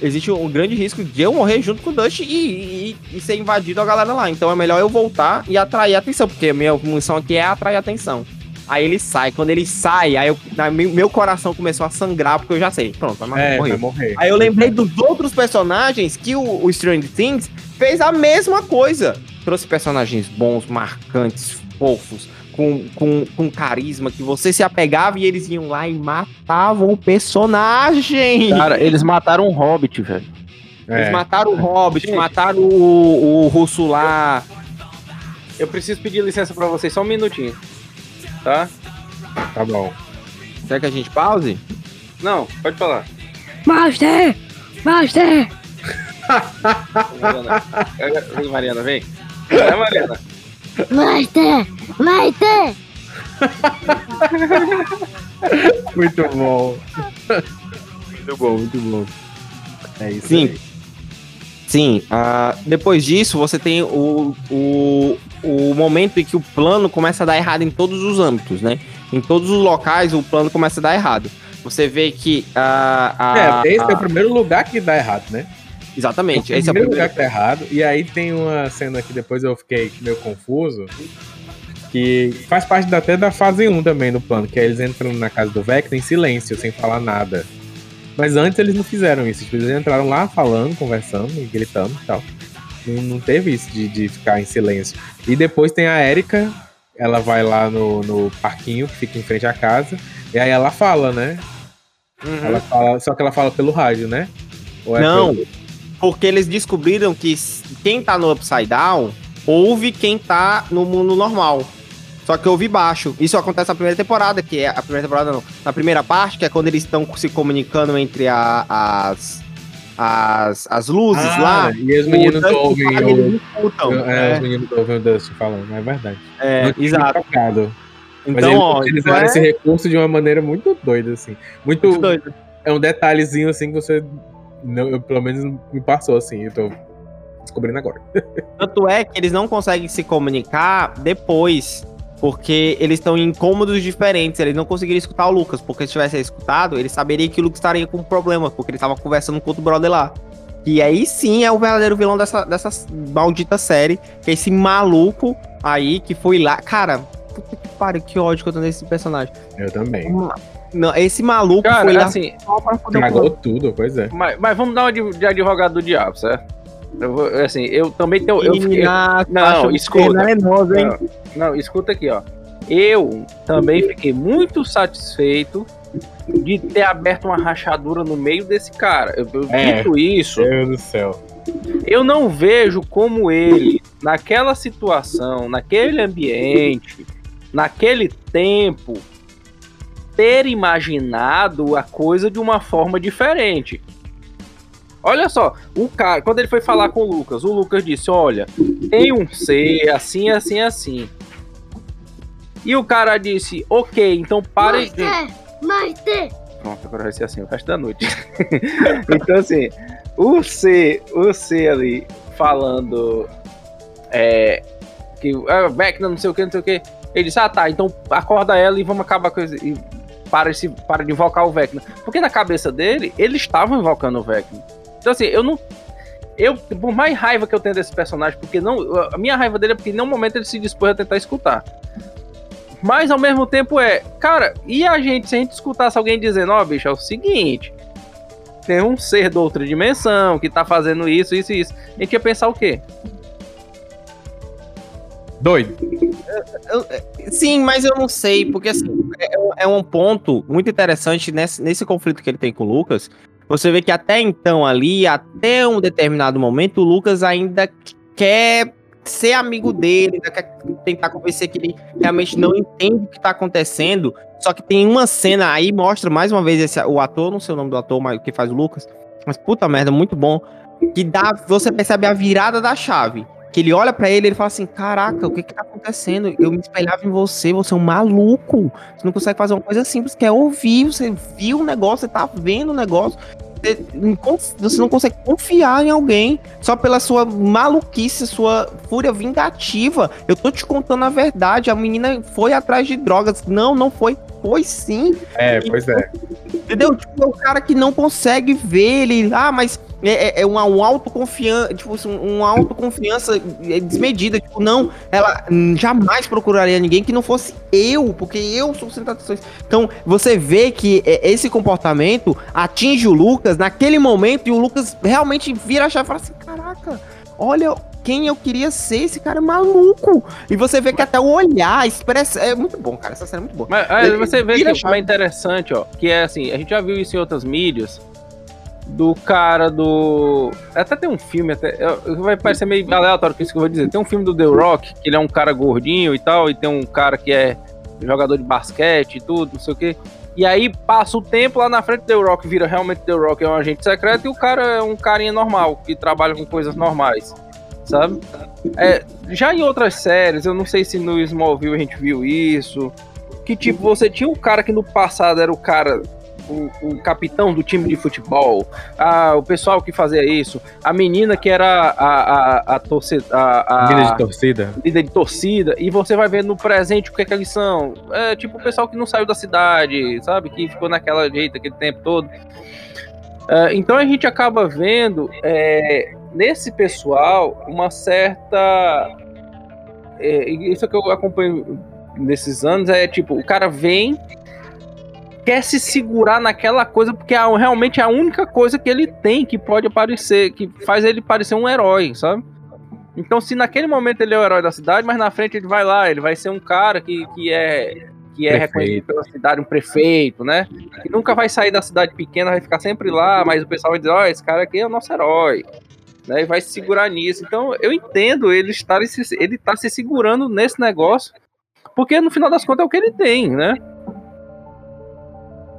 existe um grande risco de eu morrer junto com o Dust e, e- e ser invadido a galera lá. Então é melhor eu voltar e atrair atenção, porque a minha missão aqui é atrair atenção. Aí ele sai. Quando ele sai, aí eu, na- meu coração começou a sangrar, porque eu já sei. Pronto, vai É, morrer. vai morrer. Aí eu lembrei dos outros personagens que o, o Stranger Things fez a mesma coisa. Trouxe personagens bons, marcantes, fofos, com, com, com carisma, que você se apegava e eles iam lá e matavam o personagem. Cara, eles mataram um hobbit, velho. Eles É. mataram o Hobbit, Gente. mataram o, o russo lá. Eu preciso pedir licença pra vocês só um minutinho. Tá? Tá bom. Quer que a gente pause? Não, pode falar. Master! Master! Mariana. Vem, Mariana, vem. Vai, Mariana. Master! Master! Muito bom. muito bom, muito bom. É isso Sim. aí. Sim, ah, depois disso você tem o, o, o momento em que o plano começa a dar errado em todos os âmbitos, né? Em todos os locais o plano começa a dar errado. Você vê que a. a- É, esse é a- o primeiro lugar que dá errado, né? Exatamente, É o esse é o primeiro primeiro. lugar que tá errado. E aí tem uma cena que depois eu fiquei meio confuso. Que faz parte até da fase 1 também do plano, que é eles entram na casa do Vecna em silêncio, sem falar nada. Mas antes eles não fizeram isso. Eles entraram lá falando, conversando, e gritando e tal. Não, não teve isso de, de ficar em silêncio. E depois tem a Erika, ela vai lá no, no parquinho que fica em frente à casa. E aí ela fala, né? Uhum. Ela fala, só que ela fala pelo rádio, né? É Não. pelo- Porque eles descobriram que quem tá no Upside Down ouve quem tá no mundo normal. Só que ouve baixo. Isso acontece na primeira temporada, que é a primeira temporada não. Na primeira parte, que é quando eles estão se comunicando entre a- as, as, as luzes Ah, lá. E os meninos ouvem fala, o. eles escutam. É, os É, meninos ouvem o Dustin falando, é verdade. é, exato. tocado. Mas Então, eles ó, utilizaram é esse recurso de uma maneira muito doida, assim. Muito. muito doido. É um detalhezinho assim que você. Não, eu, pelo menos me passou assim, eu tô descobrindo agora. Tanto é que eles não conseguem se comunicar depois. Porque eles estão em cômodos diferentes. Eles não conseguiram escutar o Lucas. Porque se tivessem escutado, eles saberiam que o Lucas estaria com um problema. Porque ele estava conversando com outro brother lá. E aí sim é o verdadeiro vilão dessa, dessa maldita série. Que é esse maluco aí que foi lá. Cara, puta que pariu, que ódio que eu tô nesse personagem. Eu também. Não, esse maluco foi Cara, lá assim, só pra tudo, pois é. mas, mas vamos dar uma de, de advogado do diabo, certo? Eu vou, assim, eu também tenho. Eu, não, escuta. venenoso, hein? Não, escuta aqui, ó. Eu também fiquei muito satisfeito de ter aberto uma rachadura no meio desse cara. Eu, eu É. dito isso, Meu Deus do céu. eu não vejo como ele naquela situação, naquele ambiente, naquele tempo, ter imaginado a coisa de uma forma diferente. Olha só, o cara, quando ele foi falar com o Lucas, o Lucas disse: Olha, tem um C, assim, assim, assim. E o cara disse: Ok, então para de. Master, Master. Pronto, agora vai ser assim o resto da noite. então, assim, o C, o C ali falando é, que ah, Vecna, não sei o que, não sei o que. Ele disse: Ah, tá, então acorda ela e vamos acabar com isso. E para, esse, para de invocar o Vecna. Porque na cabeça dele, eles estavam invocando o Vecna. Então, assim, eu não. Eu, por mais raiva que eu tenho desse personagem, porque não. A minha raiva dele é porque em nenhum momento ele se dispôs a tentar escutar. Mas ao mesmo tempo é, cara, e a gente, se a gente escutasse alguém dizendo, ó, bicho, é o seguinte. Tem um ser de outra dimensão que tá fazendo isso, isso e isso. A gente ia pensar o quê? Doido. Sim, mas eu não sei, porque assim, é, é um ponto muito interessante nesse, nesse conflito que ele tem com o Lucas. Você vê que até então ali, até um determinado momento, o Lucas ainda quer ser amigo dele, quer tentar convencer que ele realmente não entende o que tá acontecendo. Só que tem uma cena aí, mostra mais uma vez esse, o ator, não sei o nome do ator, mas que faz o Lucas, mas puta merda, muito bom. Que dá, você percebe a virada da chave. Que ele olha pra ele e ele fala assim: Caraca, o que que tá acontecendo? Eu me espelhava em você, você é um maluco. Você não consegue fazer uma coisa simples, que é ouvir. Você viu o negócio, você tá vendo o negócio. Você não cons- você não consegue confiar em alguém só pela sua maluquice, sua fúria vingativa. Eu tô te contando a verdade. A menina foi atrás de drogas. Não, não foi. Foi sim. É, pois é. Entendeu? Tipo, é o cara que não consegue ver ele. Ah, mas é, é- é uma um autoconfiança, tipo, assim, uma autoconfiança é, desmedida. Tipo, não, ela jamais procuraria ninguém que não fosse eu, porque eu sou atenções. Então, você vê que é, esse comportamento atinge o Lucas naquele momento e o Lucas realmente vira a chave e fala assim: caraca, olha. Quem eu queria ser, esse cara é maluco. E você vê que até o olhar, expressa. É muito bom, cara. Essa série é muito boa. Mas aí você vê que é interessante, ó, que é assim, a gente já viu isso em outras mídias, do cara do... Até tem um filme, até, vai parecer meio aleatório com isso que eu vou dizer, tem um filme do The Rock, que ele é um cara gordinho e tal, e tem um cara que é jogador de basquete e tudo, não sei o quê, e aí passa o tempo, lá na frente The Rock vira realmente The Rock, é um agente secreto, e o cara é um carinha normal, que trabalha com coisas normais, sabe? É, já em outras séries, eu não sei se no Smallville a gente viu isso, que tipo, você tinha um cara que no passado era o cara, o, o capitão do time de futebol, ah, o pessoal que fazia isso, a menina que era a, a, a, torcida, a, a Vida de torcida. líder de torcida, e você vai ver no presente o que é que eles são. É tipo o pessoal que não saiu da cidade, sabe? Que ficou naquela jeito aquele tempo todo. É, então a gente acaba vendo é, nesse pessoal uma certa. é, isso que eu acompanho nesses anos é tipo, o cara vem, quer se segurar naquela coisa, porque é realmente a única coisa que ele tem que pode aparecer, que faz ele parecer um herói, sabe? Então, se naquele momento ele é o herói da cidade, mas na frente ele vai lá, ele vai ser um cara que, que é que é Prefeito. reconhecido pela cidade, um prefeito, né? Que nunca vai sair da cidade pequena, vai ficar sempre lá, mas o pessoal vai dizer, ó, esse cara aqui é o nosso herói. Né, e vai se segurar nisso. Então, eu entendo ele estar se- ele tá se segurando nesse negócio, porque no final das contas é o que ele tem, né?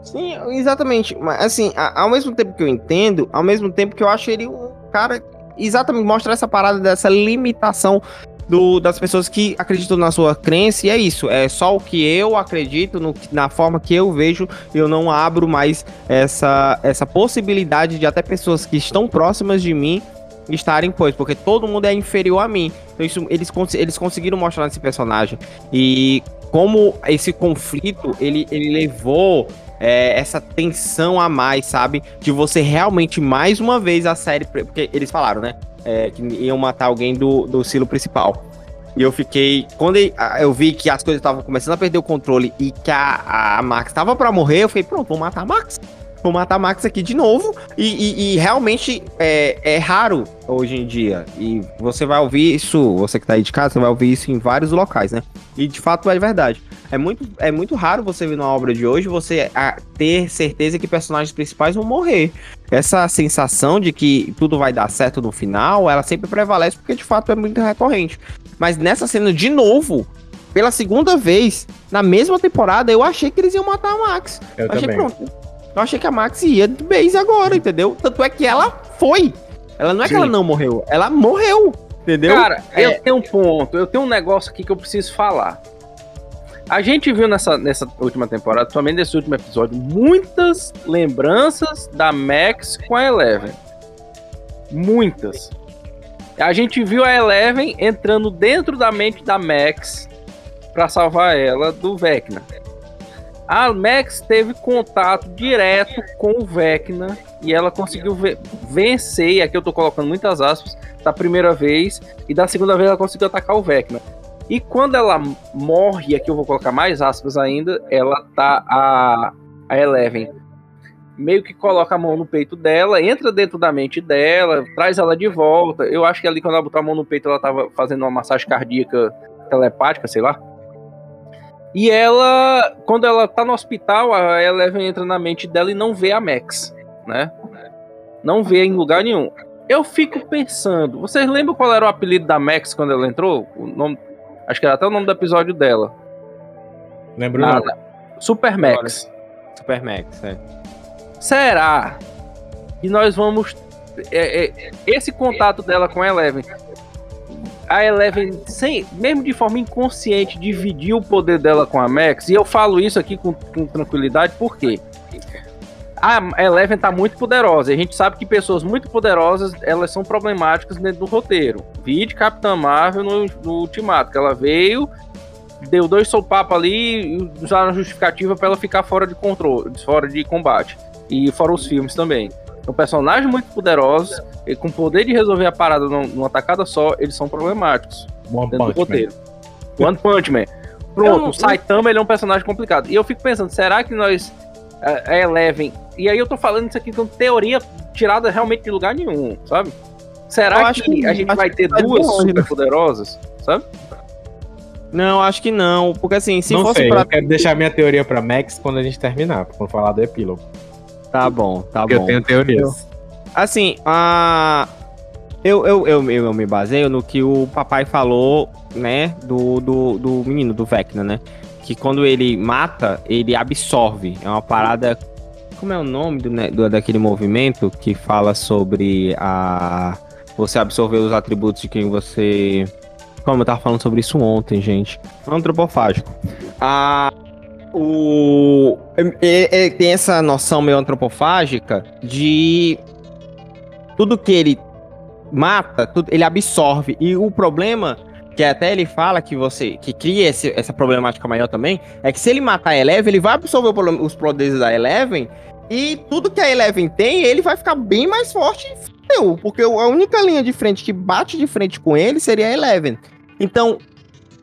Sim, exatamente. Mas assim, ao mesmo tempo que eu entendo, ao mesmo tempo que eu acho ele um cara exatamente mostra essa parada dessa limitação do, das pessoas que acreditam na sua crença, e é isso, é só o que eu acredito, no, na forma que eu vejo, eu não abro mais essa, essa possibilidade de até pessoas que estão próximas de mim estarem, pois, porque todo mundo é inferior a mim. Então isso, eles, eles conseguiram mostrar nesse personagem. E como esse conflito, ele, ele levou é, essa tensão a mais, sabe? De você realmente, mais uma vez, a série. Porque eles falaram, né? é, que iam matar alguém do, do silo principal. E eu fiquei. Quando eu vi que as coisas estavam começando a perder o controle e que a, a Max estava pra morrer, eu fiquei, pronto, vou matar a Max. Vou matar Max aqui de novo. E, e- e realmente é, é raro hoje em dia. E você vai ouvir isso, você que tá aí de casa, você vai ouvir isso em vários locais, né? E de fato é verdade. É muito, é muito raro você ver numa obra de hoje você ter certeza que personagens principais vão morrer. Essa sensação de que tudo vai dar certo no final, ela sempre prevalece porque de fato é muito recorrente. Mas nessa cena, de novo, pela segunda vez, na mesma temporada, eu achei que eles iam matar a Max. Eu achei também. pronto. Eu achei que a Max ia de base agora, entendeu? Tanto é que ela foi. Ela não é que Sim. ela não morreu, ela morreu, entendeu? Cara, É. eu tenho um ponto, eu tenho um negócio aqui que eu preciso falar. A gente viu nessa, nessa última temporada, principalmente nesse último episódio, muitas lembranças da Max com a Eleven. Muitas. A gente viu a Eleven entrando dentro da mente da Max pra salvar ela do Vecna. A Max teve contato direto com o Vecna e ela conseguiu ve- vencer, e aqui eu tô colocando muitas aspas, da primeira vez e da segunda vez ela conseguiu atacar o Vecna. E quando ela morre, aqui eu vou colocar mais aspas ainda, ela tá a, a Eleven meio que coloca a mão no peito dela, entra dentro da mente dela, traz ela de volta. Eu acho que ali quando ela botou a mão no peito ela tava fazendo uma massagem cardíaca telepática, sei lá. E ela, quando ela tá no hospital, a Eleven entra na mente dela e não vê a Max, né? Não vê em lugar nenhum. Eu fico pensando, vocês lembram qual era o apelido da Max quando ela entrou? O nome, acho que era até o nome do episódio dela. Lembro Na- não. na- Super Max. Super Max, é. Será que nós vamos. é, é, esse contato dela com a Eleven. A Eleven, sem, mesmo de forma inconsciente, dividir o poder dela com a Max. E eu falo isso aqui com, com tranquilidade, por quê? A Eleven tá muito poderosa. E a gente sabe que pessoas muito poderosas elas são problemáticas dentro do roteiro. Vide Capitã Marvel no, no Ultimato, que ela veio, deu dois sopapos ali e usaram a justificativa pra ela ficar fora de controle, fora de combate. E fora os filmes também. São personagens muito poderosos, e com poder de resolver a parada num- numa tacada só, eles são problemáticos One dentro do Punch Man. roteiro. One Punch Man. Eu Pronto, não- o Saitama ele é um personagem complicado. E eu fico pensando, será que nós. A a Eleven. E aí eu tô falando isso aqui com teoria tirada realmente de lugar nenhum, sabe? Eu Será que, que- a gente vai ter vai duas longe, né? super poderosas, sabe? Não, acho que não. Porque assim, se não fosse sei, pra. eu quero deixar minha teoria pra Max quando a gente terminar, quando falar do epílogo. Tá bom, tá Porque eu bom. tenho teorias. Assim, a. Eu, eu, eu, eu, eu me baseio no que o papai falou, né? Do, do, do menino, do Vecna, né? Que quando ele mata, ele absorve. É uma parada. Como é o nome do, né, do- daquele movimento que fala sobre a. Você absorver os atributos de quem você. Como eu tava falando sobre isso ontem, gente. Antropofágico. A. O. é- é- tem essa noção meio antropofágica de tudo que ele mata, tudo, ele absorve. E o problema, que até ele fala que você que cria esse- essa problemática maior também, é que se ele matar a Eleven, ele vai absorver os poderes da Eleven. E tudo que a Eleven tem, ele vai ficar bem mais forte. Porque a única linha de frente que bate de frente com ele seria a Eleven. Então,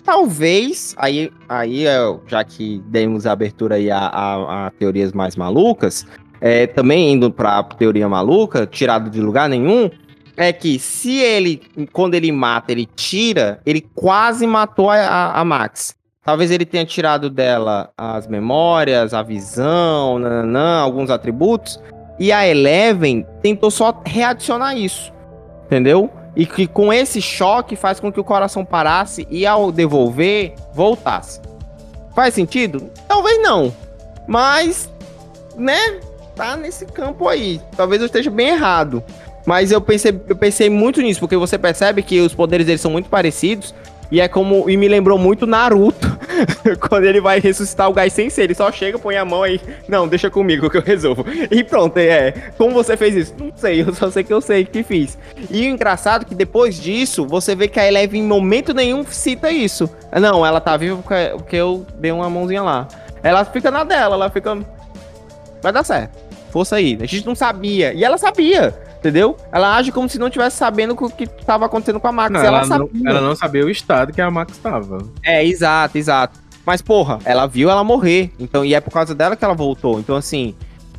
talvez, aí, aí já que demos abertura aí a, a- a teorias mais malucas, é, também indo pra teoria maluca, tirado de lugar nenhum, é que se ele, quando ele mata, ele tira, ele quase matou a, a- a Max. Talvez ele tenha tirado dela as memórias, a visão, nananã, alguns atributos, e a Eleven tentou só readicionar isso, entendeu? E que com esse choque faz com que o coração parasse e ao devolver, voltasse. Faz sentido? Talvez não. Mas, né, tá nesse campo aí. Talvez eu esteja bem errado. Mas eu pensei, eu pensei muito nisso, porque você percebe que os poderes deles são muito parecidos. E é como. E me lembrou muito Naruto. quando ele vai ressuscitar o Gai Sensei. Ele só chega, põe a mão aí. Não, deixa comigo que eu resolvo. E pronto, é. Como você fez isso? Não sei, eu só sei que eu sei que fiz. E o engraçado é que depois disso, você vê que a Eleven em momento nenhum cita isso. Não, ela tá viva porque, eu dei uma mãozinha lá. Ela fica na dela, ela fica. Vai dar certo. Força aí. A gente não sabia. E ela sabia, entendeu? Ela age como se não tivesse sabendo o que tava acontecendo com a Max. Não, ela, ela, não, sabia. ela não sabia o estado que a Max estava. É, exato, exato. Mas, porra, ela viu ela morrer. Então, e é por causa dela que ela voltou. Então, assim.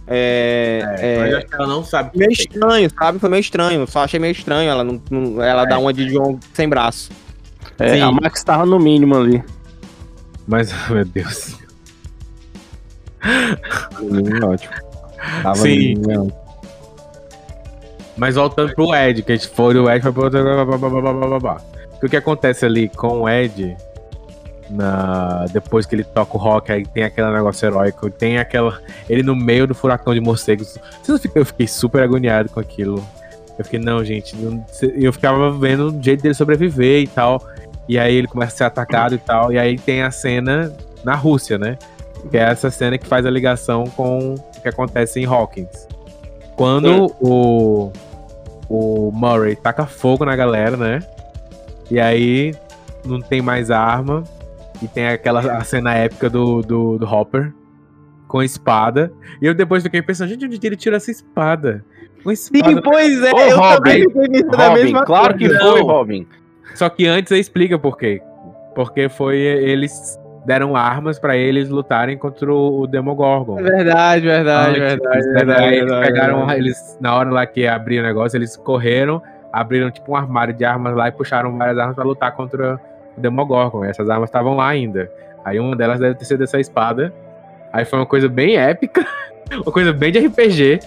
É. é- Mas eu acho que ela não sabe. meio estranho, sabe? Foi meio estranho. Só achei meio estranho. Ela não, não- ela dá uma de John sem braço. É, Sim. a Max tava no mínimo ali. Mas, meu Deus. Ótimo. Tava Sim. menino. Mas voltando pro Ed, que a gente foi o Ed foi pro. O que acontece ali com o Ed, na... depois que ele toca o rock, aí tem aquele negócio heróico, tem aquela. Ele no meio do furacão de morcegos. Eu fiquei super agoniado com aquilo. Eu fiquei, não, gente. não- Eu ficava vendo o jeito dele sobreviver e tal. E aí ele começa a ser atacado e tal. E aí tem a cena na Rússia, né? Que é essa cena que faz a ligação com o que acontece em Hawkins. Quando o, o Murray taca fogo na galera, né? E aí não tem mais arma. E tem aquela a cena épica do, do, do Hopper com espada. E eu depois fiquei pensando, gente, onde ele tirou essa espada? Com espada. Sim, pois é, Ô, eu Robin, também fiquei nisso da Robin, mesma claro que coisa. foi, Não. Robin. Só que antes explica por quê. Porque foi eles deram armas pra eles lutarem contra o Demogorgon. Verdade, verdade, Antes, verdade, verdade, aí eles verdade, pegaram, verdade. eles, na hora lá que abriu o negócio, eles correram, abriram tipo um armário de armas lá e puxaram várias armas pra lutar contra o Demogorgon. E essas armas estavam lá ainda. Aí uma delas deve ter sido essa espada. Aí foi uma coisa bem épica, uma coisa bem de RPG.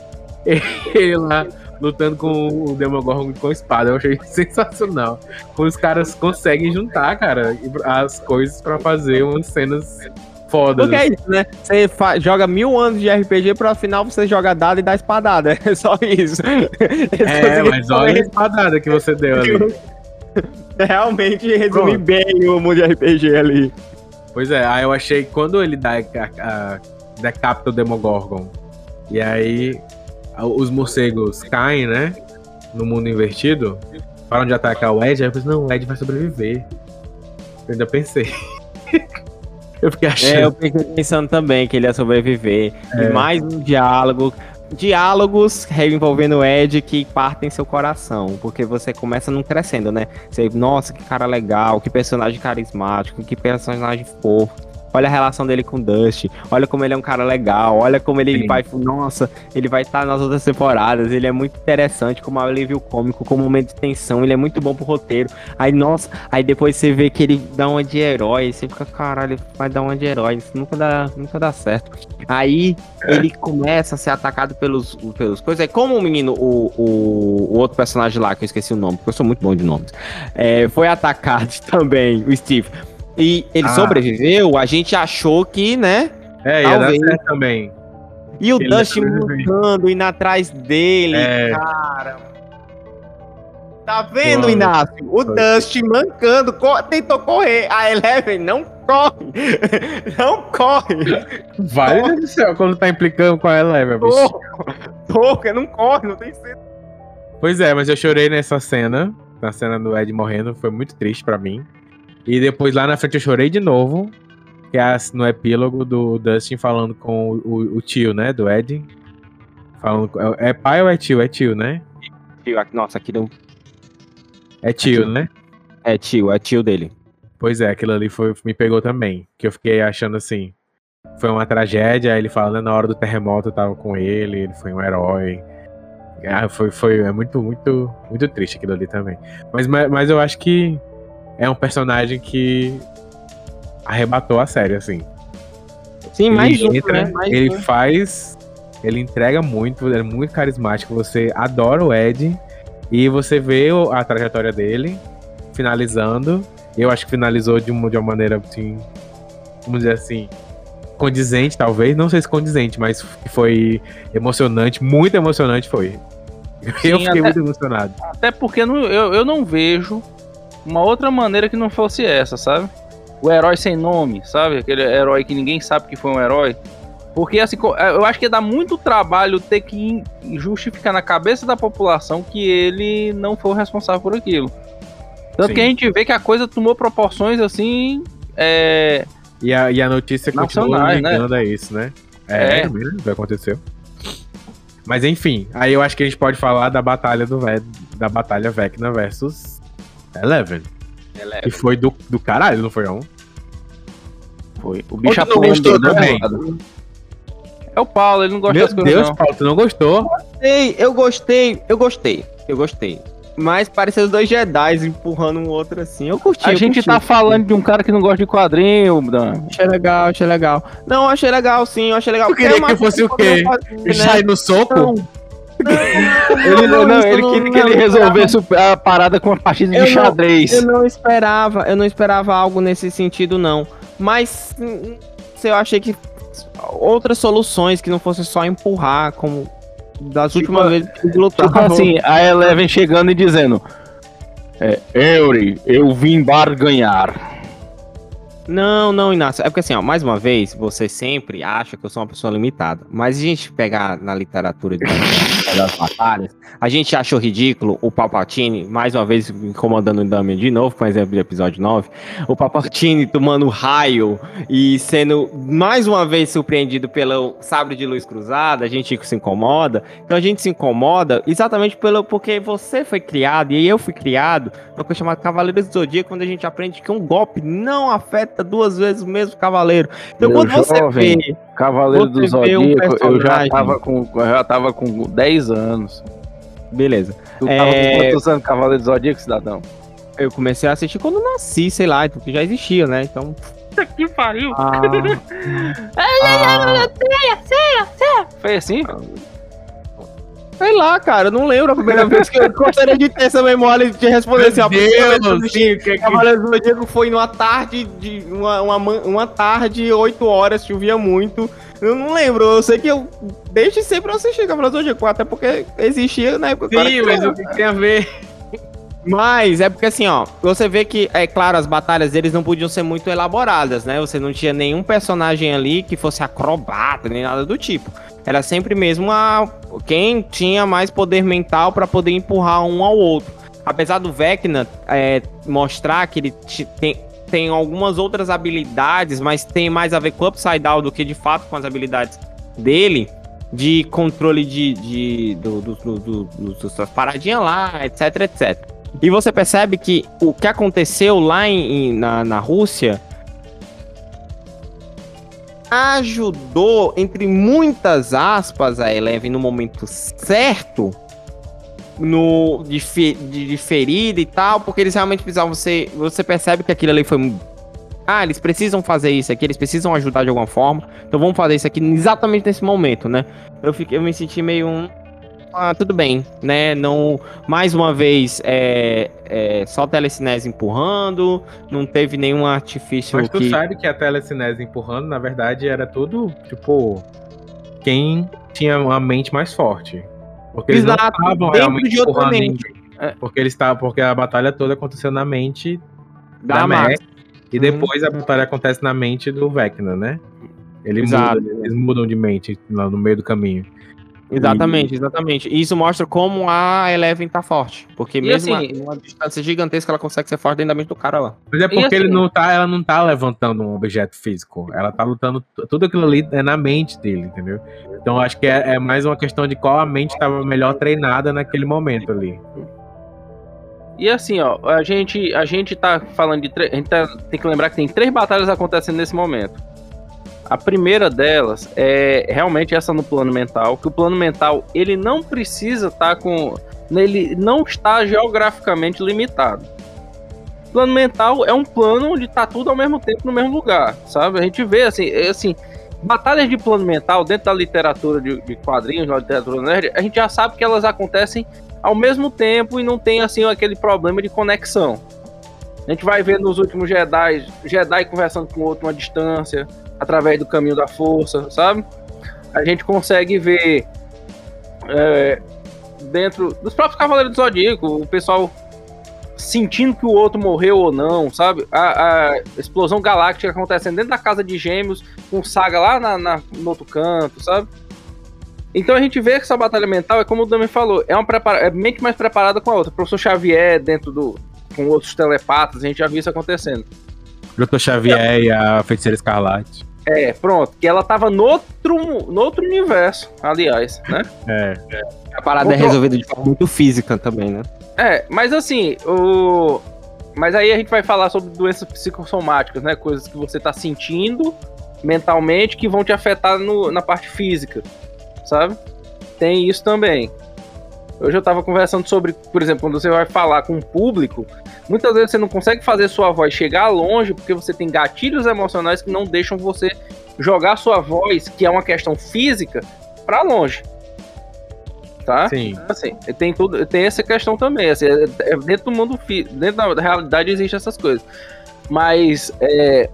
Ele lá lutando com o Demogorgon com espada. Eu achei sensacional. Como os caras conseguem juntar, cara, as coisas pra fazer umas cenas fodas. Porque é isso, né? Você joga mil anos de RPG, pra final você joga dado e dá espadada. É só isso. É, mas olha a espadada que você deu ali. Realmente resumir Pronto. bem o mundo de RPG ali. Pois é, aí eu achei quando ele dá a, a, decapita o Demogorgon e aí os morcegos caem, né? No mundo invertido, param de atacar o Ed, aí eu pensei, não, o Ed vai sobreviver. Eu ainda pensei. eu fiquei achando. É, eu fiquei pensando também que ele ia sobreviver. É. E mais um diálogo. Diálogos envolvendo o Ed que partem seu coração. Porque você começa não crescendo, né? Você, nossa, que cara legal, que personagem carismático, que personagem fofo. Olha a relação dele com o Dust. Olha como ele é um cara legal. Olha como ele Sim. vai. Nossa, ele vai estar nas outras temporadas. Ele é muito interessante como alívio cômico, como momento de tensão. Ele é muito bom pro roteiro. Aí, nossa, aí depois você vê que ele dá uma de herói. Você fica, caralho, vai dar uma de herói. Isso nunca dá, nunca dá certo. Aí ele começa a ser atacado pelos, pelos coisas. Aí, como o menino, o, o, o outro personagem lá, que eu esqueci o nome, porque eu sou muito bom de nomes, é, foi atacado também, o Steve. E ele Ah. sobreviveu, a gente achou que, né? É, ia dar certo também. E o Ele Dust lutando, indo atrás dele, É. cara. Tá vendo, Mano, Inácio? O foi. Dust mancando, co- tentou correr. A Eleven não corre. não corre. Vai do céu, quando tá implicando com é, meu bicho. Porra, não corre, não tem sentido. Pois é, mas eu chorei nessa cena, na cena do Ed morrendo, foi muito triste pra mim. E depois lá na frente eu chorei de novo, que é no epílogo do Dustin falando com o, o- tio, né, do Ed. Falando, é é pai ou é tio? É tio, né? Nossa, aquilo É tio, né? é tio, é tio dele. Pois é, aquilo ali foi, me pegou também. Que eu fiquei achando assim. Foi uma tragédia, ele fala, né, na hora do terremoto eu tava com ele, ele foi um herói. Ah, foi, foi é muito, muito, muito triste aquilo ali também. Mas, mas, mas eu acho que é um personagem que arrebatou a série, assim. Sim, mais um, ele entra, né? Mais ele um. faz. Ele entrega muito, ele é muito carismático. Você adora o Ed e você vê a trajetória dele finalizando. Eu acho que finalizou de uma, de uma maneira assim. Vamos dizer assim. Condizente, talvez. Não sei se condizente, mas foi emocionante. Muito emocionante foi. eu Sim, fiquei até- muito emocionado. Até porque não- eu, eu não vejo uma outra maneira que não fosse essa, sabe? O herói sem nome, sabe? Aquele herói que ninguém sabe que foi um herói. Porque, assim, co- eu acho que dá muito trabalho ter que justificar na cabeça da população que ele não foi o responsável por aquilo. Tanto Sim. que a gente vê que a coisa tomou proporções, assim, é, E a, e a notícia continua né? ligando a isso, né? É, É. mesmo, o que aconteceu. Mas enfim, aí eu acho que a gente pode falar da batalha do da batalha Vecna versus Eleven. Que foi do, do caralho, não foi não? Foi. O bicho Ou tu não apanhou gostou do outro também? lado. É o Paulo, ele não gosta Meu das coisas Deus, não. Paulo, tu não gostou? Gostei, eu gostei, eu gostei, eu gostei. Mas pareceu os dois Jedi empurrando um outro assim. Eu curti. A eu gente curti. tá falando de um cara que não gosta de quadrinho, Dan. Achei legal, achei legal. Não, achei legal, sim, eu achei legal. Tu queria é que fosse o quê? fazia, Já ir no soco? Não. Ele, não, isso ele não- queria que não, ele não resolvesse a parada com uma partida Eu de não- xadrez. Eu não esperava, eu não esperava algo nesse sentido, não. Mas hum, eu achei que outras soluções que não fosse só empurrar, como das últimas vezes que eles Tipo assim, a Eleven chegando e dizendo: é, Eury, eu vim barganhar. Não, não, Inácio. É porque assim, ó, mais uma vez, você sempre acha que eu sou uma pessoa limitada. Mas se a gente pegar na literatura das batalhas, a gente achou ridículo o Palpatine, mais uma vez incomodando o Damian de novo, o exemplo de episódio 9, o Palpatine tomando raio e sendo mais uma vez surpreendido pelo sabre de luz cruzada, a gente se incomoda. Então a gente se incomoda exatamente pelo porque você foi criado e eu fui criado uma coisa chamada Cavaleiros do Zodíaco, quando a gente aprende que um golpe não afeta duas vezes o mesmo cavaleiro. Então, Meu quando você jovem, vê. Cavaleiro do Você um Zodíaco, eu já tava com, eu já tava com 10 anos. Beleza. Tu tava É. com quantos anos Cavaleiro do Zodíaco, cidadão? Eu comecei a assistir quando nasci, sei lá, porque já existia, né? Então. Que pariu. Ah, Foi assim? Sei lá, cara, eu não lembro a primeira vez que eu gostaria de ter essa memória de responder assim, ó. Cavaleiros do Zodíaco foi numa tarde de. Uma, uma, uma tarde, 8 horas, chovia muito. Eu não lembro, eu sei que eu. Desde sempre eu assisti Cavaleiros do Zodíaco, até porque existia na época Sim, mas o que tem a ver? Mas é porque assim, ó, você vê que, é claro, as batalhas deles não podiam ser muito elaboradas, né? Você não tinha nenhum personagem ali que fosse acrobata, nem nada do tipo. Era sempre mesmo a quem tinha mais poder mental pra poder empurrar um ao outro. Apesar do Vecna é, mostrar que ele tem, tem algumas outras habilidades, mas tem mais a ver com Upside Down do que de fato com as habilidades dele de controle de, de do, do, do, do, paradinhas lá, etc, etc. E você percebe que o que aconteceu lá em- na, na Rússia ajudou, entre muitas aspas, a Eleven no momento certo, no de, fe- de, de ferida e tal, porque eles realmente precisavam você Você percebe que aquilo ali foi. Ah, eles precisam fazer isso aqui, eles precisam ajudar de alguma forma. Então vamos fazer isso aqui exatamente nesse momento, né? Eu, fiquei, eu me senti meio um. Ah, tudo bem, né? Não, mais uma vez, é, é só telecinese empurrando, não teve nenhum artifício Mas tu que. sabe que a telecinese empurrando, na verdade, era tudo, tipo, quem tinha uma mente mais forte. Porque eles Exato, não estavam dentro realmente de outra empurrando mente. ninguém. Porque eles estavam, porque a batalha toda aconteceu na mente Da da Max. E Uhum. depois a batalha acontece na mente do Vecna, né? Ele muda, eles mudam de mente lá no meio do caminho. Exatamente, exatamente. E isso mostra como a Eleven tá forte. Porque E mesmo assim- a- numa distância gigantesca, ela consegue ser forte dentro da mente do cara lá. Mas é porque assim- ele não tá, ela não tá levantando um objeto físico. Ela tá lutando. Tudo aquilo ali é na mente dele, entendeu? Então eu acho que é, é mais uma questão de qual a mente estava melhor treinada naquele momento ali. E assim, ó, a gente, a gente tá falando de três. A gente tá- tem que lembrar que tem três batalhas acontecendo nesse momento. A primeira delas é realmente essa no plano mental, que o plano mental ele não precisa estar com. Ele não está geograficamente limitado. Plano mental é um plano onde tá tudo ao mesmo tempo no mesmo lugar, sabe? A gente vê assim, é assim, batalhas de plano mental dentro da literatura de, de quadrinhos, da literatura nerd, a gente já sabe que elas acontecem ao mesmo tempo e não tem assim aquele problema de conexão. A gente vai ver nos últimos Jedi, Jedi conversando com outro uma distância, através do caminho da força, sabe? A gente consegue ver é, dentro dos próprios Cavaleiros do Zodíaco, o pessoal sentindo que o outro morreu ou não, sabe? A, a explosão galáctica acontecendo dentro da casa de gêmeos, com saga lá na, na- no outro canto, sabe? Então a gente vê que essa batalha mental é como o Dami falou, é uma prepara é mente mais preparada com a outra. O professor Xavier dentro do com outros telepatas, a gente já viu isso acontecendo. Dr. Xavier e a Feiticeira Escarlate. É, pronto, que ela tava no outro, no outro universo, aliás, né? É. A parada é resolvida de forma muito física também, né? É, mas assim, o. Mas aí a gente vai falar sobre doenças psicossomáticas, né? Coisas que você tá sentindo mentalmente que vão te afetar no- na parte física, sabe? Tem isso também. Hoje eu tava conversando sobre, por exemplo, quando você vai falar com o público, muitas vezes você não consegue fazer sua voz chegar longe porque você tem gatilhos emocionais que não deixam você jogar sua voz, que é uma questão física, pra longe. Tá? Sim. Assim, tem tudo, tem essa questão também. Assim, é- é dentro do mundo, dentro da realidade existem essas coisas. Mas é,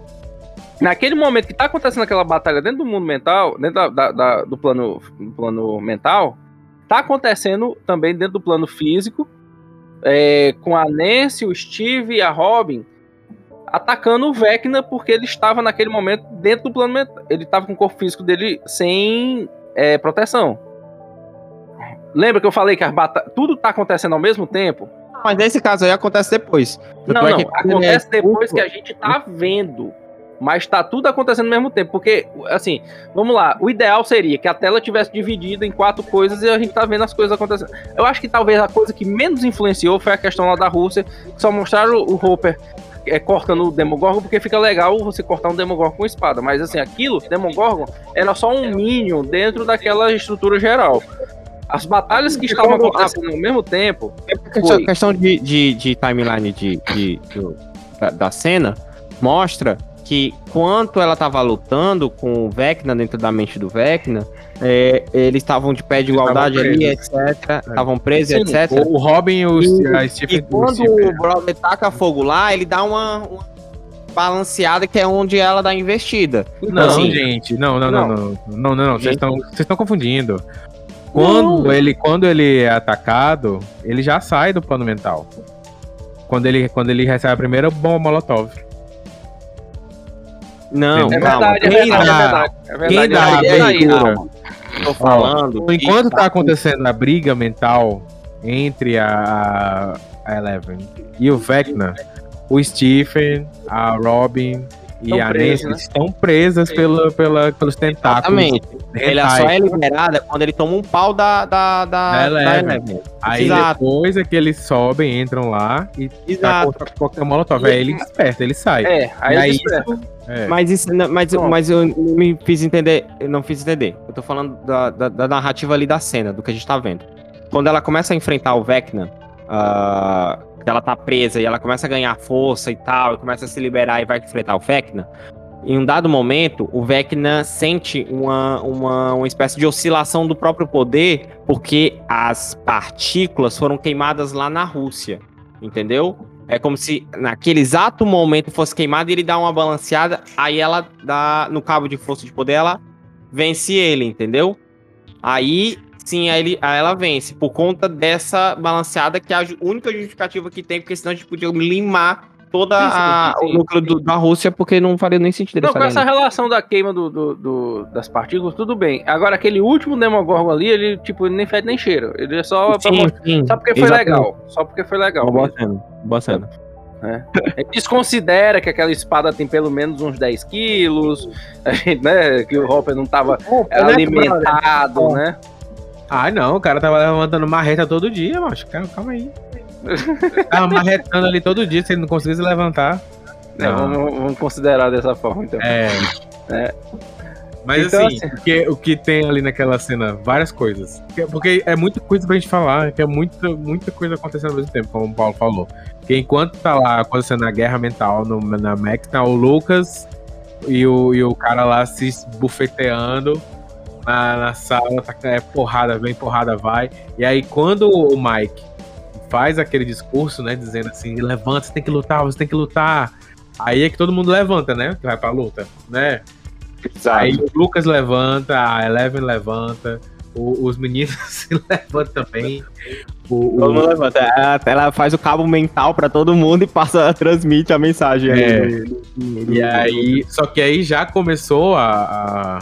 naquele momento que tá acontecendo aquela batalha dentro do mundo mental, dentro da- da- da- do, plano, do plano mental, tá acontecendo também dentro do plano físico, é, com a Nancy, o Steve e a Robin atacando o Vecna porque ele estava naquele momento dentro do plano mental. Ele estava com o corpo físico dele sem é, proteção. Lembra que eu falei que bata- tudo tá acontecendo ao mesmo tempo? Mas nesse caso aí acontece depois. Não, é não. quando Acontece é depois que a gente tá vendo. Mas tá tudo acontecendo ao mesmo tempo. Porque, assim, vamos lá. O ideal seria que a tela tivesse dividida em quatro coisas e a gente tá vendo as coisas acontecendo. Eu acho que talvez a coisa que menos influenciou foi a questão lá da Rússia. Que só mostraram o Hopper é, cortando o Demogorgon, porque fica legal você cortar um Demogorgon com espada. Mas, assim, aquilo, Demogorgon, era só um Minion dentro daquela estrutura geral. As batalhas que estavam acontecendo ao mesmo tempo. Questão, Foi. questão de, de, de timeline de, de- do- da, da cena mostra que quanto ela tava lutando com o Vecna dentro da mente do Vecna, é, eles estavam de pé de igualdade ali, etc. Estavam presos, Sim, etc. O, Robin e o, E- a Stephen, E quando o o brother taca fogo lá, ele dá uma, uma balanceada que é onde ela dá investida. Não, Assim, gente, não, não, não, Não. não, não, não, não, vocês Gente. estão, vocês estão confundindo. Quando ele, quando ele é atacado, ele já sai do plano mental. Quando ele, quando ele recebe a primeira bomba molotov. Não, É calma. verdade, é Quem verdade, é dá- verdade. É verdade, quem é dá verdade. a É aí, abertura? Tô falando. Enquanto que tá acontecendo a briga mental entre a, a Eleven e o Vecna, o Stephen, a Robin e Estão a Nancy né? estão presas pela, pela, pelos tentáculos. Exatamente. Ela só é liberada quando ele toma um pau da, da, da, Da da Eleven. Eleven. Aí Exato. depois é que eles sobem, entram lá e tá Exato. contra qualquer molotov. Aí ele desperta, ele sai. É, aí, aí isso, é. Mas, isso, não- mas, mas eu não me fiz entender. Eu não fiz entender. Eu tô falando da, da, da narrativa ali da cena, do que a gente tá vendo. Quando ela começa a enfrentar o Vecna, que ela tá presa e ela começa a ganhar força e tal, e começa a se liberar e vai enfrentar o Vecna. Em um dado momento, o Vecna sente uma, uma, uma espécie de oscilação do próprio poder, porque as partículas foram queimadas lá na Rússia. Entendeu? É como se naquele exato momento fosse queimado e ele dá uma balanceada, aí ela dá no cabo de força de poder, ela vence ele, entendeu? Aí sim, aí, ele, aí ela vence, por conta dessa balanceada que é a única justificativa que tem, porque senão a gente podia limar toda Sim, sim, a- sim, o núcleo do- da Rússia, porque não faria nem sentido Não, com essa relação da queima do, do- do- das partículas, tudo bem. Agora, aquele último Demogorgon ali, ele, tipo, ele nem fede nem cheira. Ele é só, pra Sim, mostrar- sim, só porque foi exatamente. legal. Só porque foi legal. Boa cena, boa cena. Ele desconsidera que aquela espada tem pelo menos uns 10 quilos, a gente, né? Que o Hopper não tava alimentado, né? Ah, não, o cara tava levantando marreta todo dia, macho. Calma, calma aí. tava marretando ali todo dia, se ele não conseguisse levantar. É, vamos, vamos considerar dessa forma, então. É. É. Mas Então, assim, o que, o que tem ali naquela cena, várias coisas. Que- Porque é muita coisa pra gente falar, que é muita, muita coisa acontecendo ao mesmo tempo, como o Paulo falou. Porque enquanto tá lá acontecendo a guerra mental no, na Max, tá o Lucas e o, e o cara lá se bufeteando na, na sala, tá, é porrada, vem, porrada, vai. E aí quando o Mike faz aquele discurso, né, dizendo assim, levanta, você tem que lutar, você tem que lutar. Aí é que todo mundo levanta, né, que vai pra luta, né? Aí o Lucas levanta, a Eleven levanta, o- os meninos se levantam também. O, Todo mundo levanta. Ela, ela faz o cabo mental pra todo mundo e passa, transmite a mensagem. É. do- e aí, só que aí já começou a,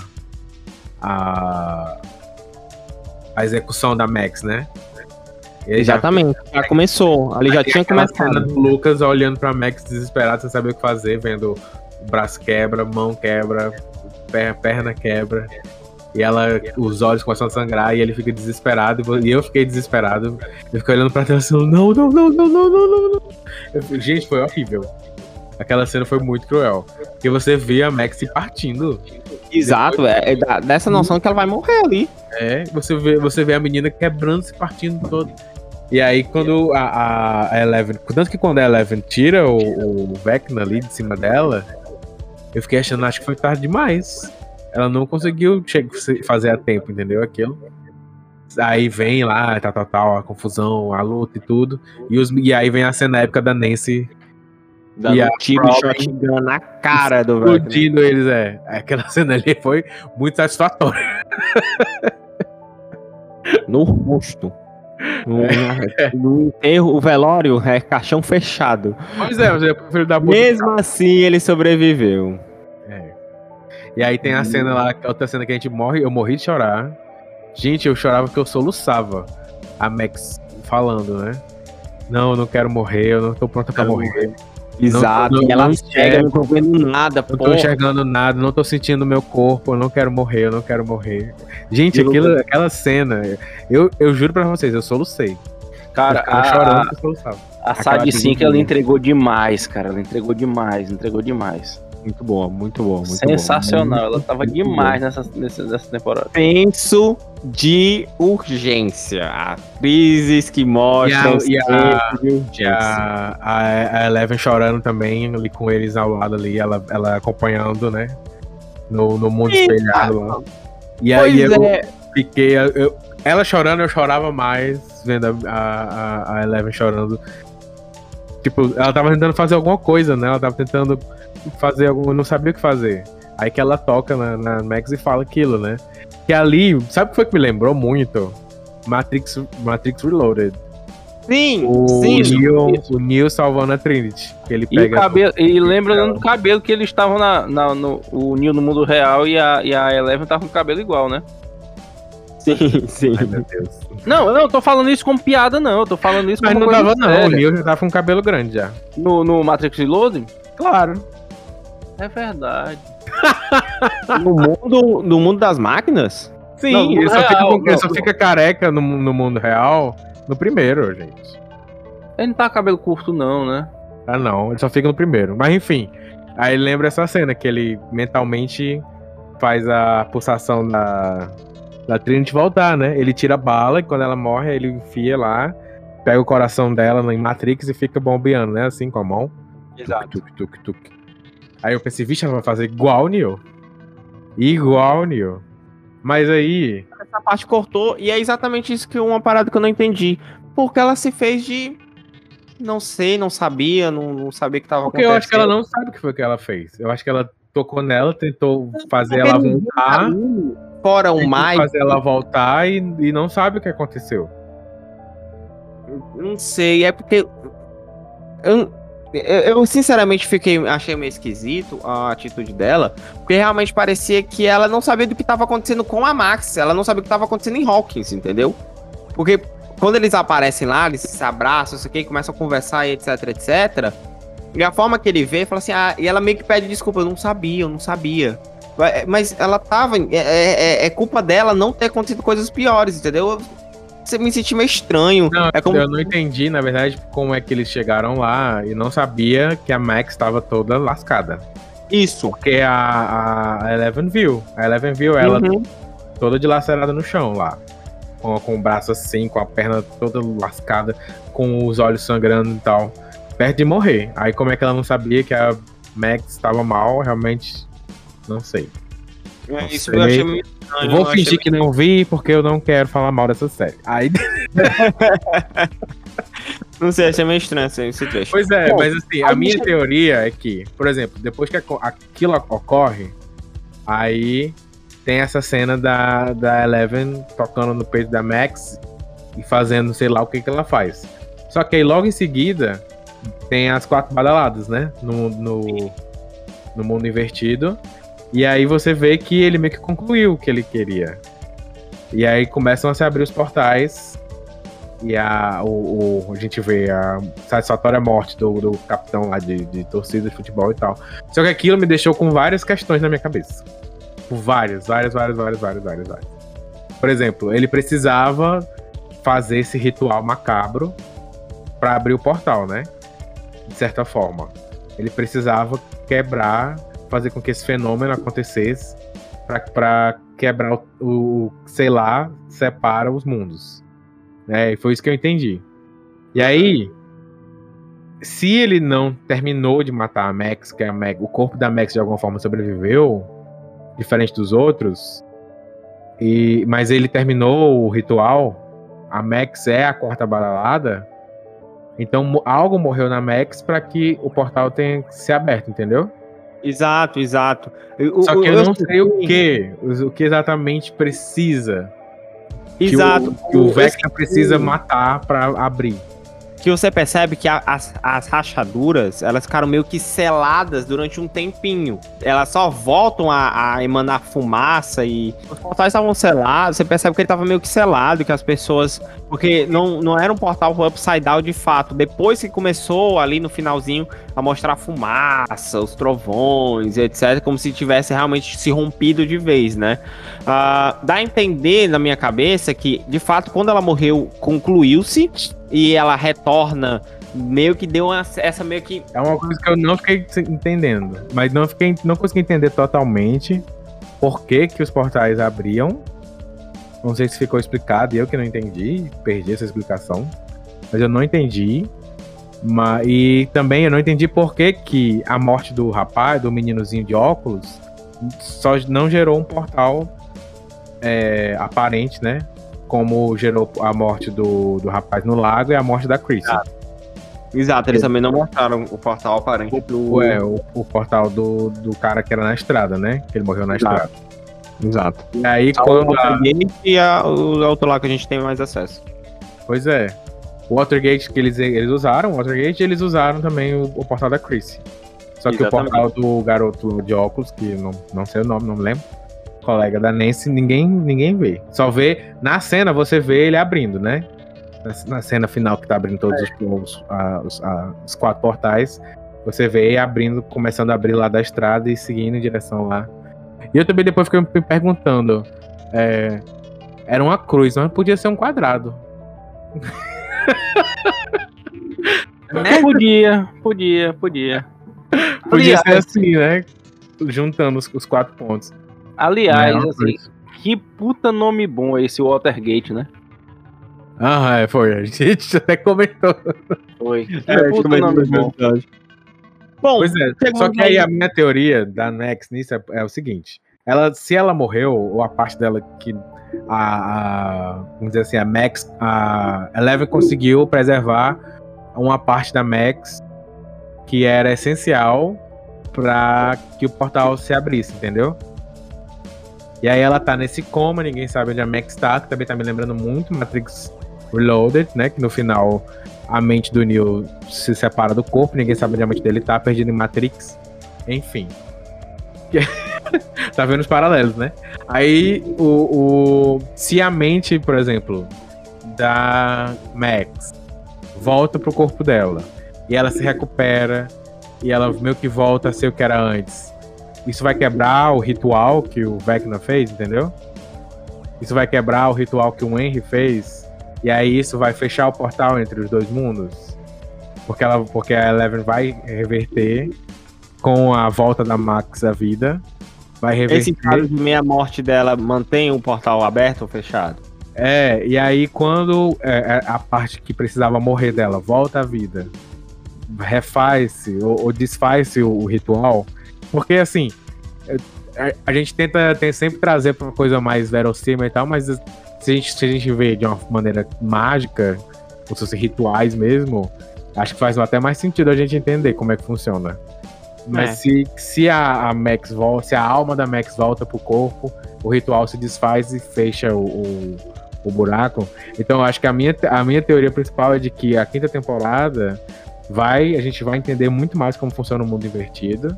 a, a, a execução da Max, né? Ele Exatamente, já, já começou. Ali já tinha começado. A cena do Lucas olhando pra Max desesperado, sem saber o que fazer, vendo o braço quebra, mão quebra, perna quebra. E ela, os olhos começam a sangrar e ele fica desesperado. E eu fiquei desesperado. Eu fiquei olhando pra tela assim, não, não, não, não, não, não, não. Eu, gente, foi horrível. Aquela cena foi muito cruel. Porque você vê a Max partindo. Exato, é, é dessa noção que ela vai morrer ali. É, você vê, você vê a menina quebrando-se, partindo todo. E aí, quando a, a- Eleven. Tanto que quando a Eleven tira o, o Vecna ali de cima dela, eu fiquei achando, acho que foi tarde demais. Ela não conseguiu fazer a tempo, entendeu? Aquilo. Aí vem lá, tal, tal, tal, a confusão, a luta e tudo. E, os, e aí vem a cena épica da Nancy Dando E a um tiro shotgun na cara do Vecna. explodindo eles, é. Aquela cena ali foi muito satisfatória. No rosto. No, no enterro, o velório é caixão fechado. Pois é, eu prefiro dar Mesmo assim, ele sobreviveu. E aí tem a cena lá, outra cena que a gente morre, eu morri de chorar. Gente, eu chorava porque eu soluçava. A Max falando, né? Não, eu não quero morrer, eu não tô pronta pra Não. morrer. Exato. não- ela não chega, não tô vendo nada, Não pô. tô enxergando nada, não tô sentindo meu corpo, eu não quero morrer, eu não quero morrer. Gente, aquilo, aquela cena, eu, eu juro pra vocês, eu solucei. Cara, eu a, chorando eu soluçava. a Aquela Sad 5 ela entregou demais, cara. Ela entregou demais, entregou demais. Muito boa, muito boa, muito Sensacional. Ela tava muito demais nessa, nessa, nessa temporada. Senso de urgência. Atrizes que mostram E a- e a- senso de urgência. a, a, a Eleven chorando também, ali com eles ao lado ali, ela, ela acompanhando, né? No, no mundo Eita. espelhado lá. E aí Pois eu é. fiquei. eu- ela chorando, eu chorava mais, vendo a, a, a Eleven chorando. Tipo, ela tava tentando fazer alguma coisa, né? Ela tava tentando fazer algum. Não sabia o que fazer. Aí que ela toca na, na Max e fala aquilo, né? Que ali, sabe o que foi que me lembrou muito? Matrix, Matrix Reloaded. Sim, O sim. Neo, o Neo salvando a Trinity. Que ele E, o pega. cabelo, e lembra do cabelo que eles estavam na, na- no o Neil no mundo real e a, e a Eleven tava com o cabelo igual, né? Sim, sim. Ai, meu Deus. Não, eu não tô falando isso como piada, não. Eu tô falando isso Mas como não dava, não. O. Neo já tava com cabelo grande já. No, no Matrix Reloading? Claro. É verdade. No mundo, no mundo das máquinas? Sim, Não, ele, só, real, fica, ele só fica careca no, no mundo real no primeiro, gente. Ele não tá com cabelo curto, não, né? Ah, não. Ele só fica no primeiro. Mas enfim. Aí lembra essa cena que ele mentalmente faz a pulsação da, da Trinity voltar, né? Ele tira a bala e quando ela morre, ele enfia lá, pega o coração dela em Matrix e fica bombeando, né? Assim com a mão. Exato. Tuc, tuc, tuc, tuc. Aí eu pensei, vixe, ela vai fazer igual o Neo. Igual o Neo. Mas aí. Essa parte cortou e é exatamente isso que uma parada que eu não entendi. Porque ela se fez de. Não sei, não sabia, não, não sabia o que tava Porque acontecendo. eu acho que ela não sabe o que foi que ela fez. Eu acho que ela tocou nela, tentou fazer Porque ela voltar. Fora o tentou mais, fazer ela voltar e, e não sabe o que aconteceu. não sei, é porque. Eu, eu, sinceramente fiquei. Achei meio esquisito a atitude dela. Porque realmente parecia que ela não sabia do que estava acontecendo com a Max. Ela não sabia o que estava acontecendo em Hawkins, entendeu? Porque quando eles aparecem lá, eles se abraçam, isso aqui, começam a conversar e etc, etc. E a forma que ele vê, fala assim, ah, e ela meio que pede desculpa, eu não sabia, eu não sabia. Mas- ela tava. É, é- é culpa dela não ter acontecido coisas piores, entendeu? Me senti meio estranho. Não, é como Eu não entendi, na verdade, como é que eles chegaram lá e não sabia que a Max estava toda lascada. isso. Porque a, a Eleven viu. A Eleven viu ela Uhum. toda dilacerada no chão lá. Com, com o braço assim, com a perna toda lascada, com os olhos sangrando e tal. Perto de morrer. Aí como é que ela não sabia que a Max estava mal, realmente não sei. É, isso sei. eu achei meio Vou eu achei fingir que não vi porque eu não quero falar mal dessa série. Aí, Não sei, achei meio estranho esse, esse trecho. pois é, Bom, mas assim, a aí minha chega- teoria é que, por exemplo, depois que aquilo ocorre, aí tem essa cena da, da Eleven tocando no peito da Max e fazendo sei lá o que, que ela faz. Só que aí logo em seguida tem as quatro badaladas, né? No, no, no mundo invertido. E aí você vê que ele meio que concluiu o que ele queria. E aí começam a se abrir os portais. E a, o, o- a gente vê a satisfatória morte do, do capitão lá de, de torcida de futebol e tal. Só que aquilo me deixou com várias questões na minha cabeça. Várias, várias, várias, várias, várias, várias, várias. Por exemplo, ele precisava fazer esse ritual macabro para abrir o portal, né? De certa forma. Ele precisava quebrar, fazer com que esse fenômeno acontecesse pra quebrar o, o, sei lá, separa os mundos. Né? E foi isso que eu entendi. E aí, se ele não terminou de matar a Max, que a Max, o corpo da Max de alguma forma sobreviveu, diferente dos outros, e mas ele terminou o ritual, a Max é a quarta badalada, então algo morreu na Max para que o portal tenha ser aberto, entendeu? Exato, exato. O- Só o- que eu não sei o que, o que exatamente precisa. que Exato. o, que o O- Vecna esse- precisa matar para abrir. Que você percebe que a- as, as rachaduras, elas ficaram meio que seladas durante um tempinho. Elas só voltam a, a emanar fumaça e os portais estavam selados, você percebe que ele estava meio que selado, que as pessoas... Porque não, não era um portal upside down de fato. Depois que começou ali no finalzinho a mostrar fumaça, os trovões, etc, como se tivesse realmente se rompido de vez, né? Ah, dá a entender na minha cabeça que, de fato, quando ela morreu, concluiu-se e ela retorna, meio que deu uma- essa meio que. É uma coisa que eu não fiquei entendendo. Mas não, fiquei, não consegui entender totalmente por que, que os portais abriam. Não sei se ficou explicado, eu que não entendi, perdi essa explicação. Mas eu não entendi. Mas, e também eu não entendi por que, que a morte do rapaz, do meninozinho de óculos, só não gerou um portal é, aparente, né? Como gerou a morte do, do rapaz no lago e a morte da Chris. Exato, eles também não mostraram o portal aparente do. É, o, o portal do, do cara que era na estrada, né? Que ele morreu na Exato. estrada. Exato. E aí, Só o quando. A, Watergate e a- o outro lá que a gente tem mais acesso. pois é. O Watergate que eles, eles usaram, o Watergate, eles usaram também o, o portal da Chrissy. Só que Exatamente. o portal do garoto de óculos, que não, não sei o nome, não me lembro. Colega da Nancy, ninguém, ninguém vê. Só vê. Na cena você vê ele abrindo, né? Na, na cena final que tá abrindo todos os, os, a- os, a- os quatro portais. Você vê ele abrindo, começando a abrir lá da estrada e seguindo em direção lá. E eu também depois fiquei me perguntando. é, era uma cruz, mas podia ser um quadrado. Podia, podia, podia. Podia Aliás, ser assim, né? Juntando os, os quatro pontos. Aliás Não é assim, que puta nome bom esse Watergate, né? Ah, é, foi. A gente até comentou. Foi. Que É, puta nome bom. Bom, Pois é, só que aí aí- a minha teoria da Nex nisso é, é o seguinte: ela, se ela morreu, ou a parte dela que a, a- vamos dizer assim, a Max, a Eleven conseguiu preservar uma parte da Max que era essencial para que o portal se abrisse, entendeu? E aí ela tá nesse coma, ninguém sabe onde a Max tá, que também tá me lembrando muito Matrix Reloaded, né? Que no final a mente do Neo se separa do corpo, ninguém sabe onde a mente dele tá, perdido em Matrix. Enfim. tá vendo os paralelos, né? Aí, o, o- se a mente, por exemplo, da Max volta pro corpo dela e ela se recupera e ela meio que volta a ser o que era antes, isso vai quebrar o ritual que o Vecna fez, entendeu? Isso vai quebrar o ritual que o Henry fez e aí isso vai fechar o portal entre os dois mundos. Porque, ela, porque a Eleven vai reverter com a volta da Max à vida. Vai reverter. Esse caso de meia morte dela mantém o portal aberto ou fechado? É, e aí quando é, é, a parte que precisava morrer dela volta à vida, refaz-se ou, ou desfaz-se o, o ritual. Porque assim, é, a, a gente tenta tem sempre trazer pra uma coisa mais verossímil e tal, mas se a gente, se a gente vê de uma maneira mágica, como se fossem rituais mesmo, acho que faz até mais sentido a gente entender como é que funciona. Mas É. se, se a, a Max volta, se a alma da Max volta pro corpo, o ritual se desfaz e fecha o, o, o buraco. Então eu acho que a minha, a minha teoria principal é de que a quinta temporada vai, a gente vai entender muito mais como funciona o mundo invertido.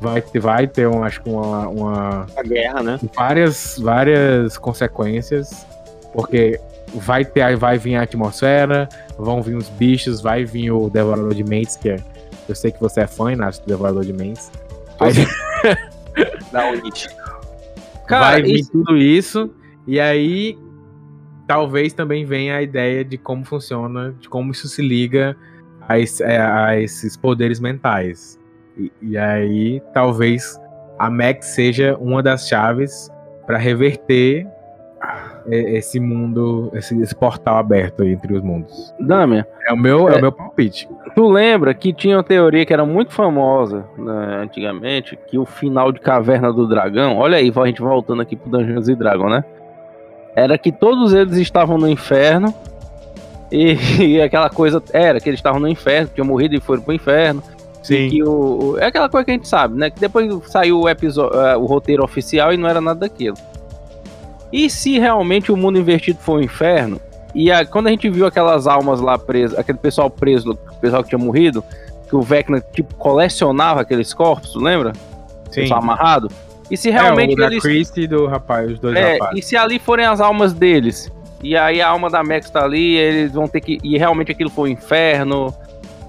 Vai, ter- vai ter, um, acho que uma, uma A guerra, né? várias, várias consequências, porque vai ter, vai vir a atmosfera, vão vir os bichos, vai vir o Devorador de Mentes, que é, eu sei que você é fã, Inácio, do Devorador de Mentes. Aí Da Unity. Cara, vai vir isso- tudo isso, e aí talvez também venha a ideia de como funciona, de como isso se liga a, esse- a esses poderes mentais. E, e aí talvez a Max seja uma das chaves para reverter e- esse mundo, esse, esse portal aberto aí entre os mundos. Damian, É o meu, é, É. o meu palpite. tu lembra que tinha uma teoria que era muito famosa né, antigamente, que o final de Caverna do Dragão, olha aí, a gente voltando aqui pro Dungeons e Dragons, né? Era que todos eles estavam no inferno e, e aquela coisa era que eles estavam no inferno, tinham morrido e foram pro inferno. Sim. que o, o- é aquela coisa que a gente sabe, né? Que depois saiu o episódio, o roteiro oficial e não era nada daquilo. E se realmente o mundo invertido for um inferno, e a- quando a gente viu aquelas almas lá presas, aquele pessoal preso, o pessoal que tinha morrido, que o Vecna tipo colecionava aqueles corpos, lembra? Sim. Pessoal amarrado. E se É, realmente o da eles e do rapaz, os dois é, rapazes. e se ali forem as almas deles? E aí a alma da Max tá ali, eles vão ter que. E realmente aquilo foi um inferno.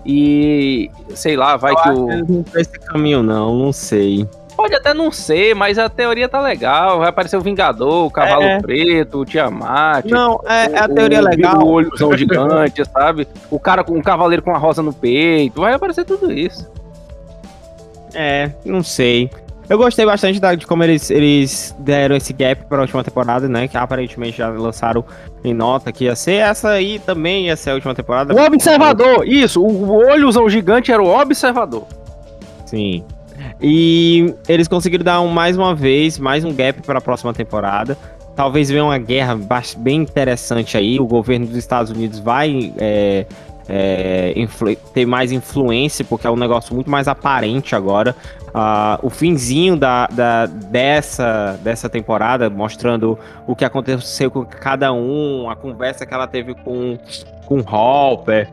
E sei lá, vai que o. Não esse caminho, não, não sei. Pode até não ser, mas a teoria tá legal. Vai aparecer o Vingador, o Cavalo É. Preto, o Tiamat. Não, é, é a o- teoria o- legal. O olhozão gigante, sabe? O cara com um cavaleiro com a rosa no peito. Vai aparecer tudo isso. É, não sei. Eu gostei bastante da- de como eles, eles deram esse gap para a última temporada, né? Que aparentemente já lançaram em nota que ia ser. Essa aí também ia ser a última temporada. O Observador, isso. O olhozão gigante era o Observador. Sim. E eles conseguiram dar um- mais uma vez, mais um gap para a próxima temporada. Talvez venha uma guerra bem interessante aí. O governo dos Estados Unidos vai é, é, ter mais influência, porque é um negócio muito mais aparente agora. Ah, o finzinho da, da- dessa, dessa temporada, mostrando o que aconteceu com cada um, a conversa que ela teve com, com o Hopper,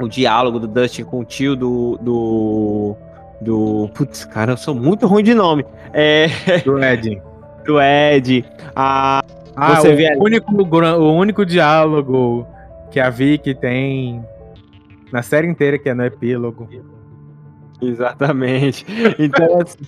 o diálogo do Dustin com o tio do. do do. Putz, cara, eu sou muito ruim de nome. É, Do Ed. do Ed. A, Ah, Você o, vê único, o único diálogo que a Vicky tem na série inteira, que é no epílogo. Exatamente. Então, assim,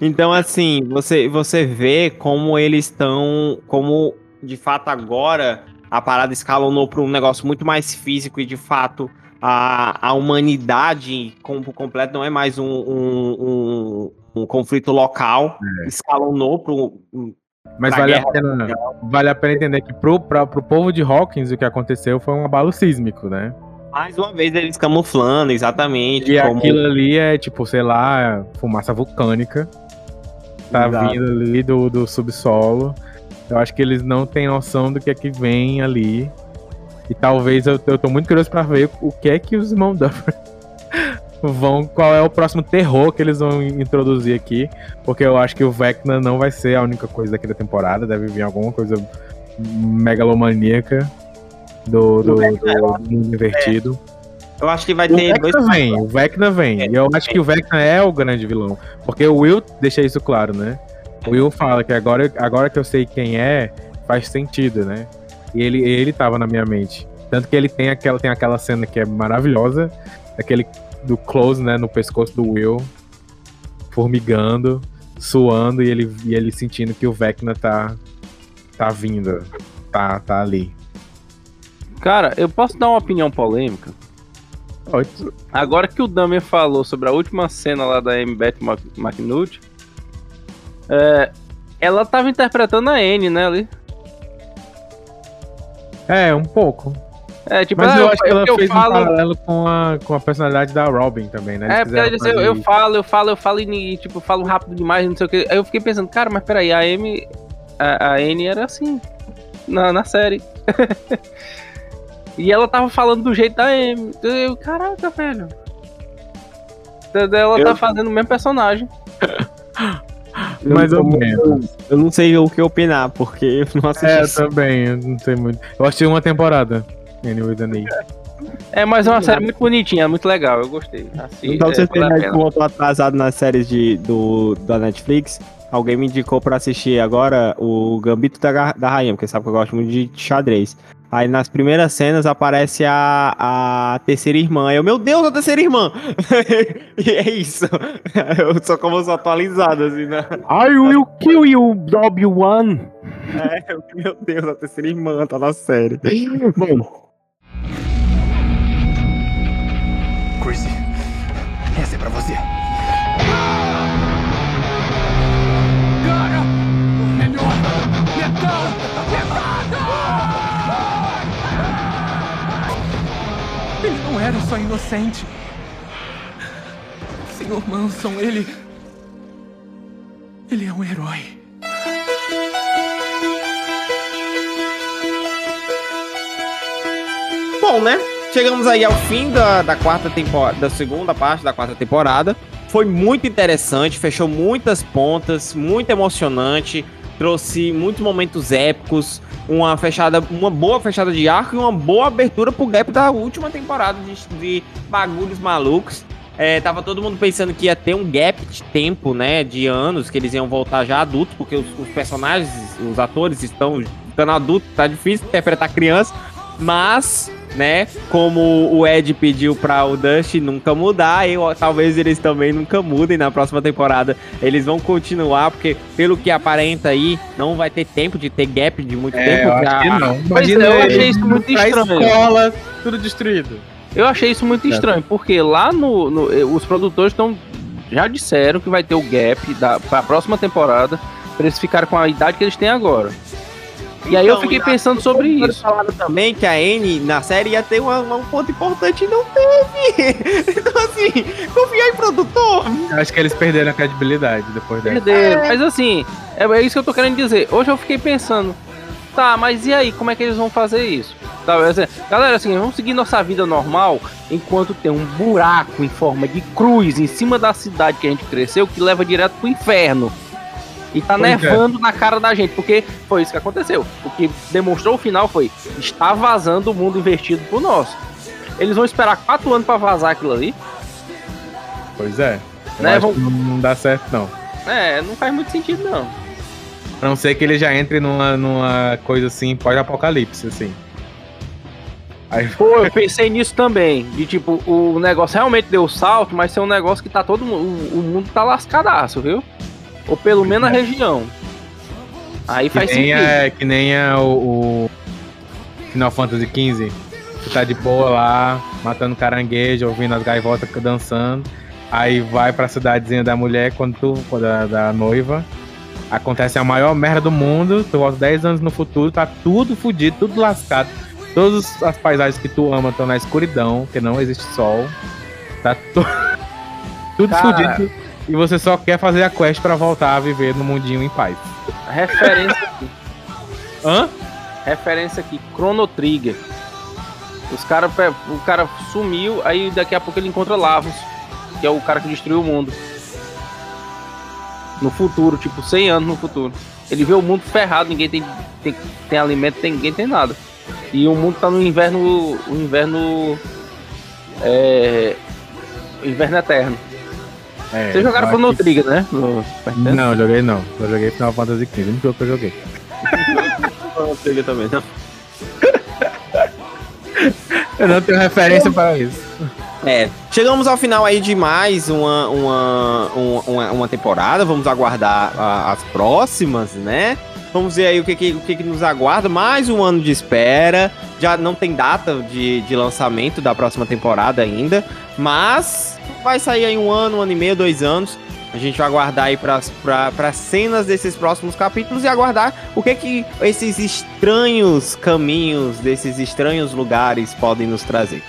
então, assim, você, você vê como eles estão. Como de fato agora a parada escalonou para um negócio muito mais físico e de fato a, a humanidade como por completo não é mais um, um, um- um conflito local. Escalonou para um. Mas vale a, pena, vale a pena entender que pro, pra, pro povo de Hawkins o que aconteceu foi um abalo sísmico, né? Mais uma vez eles camuflando, exatamente. E como- aquilo ali é tipo, sei lá, fumaça vulcânica. Tá Exato. vindo ali do, do subsolo. Eu acho que eles não têm noção do que é que vem ali. E talvez eu, eu tô muito curioso pra ver o que é que os irmãos Duffer vão. Qual é o próximo terror que eles vão introduzir aqui. Porque eu acho que o Vecna não vai ser a única coisa daqui da temporada. Deve vir alguma coisa megalomaníaca do, do, do, do mundo invertido. Eu acho que vai O ter dois. Vecna vem, o Vecna vem. E eu acho que o Vecna é o grande vilão. Porque o Will deixa isso claro, né? O Will fala que agora, agora que eu sei quem é, faz sentido, né? E ele, ele tava na minha mente. Tanto que ele tem aquela, tem aquela cena que é maravilhosa, aquele do close, né, no pescoço do Will, formigando, suando, e ele, e ele sentindo que o Vecna tá, tá vindo, tá, tá ali. Cara, eu posso dar uma opinião polêmica? Agora que o Dahmer falou sobre a última cena lá da M. Beth é, ela tava interpretando a Anne, né, ali. É, um pouco. É, tipo, Mas ah, eu acho que ela eu fez um falo, paralelo com a, com a personalidade da Robin também, né? Eles É, porque ela disse, eu, eu falo, eu falo, eu falo e, tipo, falo rápido demais, não sei o que. Aí eu fiquei pensando, cara, mas peraí, a Amy, a, a Anne era assim, na, na série. e ela tava falando do jeito da Amy. Eu, caraca, velho. Ela tá Eu- fazendo o mesmo personagem. Mais ou eu, menos. eu não sei o que opinar, porque eu não assisti. É, eu também, eu não sei muito. Eu achei uma temporada. Anyway, Dani. É, mas é uma série muito bonitinha, muito legal, eu gostei. Assim, Então, é, você tem como eu tô atrasado nas séries de, do, da Netflix, alguém me indicou pra assistir agora o Gambito da, da Rainha, porque sabe que eu gosto muito de xadrez. Aí nas primeiras cenas aparece a, a terceira irmã. Eu, meu Deus, a terceira irmã! e é isso. Eu sou como eu sou atualizado, assim, né? I will kill you, W1. É, eu, meu Deus, a terceira irmã tá na série. Bom, Chrissy. Essa é pra você. Cara! Melhor! Metal! Pesado! Ele não era só inocente. Senhor Manson, ele. Ele é um herói. Bom, né? Chegamos aí ao fim da, da quarta temporada, da segunda parte da quarta temporada. Foi muito interessante, fechou muitas pontas, muito emocionante, trouxe muitos momentos épicos, uma fechada, uma boa fechada de arco e uma boa abertura pro gap da última temporada de, de bagulhos malucos. É, tava todo mundo pensando que ia ter um gap de tempo, né? De anos, que eles iam voltar já adultos, porque os, os personagens, os atores estão ficando adultos, tá difícil interpretar criança. Mas, né, como o Ed pediu para o Dust nunca mudar, eu, talvez eles também nunca mudem na próxima temporada. Eles vão continuar, porque pelo que aparenta aí, não vai ter tempo de ter gap de muito É, tempo. eu acho já- que não. Pois é, eu achei isso muito estranho. escola, tudo destruído. Eu achei isso muito Certo. estranho, porque lá no, no- os produtores estão já disseram que vai ter o gap da pra próxima temporada pra eles ficarem com a idade que eles têm agora. E aí eu Então, fiquei pensando sobre Eles isso. falaram também que a N na série ia ter uma- um ponto importante e não teve. Então, assim, confiar em produtor. Eu acho que eles perderam a credibilidade depois dessa. Perderam. Mas assim, é, é isso que eu tô querendo dizer. Hoje eu fiquei pensando, tá, mas e aí, como é que eles vão fazer isso? Tá, assim, galera, assim, vamos seguir nossa vida normal enquanto tem um buraco em forma de cruz em cima da cidade que a gente cresceu que leva direto pro inferno. E tá Pois é. nevando na cara da gente, porque foi isso que aconteceu. O que demonstrou o final foi: está vazando o mundo investido pro nosso. Eles vão esperar quatro anos pra vazar aquilo ali. Pois é. Né, que não, dá certo, não. É, não faz muito sentido, não. A não ser que ele já entre numa, numa coisa assim, pós-apocalipse, assim. Aí, Pô, eu pensei nisso também. De tipo, o negócio realmente deu salto, mas ser um negócio que tá todo mundo. O, o mundo tá lascadaço, viu? Ou pelo menos a região. Aí que, faz nem sentido. é, que nem é o, o Final Fantasy XV. Você tá de boa lá, matando caranguejo, ouvindo as gaivotas dançando. Aí vai pra cidadezinha da mulher, quando tu, quando a, da noiva. Acontece a maior merda do mundo. Tu volta 10 anos no futuro, tá tudo fudido, tudo lascado. Todas as paisagens que tu ama estão na escuridão, porque não existe sol. Tá tu- tudo Cara. fudido. E você só quer fazer a quest pra voltar a viver no mundinho em paz. Referência aqui. Hã? Referência aqui, Chrono Trigger. Os cara, o cara sumiu, aí daqui a pouco ele encontra Lavos, que é o cara que destruiu o mundo. No futuro, tipo, 100 anos no futuro. Ele vê o mundo ferrado, ninguém tem, tem, tem alimento, tem, ninguém tem nada. E o mundo tá no inverno. O inverno. É. Inverno eterno. É, Vocês jogaram Chrono que- Trigger, né? No? Não, joguei não. Eu joguei Final Fantasy XV, o único jogo que eu joguei. Chrono Trigger também, não. Eu não tenho referência para isso. É, chegamos ao final aí de mais uma, uma, uma, uma- uma temporada. Vamos aguardar a- as próximas, né? Vamos ver aí o que, que, o que, que nos aguarda. Mais um ano de espera. Já não tem data de, de lançamento da próxima temporada ainda. Mas vai sair aí um ano, um ano e meio, dois anos. A gente vai aguardar aí para as cenas desses próximos capítulos e aguardar o que que esses estranhos caminhos, desses estranhos lugares podem nos trazer.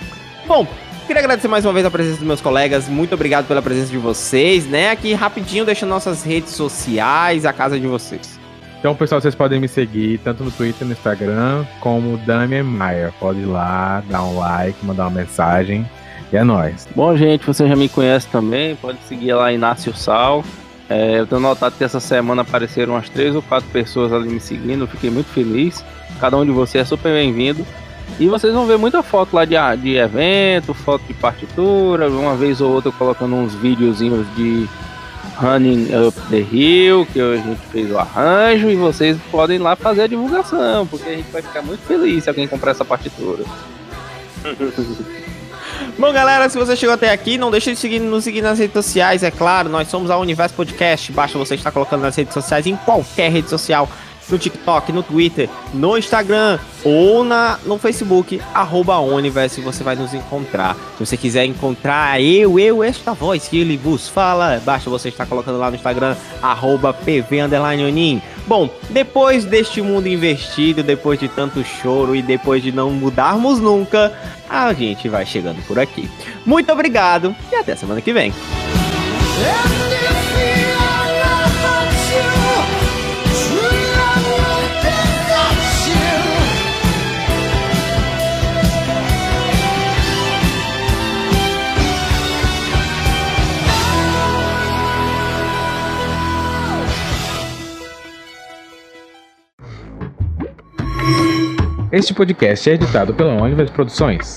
Bom, Queria agradecer mais uma vez a presença dos meus colegas. Muito obrigado pela presença de vocês, né? Aqui rapidinho deixando nossas redes sociais, a casa de vocês. Então, pessoal, vocês podem me seguir tanto no Twitter, no Instagram, como Damian Maia. Pode ir lá, dar um like, mandar uma mensagem. E é nóis. Bom, gente, você já me conhece também, pode seguir lá Inácio Sal. É, eu tenho notado que essa semana apareceram umas três ou quatro pessoas ali me seguindo, eu fiquei muito feliz. Cada um de vocês é super bem-vindo. E vocês vão ver muita foto lá de, de evento, foto de partitura, uma vez ou outra colocando uns videozinhos de Running Up the Hill, que a gente fez o arranjo, e vocês podem lá fazer a divulgação, porque a gente vai ficar muito feliz se alguém comprar essa partitura. Bom, galera, se você chegou até aqui, não deixe de seguir, nos seguir nas redes sociais, é claro. Nós somos a Universo Podcast. Basta você estar colocando nas redes sociais, em qualquer rede social. No TikTok, no Twitter, no Instagram ou na, no Facebook, arroba Universo, você vai nos encontrar. Se você quiser encontrar eu, eu, esta voz que ele vos fala, basta você estar colocando lá no Instagram, arroba PV Onin. Bom, depois deste mundo investido, depois de tanto choro e depois de não mudarmos nunca, a gente vai chegando por aqui. Muito obrigado e até semana que vem. Este podcast é editado pela Onivas Produções.